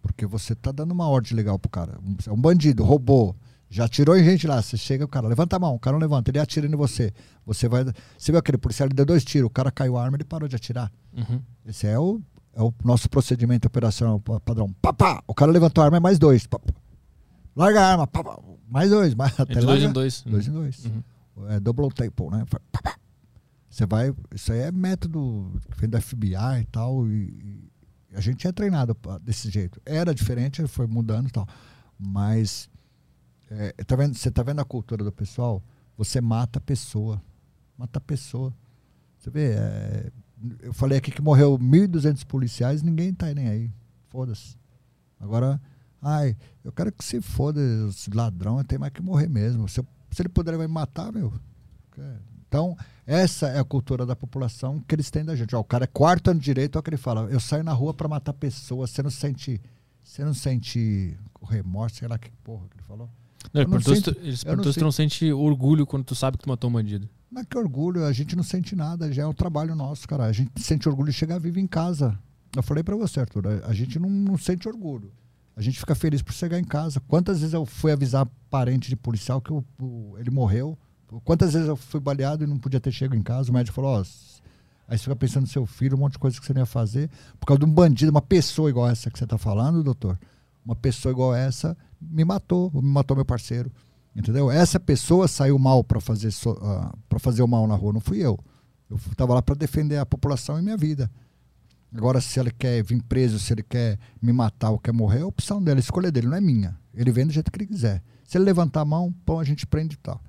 Porque você tá dando uma ordem legal pro cara. É um bandido, roubou. Já atirou em gente lá. Você chega, o cara levanta a mão, o cara não levanta, ele atira em você. Você vai. Você viu aquele policial, ele deu dois tiros, o cara caiu a arma, ele parou de atirar. Uhum. Esse é o, é o nosso procedimento operacional padrão. Papá! O cara levantou a arma, é mais dois. Larga a arma, papá. Mais dois. Mais, até é dois em dois. Dois em dois. Uhum. É double tape, né? Você vai. Isso aí é método que vem da FBI e tal. E, a gente é treinado desse jeito. Era diferente, foi mudando e tal. Mas é, tá vendo, você tá vendo a cultura do pessoal? Você mata a pessoa. Mata a pessoa. Você vê, é, eu falei aqui que morreu 1.200 policiais, ninguém tá nem aí. Foda-se. Agora, ai, eu quero que se foda, os ladrão tem mais que morrer mesmo. Se, eu, se ele puder, vai me matar, meu. Então, essa é a cultura da população que eles têm da gente. Ó, o cara é quarto ano de direito, é o que ele fala. Eu saio na rua para matar pessoas, você não sente. Você não sente remorso, sei lá que porra que ele falou. Não, ele perguntou, sinto, se, tu, não se tu não sente orgulho quando tu sabe que tu matou um bandido. É que orgulho, a gente não sente nada, já é um trabalho nosso, cara. A gente sente orgulho de chegar vivo em casa. Eu falei para você, Arthur, a, gente não, não, sente orgulho. A gente fica feliz por chegar em casa. Quantas vezes eu fui avisar parente de policial que o, o, ele morreu? Quantas vezes eu fui baleado e não podia ter chegado em casa? O médico falou: Ó, aí você fica pensando no seu filho, um monte de coisa que você não ia fazer, por causa de um bandido, uma pessoa igual essa que você está falando, doutor. Uma pessoa igual essa me matou, me matou meu parceiro. Entendeu? Essa pessoa saiu mal para fazer, so, uh, fazer o mal na rua, não fui eu. Eu estava lá para defender a população e minha vida. Agora, se ele quer vir preso, se ele quer me matar ou quer morrer, é a opção dele, a escolha dele, não é minha. Ele vem do jeito que ele quiser. Se ele levantar a mão, pô, a gente prende e tal.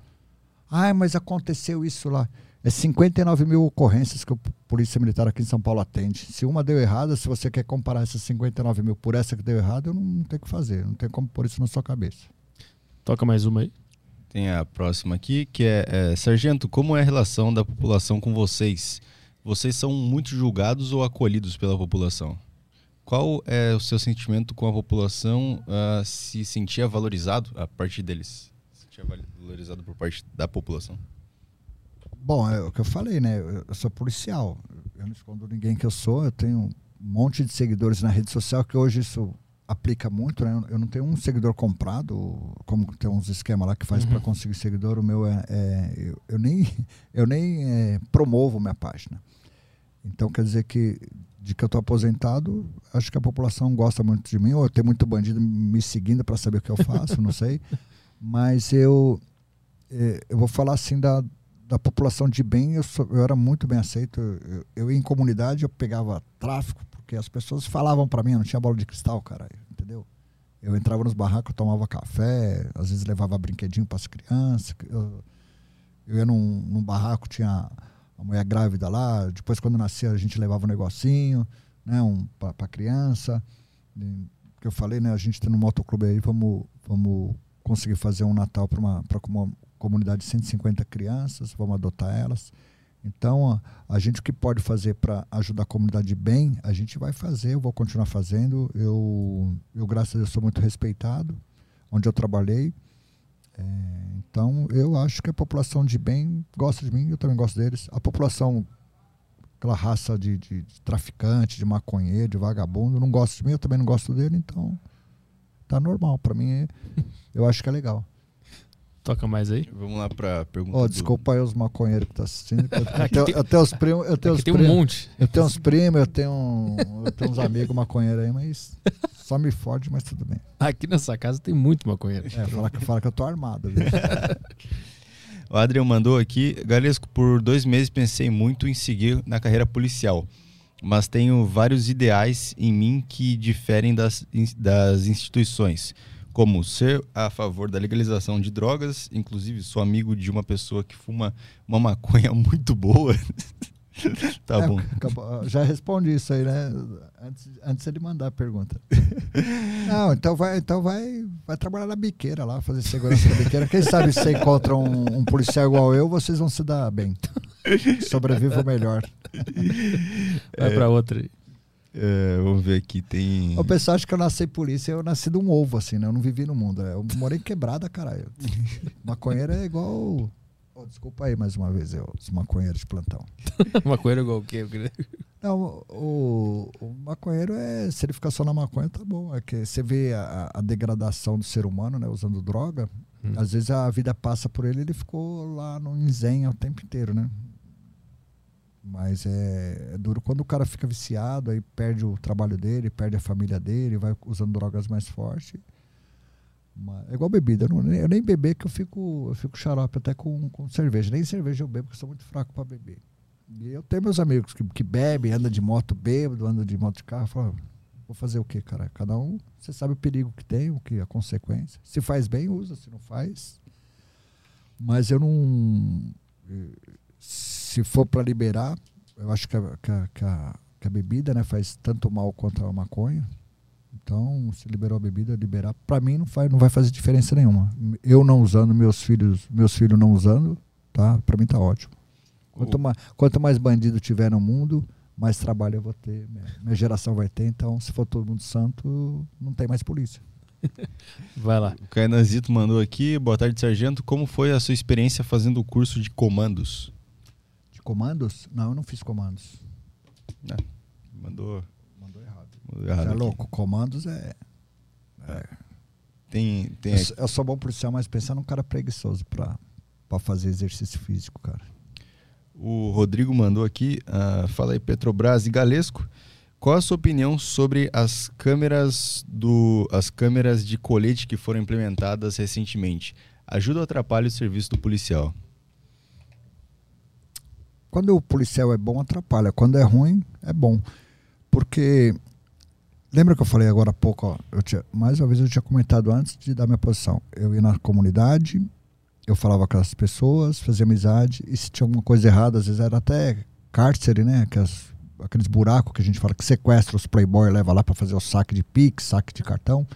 Ah, mas aconteceu isso lá. É 59 mil ocorrências que a Polícia Militar aqui em São Paulo atende. Se uma deu errada, se você quer comparar essas 59 mil por essa que deu errada, eu não, não tenho o que fazer. Não tem como pôr isso na sua cabeça. Toca mais uma aí. Tem a próxima aqui, que é, é Sargento, como é a relação da população com vocês? Vocês são muito julgados ou acolhidos pela população? Qual é o seu sentimento com a população uh, se sentia valorizado a partir deles? tinha valorizado por parte da população? Bom, é o que eu falei, né? Eu sou policial. Eu não escondo ninguém que eu sou. Eu tenho um monte de seguidores na rede social que hoje isso aplica muito, né? Eu não tenho um seguidor comprado, como tem uns esquemas lá que faz uhum. para conseguir seguidor. O meu é, é eu, eu, nem eu nem é, promovo minha página. Então quer dizer que de que eu estou aposentado, acho que a população gosta muito de mim, ou tem muito bandido me seguindo para saber o que eu faço, não sei. Mas eu, é, eu vou falar assim da, da população de bem, eu, sou, eu era muito bem aceito. Eu, eu, em comunidade, eu pegava tráfico, porque as pessoas falavam para mim, não tinha bola de cristal, cara, entendeu? Eu entrava nos barracos, tomava café, às vezes levava brinquedinho para as crianças. Eu, eu ia num, num barraco, tinha a mulher grávida lá, depois quando nascia a gente levava um negocinho, né, um, para criança. Que eu falei, né, a gente tem no motoclube aí, vamos, vamos conseguir fazer um Natal para uma, uma comunidade de 150 crianças, vamos adotar elas. Então, a, a gente o que pode fazer para ajudar a comunidade bem, a gente vai fazer, eu vou continuar fazendo. Eu, eu graças a Deus, sou muito respeitado, onde eu trabalhei. É, então, eu acho que a população de bem gosta de mim, eu também gosto deles. A população, aquela raça de, de, de traficante, de maconheiro, de vagabundo, não gosta de mim, eu também não gosto dele, então tá normal. Para mim, é, eu acho que é legal. Toca mais aí. Vamos lá pra pergunta. Oh, desculpa do... aí os maconheiros que tá assistindo. Eu, tenho, eu tenho os primos. Eu tenho tem um monte. Eu tenho uns primos, eu tenho, eu tenho uns amigos maconheiros aí, mas Só me fode, mas tudo bem. Aqui nessa casa tem muito maconheiro. É, fala que, fala que eu tô armado. O Adrian mandou aqui, Galesco, por dois meses pensei muito em seguir na carreira policial, mas tenho vários ideais em mim que diferem das, das instituições, como ser a favor da legalização de drogas, inclusive sou amigo de uma pessoa que fuma uma maconha muito boa. tá É, bom. já respondi isso aí, né? Antes, antes ele mandar a pergunta. Não, então vai, então vai, vai trabalhar na biqueira lá, fazer segurança na biqueira. Quem sabe se você encontra um, um policial igual eu, vocês vão se dar bem. Sobreviva melhor. Vai pra outra aí. É, vamos ver aqui, tem... O pessoal acha que eu nasci polícia, eu nasci de um ovo, assim, né? Eu não vivi no mundo. né? Eu morei quebrada, caralho. Maconheiro é igual. Oh, desculpa aí mais uma vez, eu, os maconheiros de plantão. maconheiro igual o quê? Não, o, o maconheiro é. Se ele ficar só na maconha, tá bom. É que você vê a, a degradação do ser humano, né? Usando droga. Hum. Às vezes a vida passa por ele ele ficou lá no zen o tempo inteiro, né? Mas é, é duro quando o cara fica viciado, aí perde o trabalho dele, perde a família dele, vai usando drogas mais fortes. É igual bebida. Eu, não, eu nem beber que eu fico, eu fico xarope até com, com cerveja. Nem cerveja eu bebo, porque eu sou muito fraco para beber. E eu tenho meus amigos que, que bebem, andam de moto bêbado, andam de moto de carro. Falo, vou fazer o quê, cara? Cada um, você sabe o perigo que tem, o que a consequência. Se faz bem, usa. Se não faz. Mas eu não. eh, Se for para liberar, eu acho que a, que a, que a, que a bebida né, faz tanto mal quanto a maconha. Então, se liberou a bebida, liberar, para mim não, faz, não vai fazer diferença nenhuma. Eu não usando, meus filhos, meus filhos não usando, tá? Para mim tá ótimo. Quanto, ma, quanto mais bandido tiver no mundo, mais trabalho eu vou ter, minha, minha geração vai ter. Então, se for todo mundo santo, não tem mais polícia. Vai lá. O Cainazito mandou aqui, boa tarde, sargento. Como foi a sua experiência fazendo o curso de comandos? Comandos? Não, eu não fiz comandos. Mandou, Mandou errado. mandou Você errado é aqui. louco, comandos é. Tem, tem Eu, eu sou bom policial, mas pensando num cara preguiçoso pra, pra fazer exercício físico, cara. O Rodrigo mandou aqui, ah, fala aí Petrobras e Galesco. Qual a sua opinião sobre as câmeras do as câmeras de colete que foram implementadas recentemente? Ajuda ou atrapalha o serviço do policial? Quando o policial é bom, atrapalha. Quando é ruim, é bom. Porque. Lembra que eu falei agora há pouco, ó, eu tinha, mais uma vez eu tinha comentado antes de dar minha posição. Eu ia na comunidade, eu falava com as pessoas, fazia amizade, e se tinha alguma coisa errada, às vezes era até cárcere, né? Aquelas, aqueles buracos que a gente fala que sequestra os playboy, leva lá para fazer o saque de pix, saque de cartão.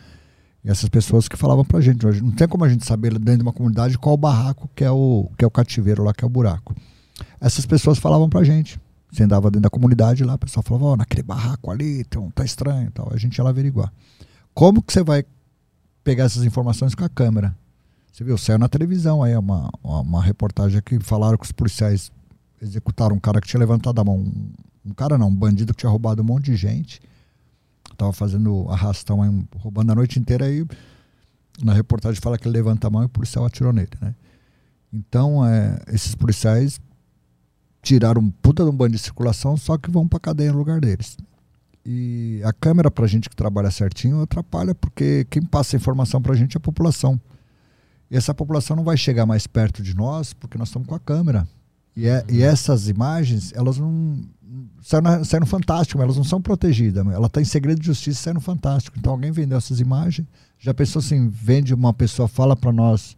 E essas pessoas que falavam pra gente, não tem como a gente saber dentro de uma comunidade qual o barraco que é o, que é o cativeiro lá, que é o buraco. Essas pessoas falavam pra gente. Você andava dentro da comunidade lá, o pessoal falava, ó, naquele barraco ali, um, tá estranho e tal. A gente ia lá averiguar. Como que você vai pegar essas informações com a câmera? Você viu, saiu na televisão aí uma, uma, reportagem que falaram que os policiais executaram um cara que tinha levantado a mão. Um, cara não, um bandido que tinha roubado um monte de gente. Tava fazendo arrastão aí, roubando a noite inteira aí. Na reportagem fala que ele levanta a mão e o policial atirou nele, né? Então, é, esses policiais tiraram um puta de um banho de circulação, só que vão pra cadeia no lugar deles. E a câmera, pra gente que trabalha certinho, atrapalha, porque quem passa a informação pra gente é a população. E essa população não vai chegar mais perto de nós, porque nós estamos com a câmera. E, é- e essas imagens, elas não. Saem, na- no Fantástico, elas não são protegidas. Ela está em segredo de justiça e sai no Fantástico. Então alguém vendeu essas imagens. Já pensou assim: vende uma pessoa, fala para nós,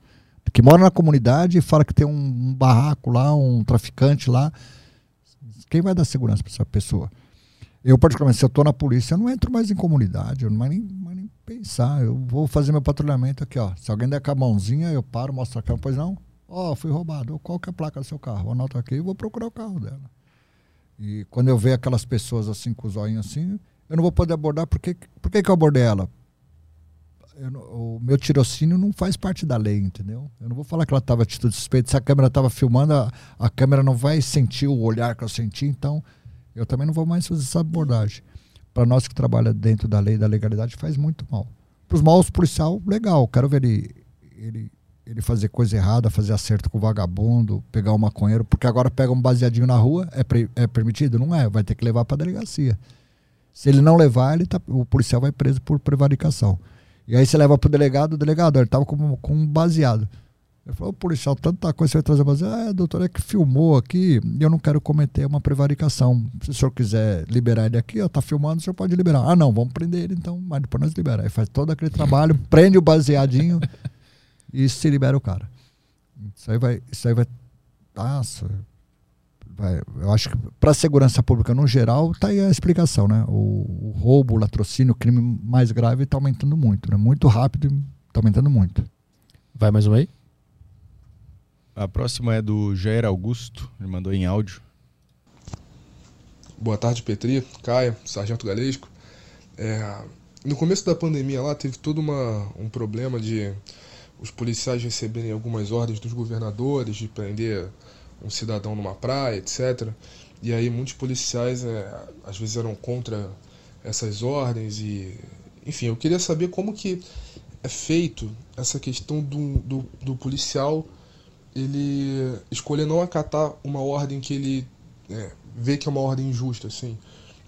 que mora na comunidade e fala que tem um, barraco lá, um traficante lá. Quem vai dar segurança para essa pessoa? Eu, particularmente, se eu estou na polícia, eu não entro mais em comunidade, eu não mais nem, mais nem pensar. Eu vou fazer meu patrulhamento aqui, ó. Se alguém der com a mãozinha, eu paro, mostro a câmera, pois não? Ó, fui roubado. Qual que é a placa do seu carro? Eu anoto aqui e vou procurar o carro dela. E quando eu ver aquelas pessoas assim, com os olhinhos assim, eu não vou poder abordar. Por que, por que, que eu abordei ela? Eu o meu tirocínio não faz parte da lei, entendeu? Eu não vou falar que ela estava atitude suspeita. Se a câmera estava filmando, a, a câmera não vai sentir o olhar que eu senti, então eu também não vou mais fazer essa abordagem. Para nós que trabalha dentro da lei da legalidade, faz muito mal. Para os maus policial, legal. Quero ver ele, ele, ele fazer coisa errada, fazer acerto com o vagabundo, pegar um maconheiro, porque agora pega um baseadinho na rua, é, é permitido? Não é, vai ter que levar para delegacia. Se ele não levar, ele tá, o policial vai preso por prevaricação. E aí você leva pro delegado, o delegado, ele tava com, com um baseado. Ele falou, policial, tanta coisa você vai trazer baseado. Ah, doutor, é que filmou aqui e eu não quero cometer uma prevaricação. Se o senhor quiser liberar ele aqui, ó, tá filmando, o senhor pode liberar. Ah, não, vamos prender ele então, mas depois nós liberar. Aí faz todo aquele trabalho, prende o baseadinho e se libera o cara. Isso aí vai. Isso aí vai. Nossa. Vai, eu acho que para a segurança pública no geral, tá aí a explicação, né? O, o roubo, o latrocínio, o crime mais grave está aumentando muito, né? Muito rápido e está aumentando muito. Vai mais um aí? A próxima é do Jair Augusto, ele mandou em áudio. Boa tarde, Petri, Caia, Sargento Galesco. É, no começo da pandemia lá teve todo uma, um problema de os policiais receberem algumas ordens dos governadores de prender um cidadão numa praia, etc. E aí muitos policiais é, às vezes eram contra essas ordens e enfim, eu queria saber como que é feito essa questão do, do, do policial ele escolher não acatar uma ordem que ele é, vê que é uma ordem injusta, assim.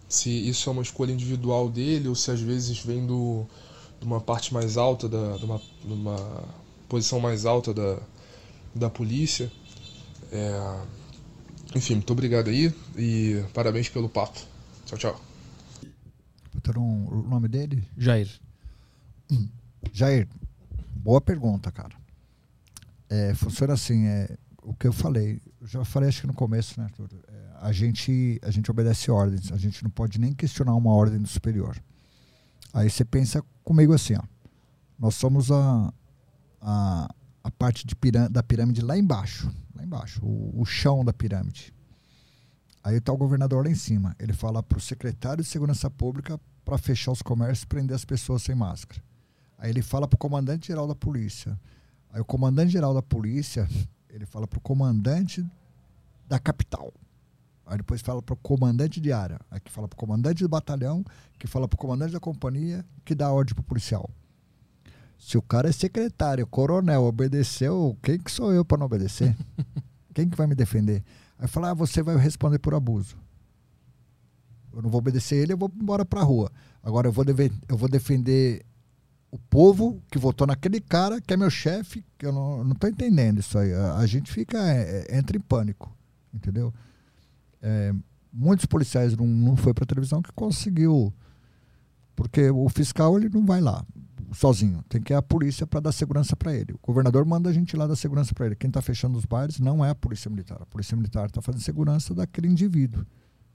Se isso é uma escolha individual dele ou se às vezes vem do, de uma parte mais alta, da, de, uma, de uma posição mais alta da, da polícia. É, enfim, muito obrigado aí e parabéns pelo papo. Tchau, tchau. o nome dele? Jair. Jair, boa pergunta, cara. É, funciona assim, é, o que eu falei, eu já falei acho que no começo, né, Arthur? É, a, gente, a gente obedece ordens, a gente não pode nem questionar uma ordem do superior. Aí você pensa comigo assim, ó, nós somos a, a, a parte da pirâmide lá embaixo, lá embaixo, o, o chão da pirâmide. Aí está o governador lá em cima. Ele fala para o secretário de Segurança Pública para fechar os comércios e prender as pessoas sem máscara. Aí ele fala para o comandante geral da polícia. Aí o comandante geral da polícia, ele fala para o comandante da capital. Aí depois fala para o comandante de área. Aí que fala para o comandante do batalhão, que fala para o comandante da companhia, que dá ordem para o policial. Se o cara é secretário, coronel, obedeceu, quem que sou eu para não obedecer? quem que vai me defender? Aí fala, ah, você vai responder por abuso. Eu não vou obedecer ele, eu vou embora para a rua. Agora eu vou, eu vou defender o povo que votou naquele cara que é meu chefe, que eu não, não tô entendendo isso aí. A, a gente fica, é, é, entra em pânico, entendeu? É, muitos policiais não, não foi para televisão que conseguiu, porque o fiscal ele não vai lá sozinho. Tem que ir a polícia para dar segurança para ele. O governador manda a gente lá dar segurança para ele. Quem está fechando os bares não é a polícia militar. A polícia militar está fazendo segurança daquele indivíduo,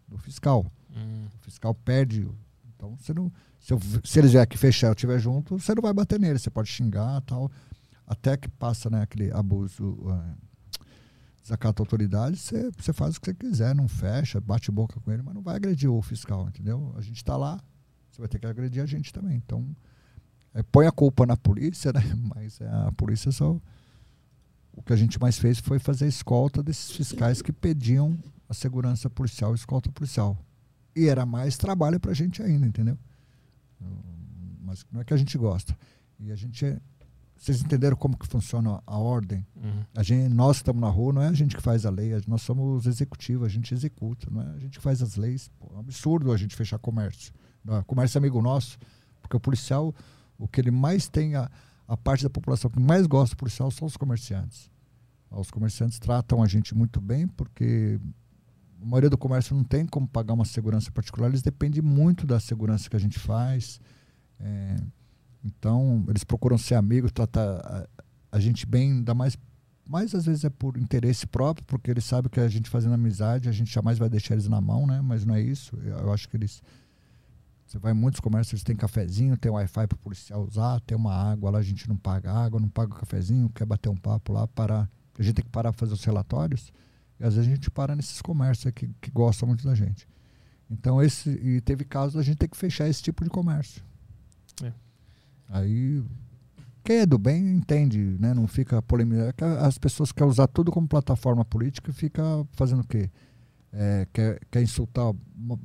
do fiscal. Hum. O fiscal perde. Então, você não, se, eu, se eles vier aqui fechar eu estiver junto, você não vai bater nele. Você pode xingar tal. Até que passa né, aquele abuso, uh, desacata a autoridade, você, você faz o que você quiser, não fecha, bate boca com ele, mas não vai agredir o fiscal, entendeu? A gente está lá, você vai ter que agredir a gente também. Então, põe a culpa na polícia, né? Mas é, a polícia só. O que a gente mais fez foi fazer a escolta desses fiscais que pediam a segurança policial, a escolta policial. E era mais trabalho para a gente ainda, entendeu? Mas não é que a gente gosta. E a gente. Vocês entenderam como que funciona a ordem? Uhum. A gente, nós que estamos na rua, não é a gente que faz a lei, nós somos executivos, a gente executa, não é a gente que faz as leis. Pô, é um absurdo a gente fechar comércio. Não, comércio é amigo nosso, porque o policial o que ele mais tem, a, a parte da população que mais gosta do policial são os comerciantes. Os comerciantes tratam a gente muito bem, porque a maioria do comércio não tem como pagar uma segurança particular, eles dependem muito da segurança que a gente faz. É, então, eles procuram ser amigos, tratar a, a, gente bem, ainda mais, mais às vezes é por interesse próprio, porque eles sabem que a gente fazendo amizade, a gente jamais vai deixar eles na mão, né? Mas não é isso. Eu acho que eles você vai em muitos comércios, eles têm cafezinho, tem Wi-Fi para o policial usar, tem uma água lá, a gente não paga água, não paga o cafezinho, quer bater um papo lá, parar. A gente tem que parar para fazer os relatórios. E às vezes a gente para nesses comércios que, que gostam muito da gente. Então, esse. E teve casos da gente ter que fechar esse tipo de comércio. É. Aí. Quem é do bem entende, né? Não fica polemizando. É as pessoas querem usar tudo como plataforma política e fica fazendo o quê? É, quer, quer insultar,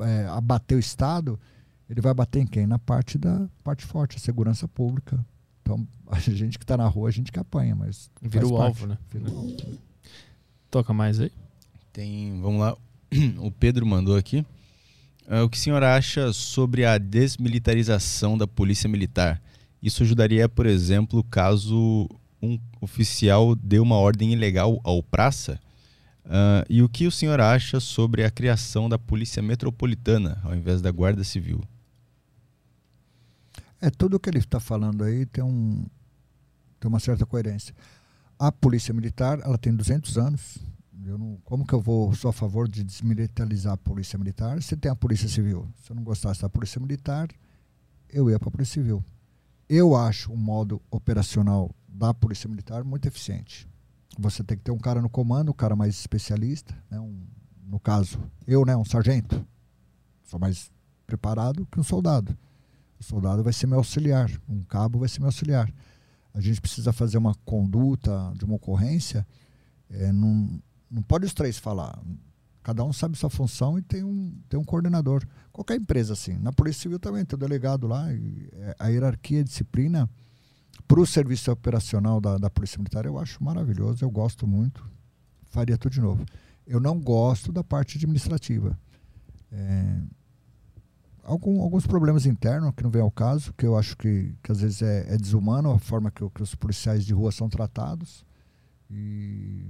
é, abater o Estado ele vai bater em quem? Na parte da parte forte, a segurança pública. Então, a gente que está na rua, a gente que apanha, mas. Vira o alvo, né? Vira o alvo. Toca mais aí? Tem, vamos lá. O Pedro mandou aqui. Uh, o que o senhor acha sobre a desmilitarização da polícia militar? Isso ajudaria, por exemplo, caso um oficial dê uma ordem ilegal ao praça? Uh, e o que o senhor acha sobre a criação da Polícia Metropolitana ao invés da Guarda Civil? É, tudo o que ele está falando aí tem, um, tem uma certa coerência. A Polícia Militar, ela tem 200 anos. Eu não, como que eu vou, sou a favor de desmilitarizar a Polícia Militar se tem a Polícia Civil? Se eu não gostasse da Polícia Militar, eu ia para a Polícia Civil. Eu acho o modo operacional da Polícia Militar muito eficiente você tem que ter um cara no comando, um cara mais especialista, né? um, no caso, eu, né, um sargento, sou mais preparado que um soldado. Soldado vai ser meu auxiliar, um cabo vai ser meu auxiliar. A gente precisa fazer uma conduta de uma ocorrência, é, não, não pode os três falar. Cada um sabe sua função e tem um, tem um coordenador. Qualquer empresa assim. Na Polícia Civil também tem o delegado lá. E é, a hierarquia, a disciplina para o serviço operacional da, da Polícia Militar, eu acho maravilhoso, eu gosto muito, faria tudo de novo. Eu não gosto da parte administrativa. É, algum, alguns problemas internos que não vem ao caso, que eu acho que, que às vezes é, é desumano a forma que, que, os policiais de rua são tratados. E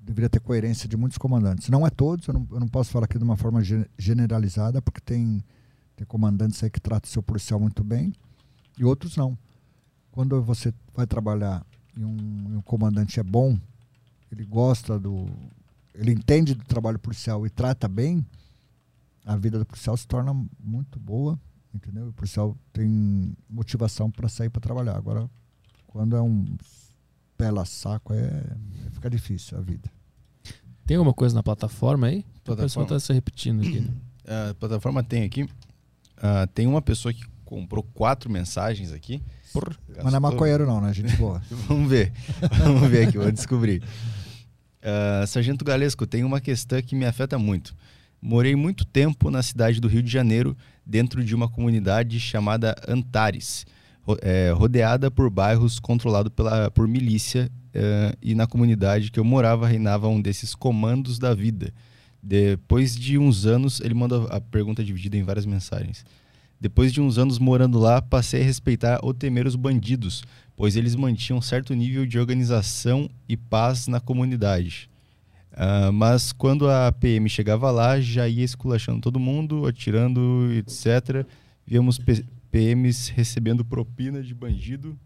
deveria ter coerência de muitos comandantes. Não é todos, eu não, eu não posso falar aqui de uma forma generalizada, porque tem, tem comandantes aí que tratam seu policial muito bem e outros não quando você vai trabalhar e um, um, comandante é bom, ele gosta do. ele entende do trabalho policial e trata bem, a vida do policial se torna muito boa, entendeu? O policial tem motivação para sair para trabalhar. Agora, quando é um pela saco, é, fica difícil a vida. Tem alguma coisa na plataforma aí? Plataforma. O pessoal está se repetindo aqui. Né? A plataforma tem aqui. Uh, tem uma pessoa que comprou quatro mensagens aqui. Por... Mas não é maconheiro não, né? Gente boa. Vamos ver. Vamos ver aqui, vou descobrir. Uh, Sargento Galesco, tem uma questão que me afeta muito. Morei muito tempo na cidade do Rio de Janeiro, dentro de uma comunidade chamada Antares, é, rodeada por bairros controlados pela, por milícia, uh, e na comunidade que eu morava reinava um desses comandos da vida. Depois de uns anos, ele manda a pergunta dividida em várias mensagens. Depois de uns anos morando lá, passei a respeitar ou temer os bandidos, pois eles mantinham certo nível de organização e paz na comunidade. Uh, mas quando a PM chegava lá, já ia esculachando todo mundo, atirando, etc. Víamos PMs recebendo propina de bandido,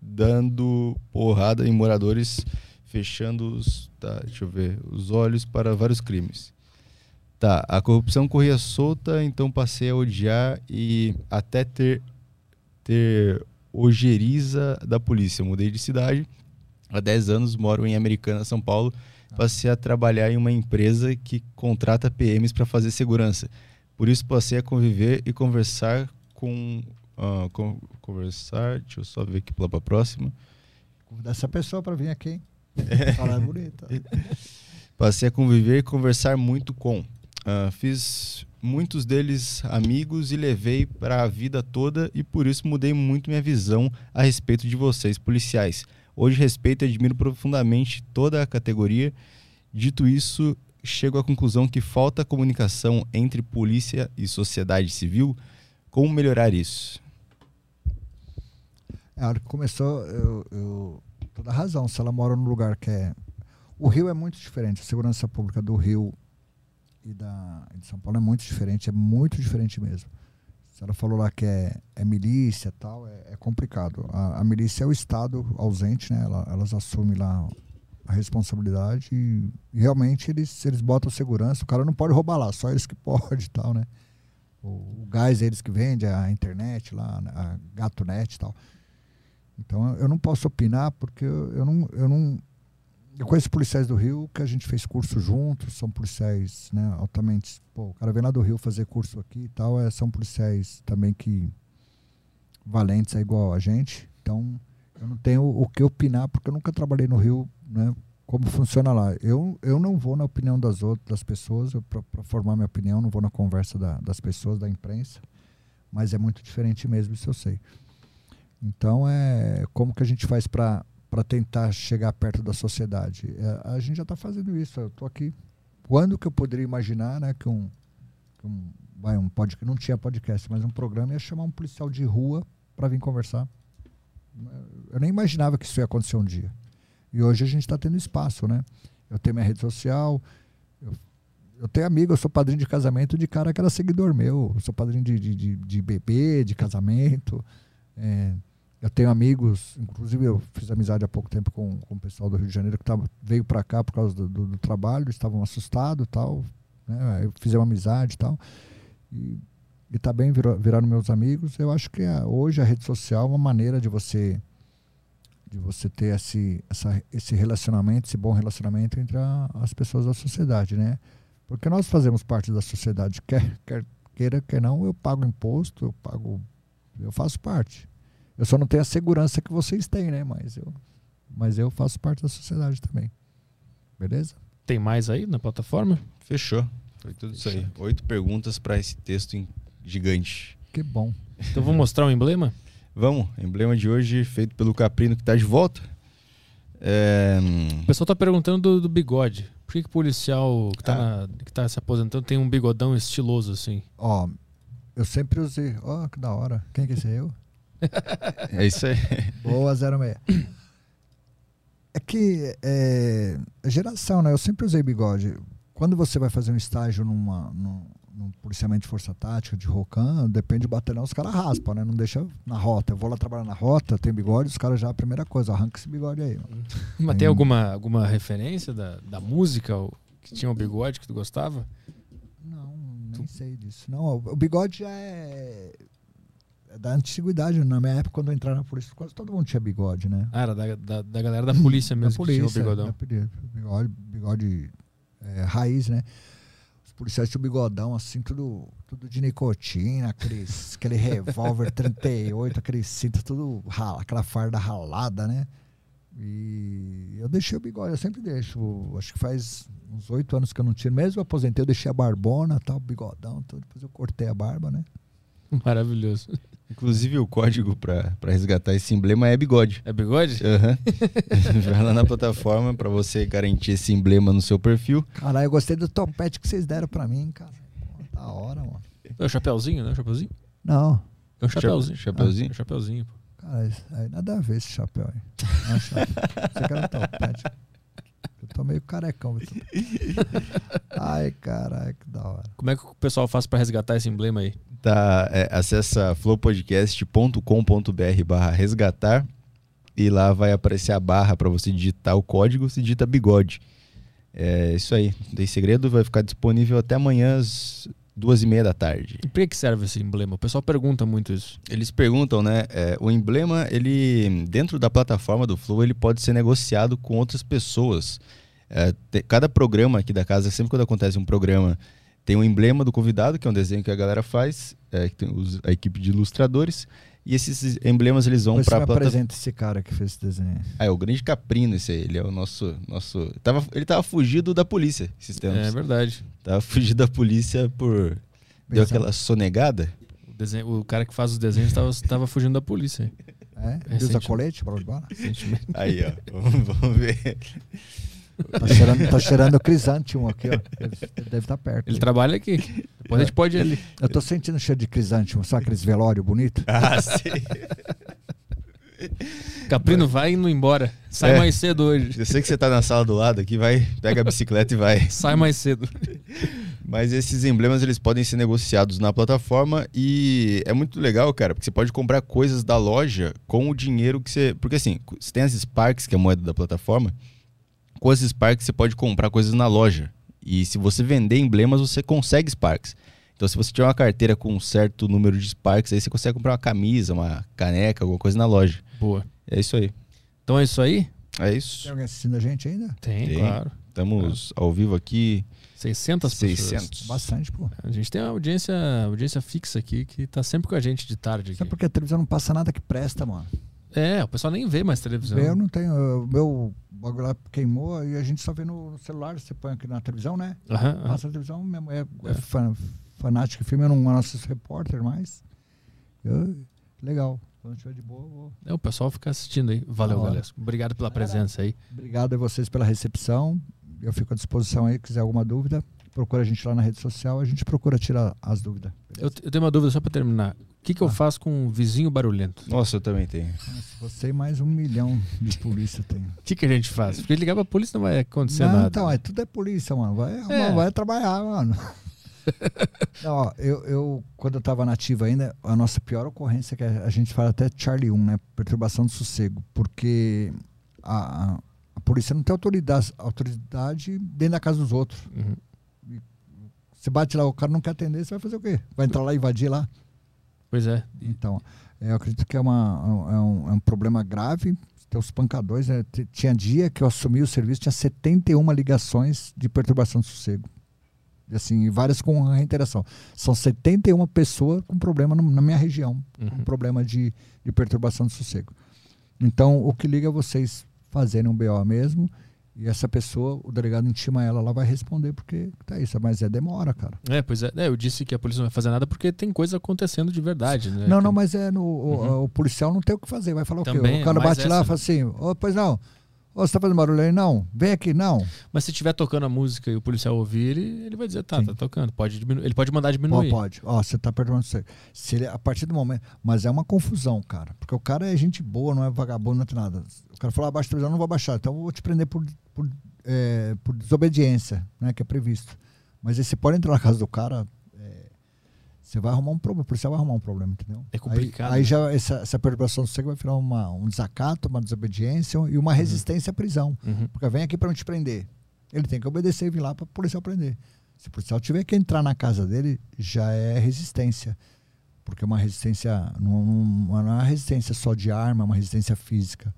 dando porrada em moradores, fechando os, tá, deixa eu ver, os olhos para vários crimes. Tá, a corrupção corria solta, então passei a odiar e até ter, ter ojeriza da polícia. Mudei de cidade, há 10 anos moro em Americana, São Paulo. Passei a trabalhar em uma empresa que contrata PMs para fazer segurança. Por isso passei a conviver e conversar com, uh, com conversar, deixa eu só ver aqui para a próxima. Convidar essa pessoa para vir aqui. É. Falar bonita. Passei a conviver e conversar muito com Uh, fiz muitos deles amigos e levei para a vida toda e por isso mudei muito minha visão a respeito de vocês, policiais. Hoje respeito e admiro profundamente toda a categoria. Dito isso, chego à conclusão que falta comunicação entre polícia e sociedade civil. Como melhorar isso? A hora que começou, eu, eu toda razão. Se ela mora num lugar que é. O Rio é muito diferente. A segurança pública do Rio e da de São Paulo é muito diferente, é muito diferente mesmo. Se ela falou lá que é, é milícia tal, é, é complicado. A, a, milícia é o Estado ausente, né? Ela, elas assumem lá a responsabilidade e, realmente eles, eles botam segurança. O cara não pode roubar lá, só eles que podem tal, né? O, o gás é eles que vendem, a internet lá, a GatoNet e tal. Então eu não posso opinar porque eu, eu não, eu não eu conheço policiais do Rio que a gente fez curso juntos, são policiais né, altamente. Pô, o cara vem lá do Rio fazer curso aqui e tal, é, são policiais também que. valentes, é igual a gente. Então, eu não tenho o que opinar, porque eu nunca trabalhei no Rio, né? Como funciona lá. Eu, eu não vou na opinião das outras das pessoas, para formar minha opinião, não vou na conversa da, das pessoas, da imprensa, mas é muito diferente mesmo, isso eu sei. Então, é como que a gente faz para para tentar chegar perto da sociedade. É, a gente já está fazendo isso. Eu estou aqui. Quando que eu poderia imaginar né, que um, que um vai, um podcast, não tinha podcast, mas um programa, ia chamar um policial de rua para vir conversar. Eu nem imaginava que isso ia acontecer um dia. E hoje a gente está tendo espaço, né? Eu tenho minha rede social, eu, eu tenho amigo, eu sou padrinho de casamento de cara que era seguidor meu, eu sou padrinho de, de, de, de bebê, de casamento. É, eu tenho amigos, inclusive eu fiz amizade há pouco tempo com, com o pessoal do Rio de Janeiro que tava, veio para cá por causa do, do, do trabalho, estavam assustados tal. Né? Eu fiz uma amizade e tal. E, e também tá viraram meus amigos. Eu acho que a, hoje a rede social é uma maneira de você de você ter esse, essa, esse relacionamento, esse bom relacionamento entre a, as pessoas da sociedade, né? Porque nós fazemos parte da sociedade, quer, quer queira, quer não, eu pago imposto, eu pago, eu faço parte. Eu só não tenho a segurança que vocês têm, né? Mas eu, mas eu faço parte da sociedade também. Beleza? Tem mais aí na plataforma? Fechou. Foi tudo Fechou. isso aí. Oito perguntas para esse texto gigante. Que bom. Então vou mostrar o emblema? Vamos. Emblema de hoje feito pelo Caprino que está de volta. É... O pessoal está perguntando do, do, bigode. Por que, que o policial que está ah. tá se aposentando tem um bigodão estiloso assim? Ó, eu sempre usei. Ó, que da hora. Quem que é esse eu? é isso aí. Boa, 06. É que é, é, geração, né? Eu sempre usei bigode. Quando você vai fazer um estágio numa, num, num policiamento de força tática, de ROCAM, depende do batalhão, os caras raspam, né? Não deixa na rota. Eu vou lá trabalhar na rota, tem bigode, os caras já, a primeira coisa, arranca esse bigode aí. Mano. Mas tem, tem alguma, alguma referência da, da música que tinha o bigode que tu gostava? Não, nem sei disso. Não, o bigode já é é da antiguidade. Na minha época, quando eu entrava na polícia, quase todo mundo tinha bigode, né? Ah, era da, da, da galera da polícia mesmo da polícia, que tinha o bigodão. bigode, bigode é, raiz, né? Os policiais tinham bigodão, assim, tudo, tudo de nicotina, aqueles, aquele revólver 38, aquele cinto, tudo rala, aquela farda ralada, né? E eu deixei o bigode, eu sempre deixo. Acho que faz uns oito anos que eu não tiro. Mesmo eu aposentei, eu deixei a barbona, tal, bigodão, tudo. Depois eu cortei a barba, né? Maravilhoso. Inclusive o código para resgatar esse emblema é bigode. É bigode? Uhum. Vai lá na plataforma para você garantir esse emblema no seu perfil. Caralho, eu gostei do topete que vocês deram para mim, cara. Da hora, mano. É o chapeuzinho, né? O chapeuzinho? Não. É o chapeuzinho. Chapeuzinho? Ah, é chapeuzinho, pô. Cara, aí nada a ver esse chapéu aí. Não, Você quer um topete. Tô meio carecão. Ai, caralho, que da hora. Como é que o pessoal faz para resgatar esse emblema aí? Tá, é, acessa flowpodcast.com.br barra resgatar e lá vai aparecer a barra para você digitar o código, você digita bigode. É isso aí, não tem segredo, vai ficar disponível até amanhã às duas e meia da tarde. E para que serve esse emblema? O pessoal pergunta muito isso. Eles perguntam, né? É, o emblema, ele dentro da plataforma do Flow, ele pode ser negociado com outras pessoas. É, te, cada programa aqui da casa, sempre quando acontece um programa tem um emblema do convidado, que é um desenho que a galera faz, é, que tem os, a equipe de ilustradores. E esses emblemas eles vão para a plataforma. apresenta esse cara que fez esse desenho. Ah, é o grande Caprino esse aí. Ele é o nosso. nosso... Tava, ele tava fugido da polícia esses tempos. É verdade. Tava fugido da polícia por. Deu aquela sonegada. O, desenho, o cara que faz os desenhos tava, tava fugindo da polícia. É? Ele usa colete para bala? Aí, ó. Vamos, vamos ver. Tá cheirando, tá cheirando crisântimo aqui, ó. Ele deve estar tá perto. Ele trabalha aqui. Depois a gente pode ir ali. Eu tô sentindo cheiro de crisântimo, sabe aqueles velório bonito? Ah, sim. Caprino, vai indo embora. Sai é, mais cedo hoje. Eu sei que você tá na sala do lado aqui, vai, pega a bicicleta e vai. Sai mais cedo. Mas esses emblemas eles podem ser negociados na plataforma e é muito legal, cara, porque você pode comprar coisas da loja com o dinheiro que você. Porque assim, você tem as Sparks, que é a moeda da plataforma, com esses Sparks você pode comprar coisas na loja. E se você vender emblemas, você consegue Sparks. Então, se você tiver uma carteira com um certo número de Sparks, aí você consegue comprar uma camisa, uma caneca, alguma coisa na loja. Boa. É isso aí. Então é isso aí? É isso. Tem alguém assistindo a gente ainda? Tem, tem. claro. Estamos é. ao vivo aqui. 600 600. Pessoas. Bastante, pô. A gente tem uma audiência, audiência fixa aqui que tá sempre com a gente de tarde. Aqui. Sabe porque a televisão não passa nada que presta, mano. É, o pessoal nem vê mais televisão. Eu não tenho. O meu bagulho lá queimou e a gente só vê no celular. Você põe aqui na televisão, né? Uhum, Passa uhum. a televisão, minha mulher é, é. Fan, fanática de filme, eu não nosso repórter mais. Eu, legal. Quando estiver de boa, vou. É, o pessoal fica assistindo aí. Valeu, galera. Obrigado pela presença aí. Obrigado a vocês pela recepção. Eu fico à disposição aí, quiser alguma dúvida. procura a gente lá na rede social, a gente procura tirar as dúvidas. Eu, eu tenho uma dúvida só para terminar. O que, que eu Ah. faço com um vizinho barulhento? Nossa, eu também tenho. Nossa, Você e mais um milhão de polícia tem. O que, que a gente faz? Porque ligar pra polícia não vai acontecer Não, nada. então, é, tudo é polícia, mano. Vai, É. vai trabalhar, mano. Não, ó, eu, eu, quando eu tava nativa ainda, a nossa pior ocorrência, que a gente fala até Charlie 1, né? Perturbação do sossego. Porque a, a, a polícia não tem autoridade, autoridade dentro da casa dos outros. Uhum. Você bate lá, o cara não quer atender, você vai fazer o quê? Vai entrar lá e invadir lá? Pois é. Então, é, eu acredito que é, uma, é, um, é um problema grave. Tem os pancadores, né? Tinha dia que eu assumi o serviço, tinha 71 ligações de perturbação do sossego. E assim, várias com reiteração. São 71 pessoas com problema no- na minha região, com Uhum. problema de, de perturbação do sossego. Então, o que liga é vocês fazerem um BO mesmo, e essa pessoa, o delegado intima ela, ela vai responder, porque tá isso, mas é demora, cara. É, pois é. É, Eu disse que a polícia não vai fazer nada porque tem coisa acontecendo de verdade, né? Não, não, mas é no, o, Uhum. o policial não tem o que fazer, vai falar o Também quê? é O cara bate lá e essa. fala assim, ô, pois não, ô, você tá fazendo barulho aí? Não, vem aqui, não. Mas se estiver tocando a música e o policial ouvir, ele, ele vai dizer, tá, Sim. tá tocando. Pode diminu- Ele pode mandar diminuir. pode, ó, você tá perdoando você. Se ele, a partir do momento, mas é uma confusão, cara, porque o cara é gente boa, não é vagabundo, não é nada. O cara falou, abaixa a televisão, eu não vou baixar, então eu vou te prender por, por, é, por desobediência, né, que é previsto. Mas aí você pode entrar na casa do cara, é, você vai arrumar um problema, o policial vai arrumar um problema, entendeu? É complicado, Aí, aí né? já essa, essa perturbação do sossego vai virar uma, um desacato, uma desobediência e uma resistência à prisão. Uhum. Porque vem aqui para não te prender. Ele tem que obedecer e vir lá para o policial prender. Se o policial tiver que entrar na casa dele, já é resistência. Porque uma resistência não, não, não é uma resistência só de arma, é uma resistência física.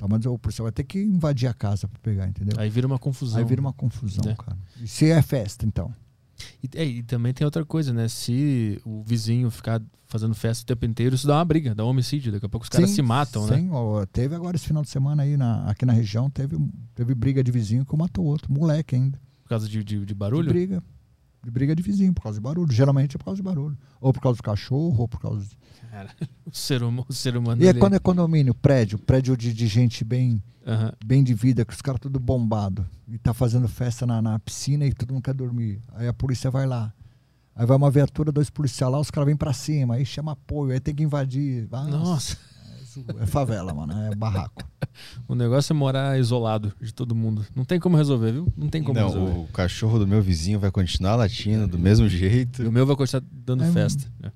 Então, mas o policial vai ter que invadir a casa para pegar, entendeu? Aí vira uma confusão. Aí vira uma confusão, É. cara. E se é festa, então? E, é, e também tem outra coisa, né? Se o vizinho ficar fazendo festa o tempo inteiro, isso dá uma briga, dá um homicídio. Daqui a pouco os caras Sim, se matam, né? sim, ó, teve agora esse final de semana aí na, aqui na região, teve, teve briga de vizinho que matou outro, moleque ainda. Por causa de, de, de De barulho. briga. De briga de vizinho, por causa de barulho. Geralmente é por causa de barulho. Ou por causa do cachorro, ou por causa. De... Cara, o ser humano. O ser humano E é quando é condomínio, prédio, prédio de, de gente bem, Aham. bem de vida, que os caras tudo bombado. E tá fazendo festa na, na piscina e todo mundo quer dormir. Aí a polícia vai lá. Aí vai uma viatura, dois policiais lá, os caras vêm pra cima, aí chama apoio, aí tem que invadir. Ah, Nossa, É favela, mano, é barraco. o negócio é morar isolado de todo mundo. Não tem como resolver, viu? Não tem como Não, resolver. o cachorro do meu vizinho vai continuar latindo do mesmo E jeito. o meu vai continuar dando É, festa. né?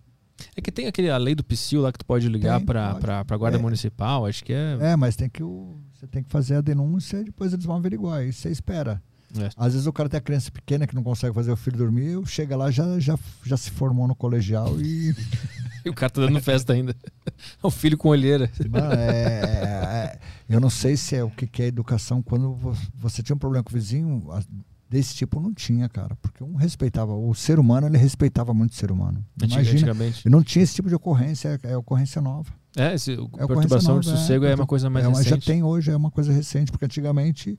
É que tem aquele a lei do psil lá que tu pode ligar Tem, pra, pode. pra, pra guarda É. municipal, acho que é. É, mas tem que o, você tem que fazer a denúncia e depois eles vão averiguar. Aí você espera. É. Às vezes o cara tem a criança pequena que não consegue fazer o filho dormir, chega lá já já já se formou no colegial e E o cara tá dando festa ainda. É o filho com olheira. Mano, é- é- eu não sei se é o que, é educação quando vo- você tinha um problema com o vizinho desse tipo não tinha, cara, porque um respeitava o ser humano, ele respeitava muito o ser humano. Imagina, Antigamente. e não tinha esse tipo de ocorrência, é, é ocorrência nova. É, esse, É perturbação de nova, sossego é, uma coisa mais é, recente. Já tem hoje, é uma coisa recente, porque antigamente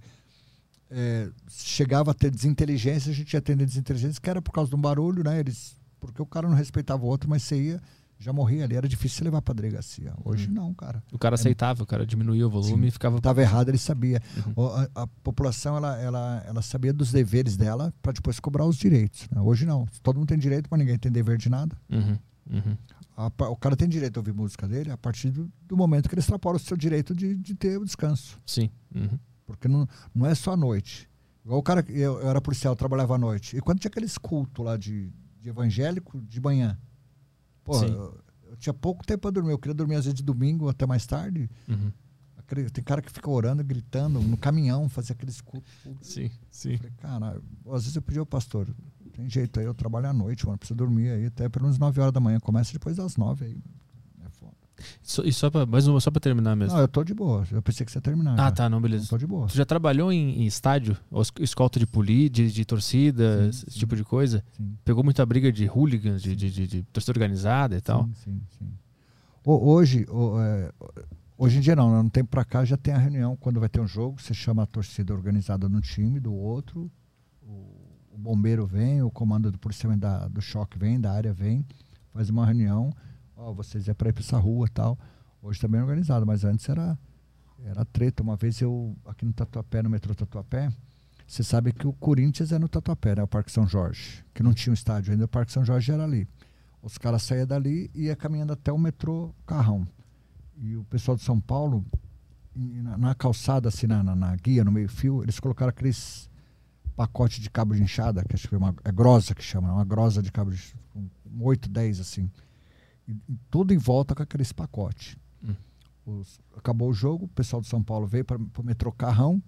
é, chegava a ter desinteligência, a gente ia tendo desinteligência, que era por causa de um barulho, né? Eles, porque o cara não respeitava o outro, mas você ia, já morria ali, era difícil você levar pra delegacia. Hoje Hum. não, cara. O cara aceitava, o cara diminuía o volume e ficava. Estava errado, ele sabia. Uhum. A, a população ela, ela, ela sabia dos deveres dela para depois cobrar os direitos. né? Hoje não. Todo mundo tem direito, mas ninguém tem dever de nada. Uhum, uhum. A o cara tem direito a ouvir música dele a partir do, do momento que ele extrapola o seu direito de, de ter o descanso. Sim. Uhum. Porque não, não é só à noite. Igual o cara, eu, eu era policial, eu trabalhava à noite. E quando tinha aqueles cultos lá de, de evangélico, de manhã. Pô, eu, eu tinha pouco tempo para dormir. Eu queria dormir às vezes de domingo até mais tarde. Uhum. Tem cara que fica orando, gritando no caminhão, fazia aqueles cultos. Sim, sim. Eu falei, cara, às vezes eu pedi ao pastor, tem jeito aí, eu trabalho à noite, mano, preciso dormir aí até pelo menos 9 horas da manhã. Começa depois das 9 aí. Só- e só pra, mais uma, só pra terminar mesmo. Não, eu tô de boa. Eu pensei que você ia terminar. ah, cara. tá, não, beleza. tô de boa. Tu já trabalhou em, em estádio? Escolta de poli, de, de torcida, Sim, esse sim. tipo de coisa? Sim. Pegou muita briga de hooligans, de, de, de, de torcida organizada e tal? Sim, sim, sim. Ho- Hoje, é, hoje em dia não, não tem pra cá, já tem a reunião quando vai ter um jogo, você chama a torcida organizada no time, do outro, o, o bombeiro vem, o comando do policiamento da, do choque vem, da área vem, faz uma reunião, ó, vocês é pra ir pra essa rua tal. Hoje tá bem organizado, mas antes era, era treta. Uma vez eu, aqui no Tatuapé, no metrô Tatuapé, Você sabe que o Corinthians é no Tatuapé, né? O Parque São Jorge. Que não tinha um estádio ainda, o Parque São Jorge era ali. Os caras saíam dali e ia caminhando até o metrô Carrão. E o pessoal de São Paulo, na, na calçada, assim, na, na, na, guia, no meio-fio, eles colocaram aqueles pacotes de cabo de enxada, que acho que é uma é grosa que chama, uma grosa de cabo de um, 8, 10, assim. E, e tudo em volta com aqueles pacotes. Hum. Os, acabou o jogo, o pessoal de São Paulo veio para o metrô Carrão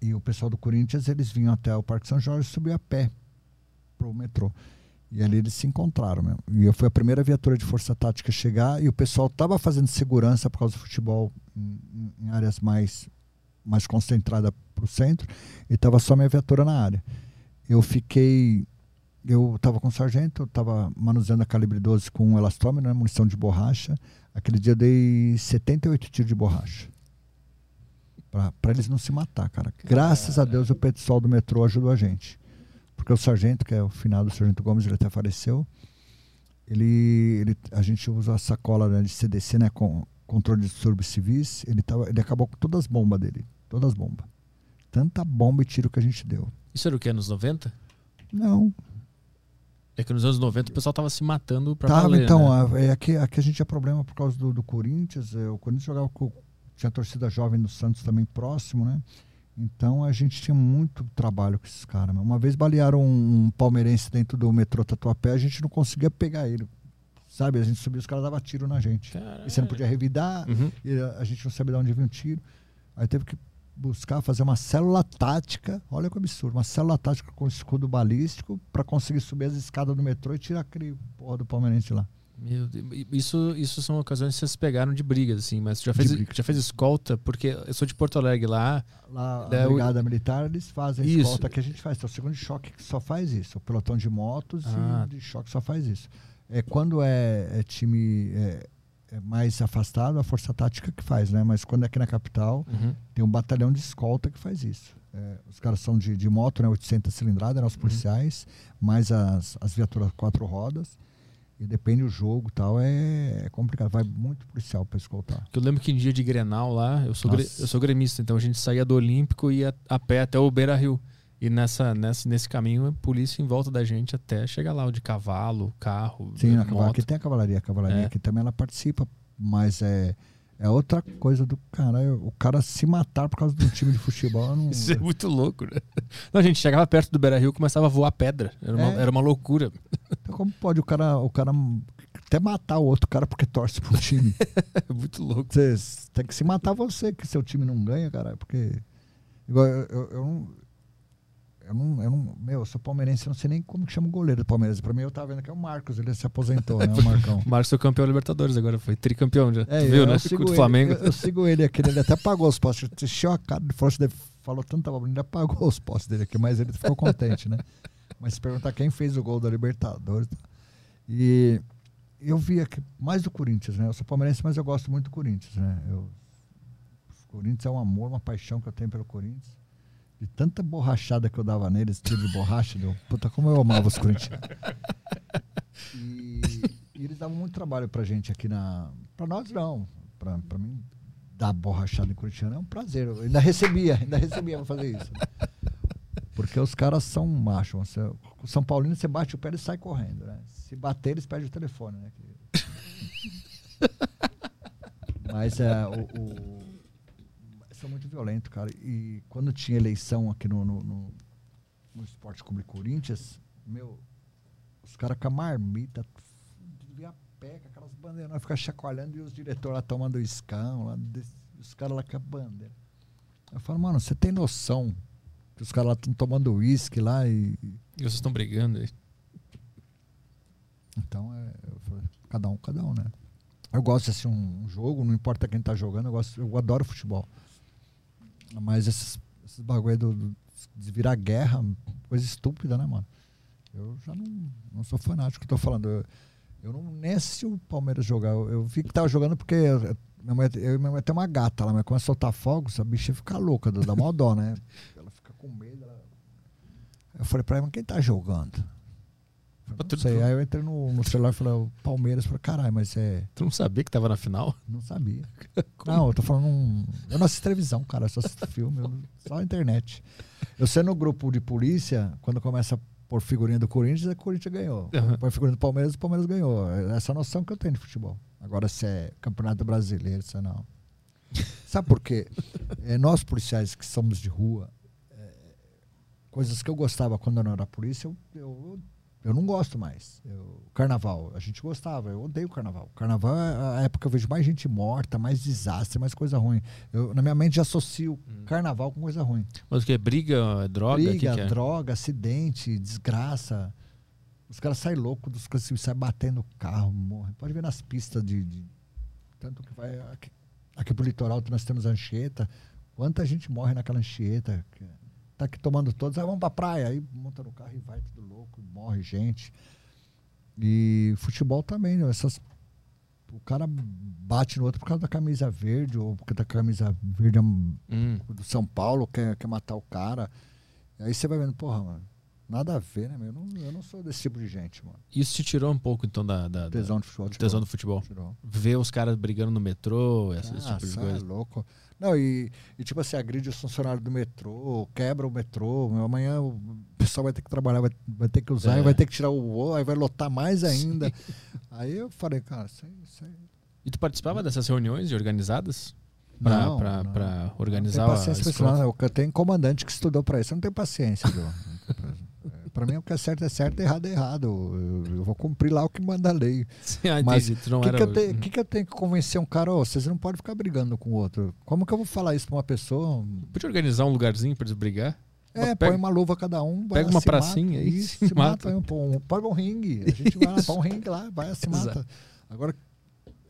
e o pessoal do Corinthians, eles vinham até o Parque São Jorge e subiam a pé para o metrô. E ali eles se encontraram mesmo. E eu fui a primeira viatura de força tática a chegar e o pessoal estava fazendo segurança por causa do futebol em, em áreas mais, mais concentradas para o centro e estava só minha viatura na área. Eu fiquei. Eu estava com o sargento, estava manuseando a calibre 12 com um elastômetro, né, munição de borracha. Aquele dia eu dei 78 tiros de borracha. Para eles não se matar, cara. Graças a Deus o pessoal do metrô ajudou a gente porque o sargento, que é o finado sargento Gomes, ele até faleceu. Ele, ele, a gente usa a sacola né, de CDC, né, com controle de distúrbios civis. Ele, tava, ele acabou com todas as bombas dele, todas as bombas. Tanta bomba e tiro que a gente deu. Isso era o que, anos 90? Não. É que nos anos 90 o pessoal tava se matando pra tava, valer, então, né? é, aqui, aqui a gente tinha problema por causa do, do Corinthians. É, o Corinthians jogava com. Tinha torcida jovem do Santos também próximo, né? Então a gente tinha muito trabalho com esses caras. Uma vez balearam um, um, palmeirense dentro do metrô Tatuapé, a gente não conseguia pegar ele. Sabe? A gente subia, os caras davam tiro na gente. Caralho. E você não podia revidar, uhum. a, a, gente não sabia de onde vinha o tiro. Aí teve que buscar fazer uma célula tática, olha que absurdo, uma célula tática com escudo balístico para conseguir subir as escadas do metrô e tirar aquele porra do palmeirense lá. Meu Deus. Isso, isso são ocasiões que vocês pegaram de brigas, assim, mas já fez, já fez escolta, porque eu sou de Porto Alegre lá. Lá, a Brigada o... Militar, eles fazem isso. escolta que a gente faz. Então, o segundo choque só faz isso. O pelotão de motos ah. e de choque só faz isso. É, quando é, é time é, é, mais afastado, a Força Tática que faz, né? Mas quando é aqui na capital, uhum. tem um batalhão de escolta que faz isso. É, os caras são de, de moto, né? 800 cilindradas, né? os uhum. policiais, uhum. mais as, as viaturas quatro rodas. E depende do jogo tal, é, é complicado. Vai muito policial para escoltar. Eu lembro que em dia de Grenal lá, eu sou, gre, eu sou gremista, então a gente saía do Olímpico e ia a pé até o Beira Rio. E nessa, nessa, nesse caminho, a polícia em volta da gente até chegar lá, o de cavalo, carro. Sim, na, aqui tem a cavalaria. A cavalaria é. aqui também ela participa, mas é é outra coisa do cara. O cara se matar por causa um time de futebol. Não... Isso é muito louco, né? Não, a gente chegava perto do Beira Rio começava a voar pedra. Era uma, é. era uma loucura. Então, como pode o cara, o cara até matar o outro cara porque torce pro time? é muito louco. Você tem que se matar você, que seu time não ganha, cara. Porque. Igual eu, eu, eu não eu não, eu não, meu, eu sou palmeirense, eu não sei nem como que chama o goleiro do Palmeiras. Pra mim, eu tava vendo que é o Marcos, ele se aposentou, né? O Marcão. o Marcos foi campeão Libertadores agora, foi tricampeão já. É, tu viu, né? Do Flamengo. Eu, eu, sigo ele aqui, ele até pagou os postos. Encheu a cara de Frost, falou tanta abobrinha, ele apagou os postos dele aqui, mas ele ficou contente, né? Mas se perguntar quem fez o gol da Libertadores. E eu vi aqui, mais do Corinthians, né? Eu sou palmeirense, mas eu gosto muito do Corinthians, né? Eu, o Corinthians é um amor, uma paixão que eu tenho pelo Corinthians de tanta borrachada que eu dava neles, tiro de borracha, deu. Puta, como eu amava os corintianos. E, e, eles davam muito trabalho pra gente aqui na. Pra nós não. Pra, pra mim, dar borrachada em corintiano é um prazer. Eu ainda recebia, ainda recebia pra fazer isso. Porque os caras são machos. o São Paulino, você bate o pé e sai correndo, né? Se bater, eles perdem o telefone, né? Mas é, o, o são muito violentos, cara. E quando tinha eleição aqui no, no, no, no Esporte Clube Corinthians, meu, os caras com a marmita, via pé, com aquelas bandeiras, ficar chacoalhando e os diretores lá tomando escão, lá, os caras lá com a bandeira. Eu falo, mano, você tem noção que os caras lá estão tomando uísque lá e. E vocês estão brigando aí? Então, é, falo, cada um, cada um, né? Eu gosto de assistir um, um jogo, não importa quem tá jogando, eu, gosto, eu adoro futebol. Mas esses, esses bagulho do, do, de virar guerra, coisa estúpida, né, mano? Eu já não, não sou fanático, tô falando. Eu, eu não nem assisti o Palmeiras jogar. Eu, eu vi que tava jogando porque eu, minha mãe, eu e minha mãe tem uma gata lá, mas a soltar fogos, a bicha fica louca, dá mó dó, né? Ela fica com medo. Ela... Eu falei pra ela, quem tá jogando? Não sei. Aí eu entrei no, no celular e falei, o Palmeiras. Falei, caralho, mas é. Tu não sabia que tava na final? Não sabia. não, eu tô falando. Um... Eu não assisto televisão, cara. Eu só assisto filme, só a internet. Eu sei no grupo de polícia, quando começa por figurinha do Corinthians, o Corinthians ganhou. Uhum. Por figurinha do Palmeiras, o Palmeiras ganhou. Essa é a noção que eu tenho de futebol. Agora, se é campeonato brasileiro, isso não. Sabe por quê? É, nós, policiais que somos de rua, é, coisas que eu gostava quando eu não era polícia, eu, eu, eu não gosto mais. Eu, carnaval, a gente gostava, eu odeio carnaval. Carnaval é a época que eu vejo mais gente morta, mais desastre, mais coisa ruim. Eu, na minha mente já associo carnaval com coisa ruim. Mas o que? Briga, droga? Briga, que que é? droga, acidente, desgraça. Os caras saem loucos, dos caras saem batendo no carro, morrem. Pode ver nas pistas de. de- tanto que vai. Aqui, aqui pro litoral nós temos Anchieta. Quanta gente morre naquela Anchieta. Tá aqui tomando todos, aí vamos pra praia. Aí monta no carro e vai tudo louco, morre gente. E futebol também, né? Essas, o cara bate no outro por causa da camisa verde, ou porque da camisa verde é um- Hum. do São Paulo quer, quer matar o cara. Aí você vai vendo, porra, mano, nada a ver, né, meu? Eu não, eu não sou desse tipo de gente, mano. Isso te tirou um pouco, então, da, da, da- Tesão de futebol. do tesão do futebol. Tirou. Ver os caras brigando no metrô, esse, esse Ah, tipo de cê coisa. é louco. Não, e, e tipo assim, agride os funcionários do metrô, quebra o metrô. meu, Amanhã o pessoal vai ter que trabalhar, vai, vai ter que usar, É. vai ter que tirar o voo, aí vai lotar mais ainda. Aí eu falei, cara, isso aí. Isso aí E tu participava dessas reuniões organizadas? Não. pra organizar não a tenho paciência pra isso, não. Eu tenho comandante que estudou pra isso. Eu não tenho paciência, viu? Pra mim, o que é certo é certo, errado é errado. Eu, eu vou cumprir lá o que manda a lei. ah, Mas O que, que, eu tenho- que, que eu tenho que convencer um cara? Ô, vocês não podem ficar brigando com o outro. Como que eu vou falar isso pra uma pessoa? Podia organizar um lugarzinho pra eles brigar? É, Pega- põe uma luva cada um. pega uma pracinha mata, aí, se se mata. mata. Põe um, põe um ringue. A gente vai lá, põe um ringue lá, vai, se mata. Exato. Agora,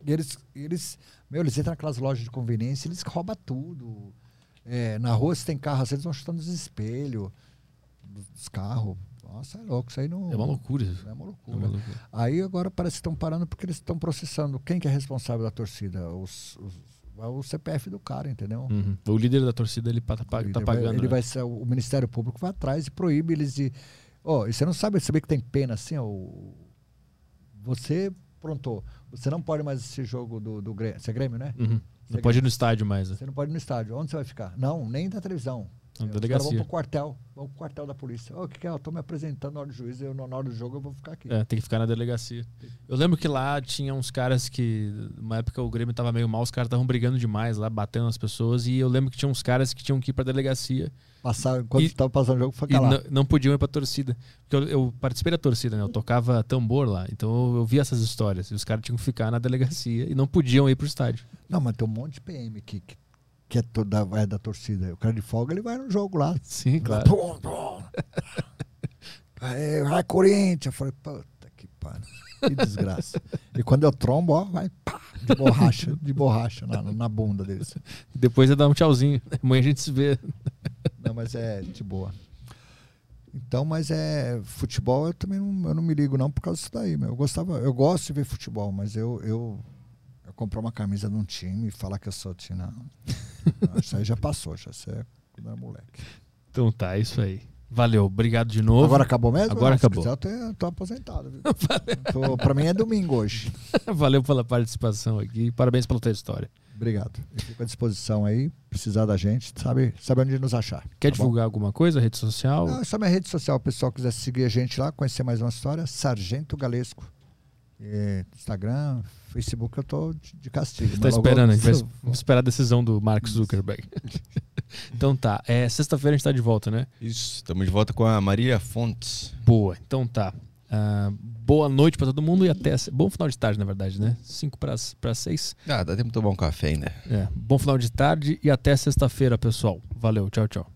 eles, eles, meu, eles entram naquelas lojas de conveniência, eles roubam tudo. É, na rua, se tem carro, vezes vão chutando os espelhos dos carros. Nossa, é louco. Isso aí não. É uma loucura. isso. É uma É loucura. uma loucura. Aí agora parece que estão parando porque eles estão processando. Quem que é responsável da torcida? Os, os- é o CPF do cara, entendeu? Uhum. O líder da torcida, ele tá, tá Ele vai- pagando. Ele né? vai ser, o Ministério Público vai atrás e proíbe eles de. Ó, e você não sabe, saber que tem pena assim, ó, Você pronto. Você não pode mais assistir jogo do, do Grêmio. Você é Grêmio, né? Uhum. Não Você pode ir no estádio mais. né? Você não pode ir no estádio. Onde você vai ficar? Não, nem na televisão. Na delegacia. vão pro quartel. Vão pro quartel da polícia. Ô, o que, que é? Eu tô me apresentando na hora do juiz, eu, na hora do jogo eu vou ficar aqui. É, tem que ficar na delegacia. Eu lembro que lá tinha uns caras que, uma época o Grêmio tava meio mal, os caras estavam brigando demais lá, batendo nas pessoas, e eu lembro que tinha uns caras que tinham que ir pra delegacia Passar, quando E- estava passando o jogo, ficar lá. não, não podiam ir pra torcida. Porque eu, eu participei da torcida, né? Eu tocava tambor lá, então eu, eu vi essas histórias. E os caras tinham que ficar na delegacia e não podiam ir pro estádio. Não, mas tem um monte de PM que, que, que é, toda, é da torcida. O cara de folga, ele vai no jogo lá. Sim, claro. Pum, pum. Aí, vai, Corinthians. Eu falei, puta que pariu. Que desgraça. e quando eu trombo, ó, vai pá, de borracha, de borracha na, na bunda deles. Depois ia dar um tchauzinho. Amanhã a gente se vê. Não, mas é de boa. Então, mas é. Futebol eu também não, eu não me ligo, não, por causa disso daí, meu. Eu gostava, eu gosto de ver futebol, mas eu eu comprar uma camisa de um time e falar que eu sou time, não. Isso aí já passou, já isso é moleque. Então tá, é isso aí. Valeu, obrigado de novo. Agora acabou mesmo? Agora acabou. quiser, eu tô, aposentado. Tô, pra mim é domingo hoje. Valeu pela participação aqui. Parabéns pela tua história. Obrigado. Eu fico à disposição aí. Precisar da gente, sabe, sabe onde nos achar. Quer tá bom? divulgar alguma coisa? Rede social? Não, só minha rede social. O pessoal quiser seguir a gente lá, conhecer mais uma história, Sargento Galesco. É, Instagram, Facebook, eu tô de, de castigo. Tá logo- esperando, a gente vai vamos esperar a decisão do Mark Zuckerberg. então tá, é, sexta-feira a gente tá de volta, né? Isso, estamos de volta com a Maria Fontes. Boa, então tá. Ah, boa noite pra todo mundo e até. Bom final de tarde, na verdade, né? 5 para 6. Ah, dá tempo de tomar um café ainda. É, bom final de tarde e até sexta-feira, pessoal. Valeu, tchau, tchau.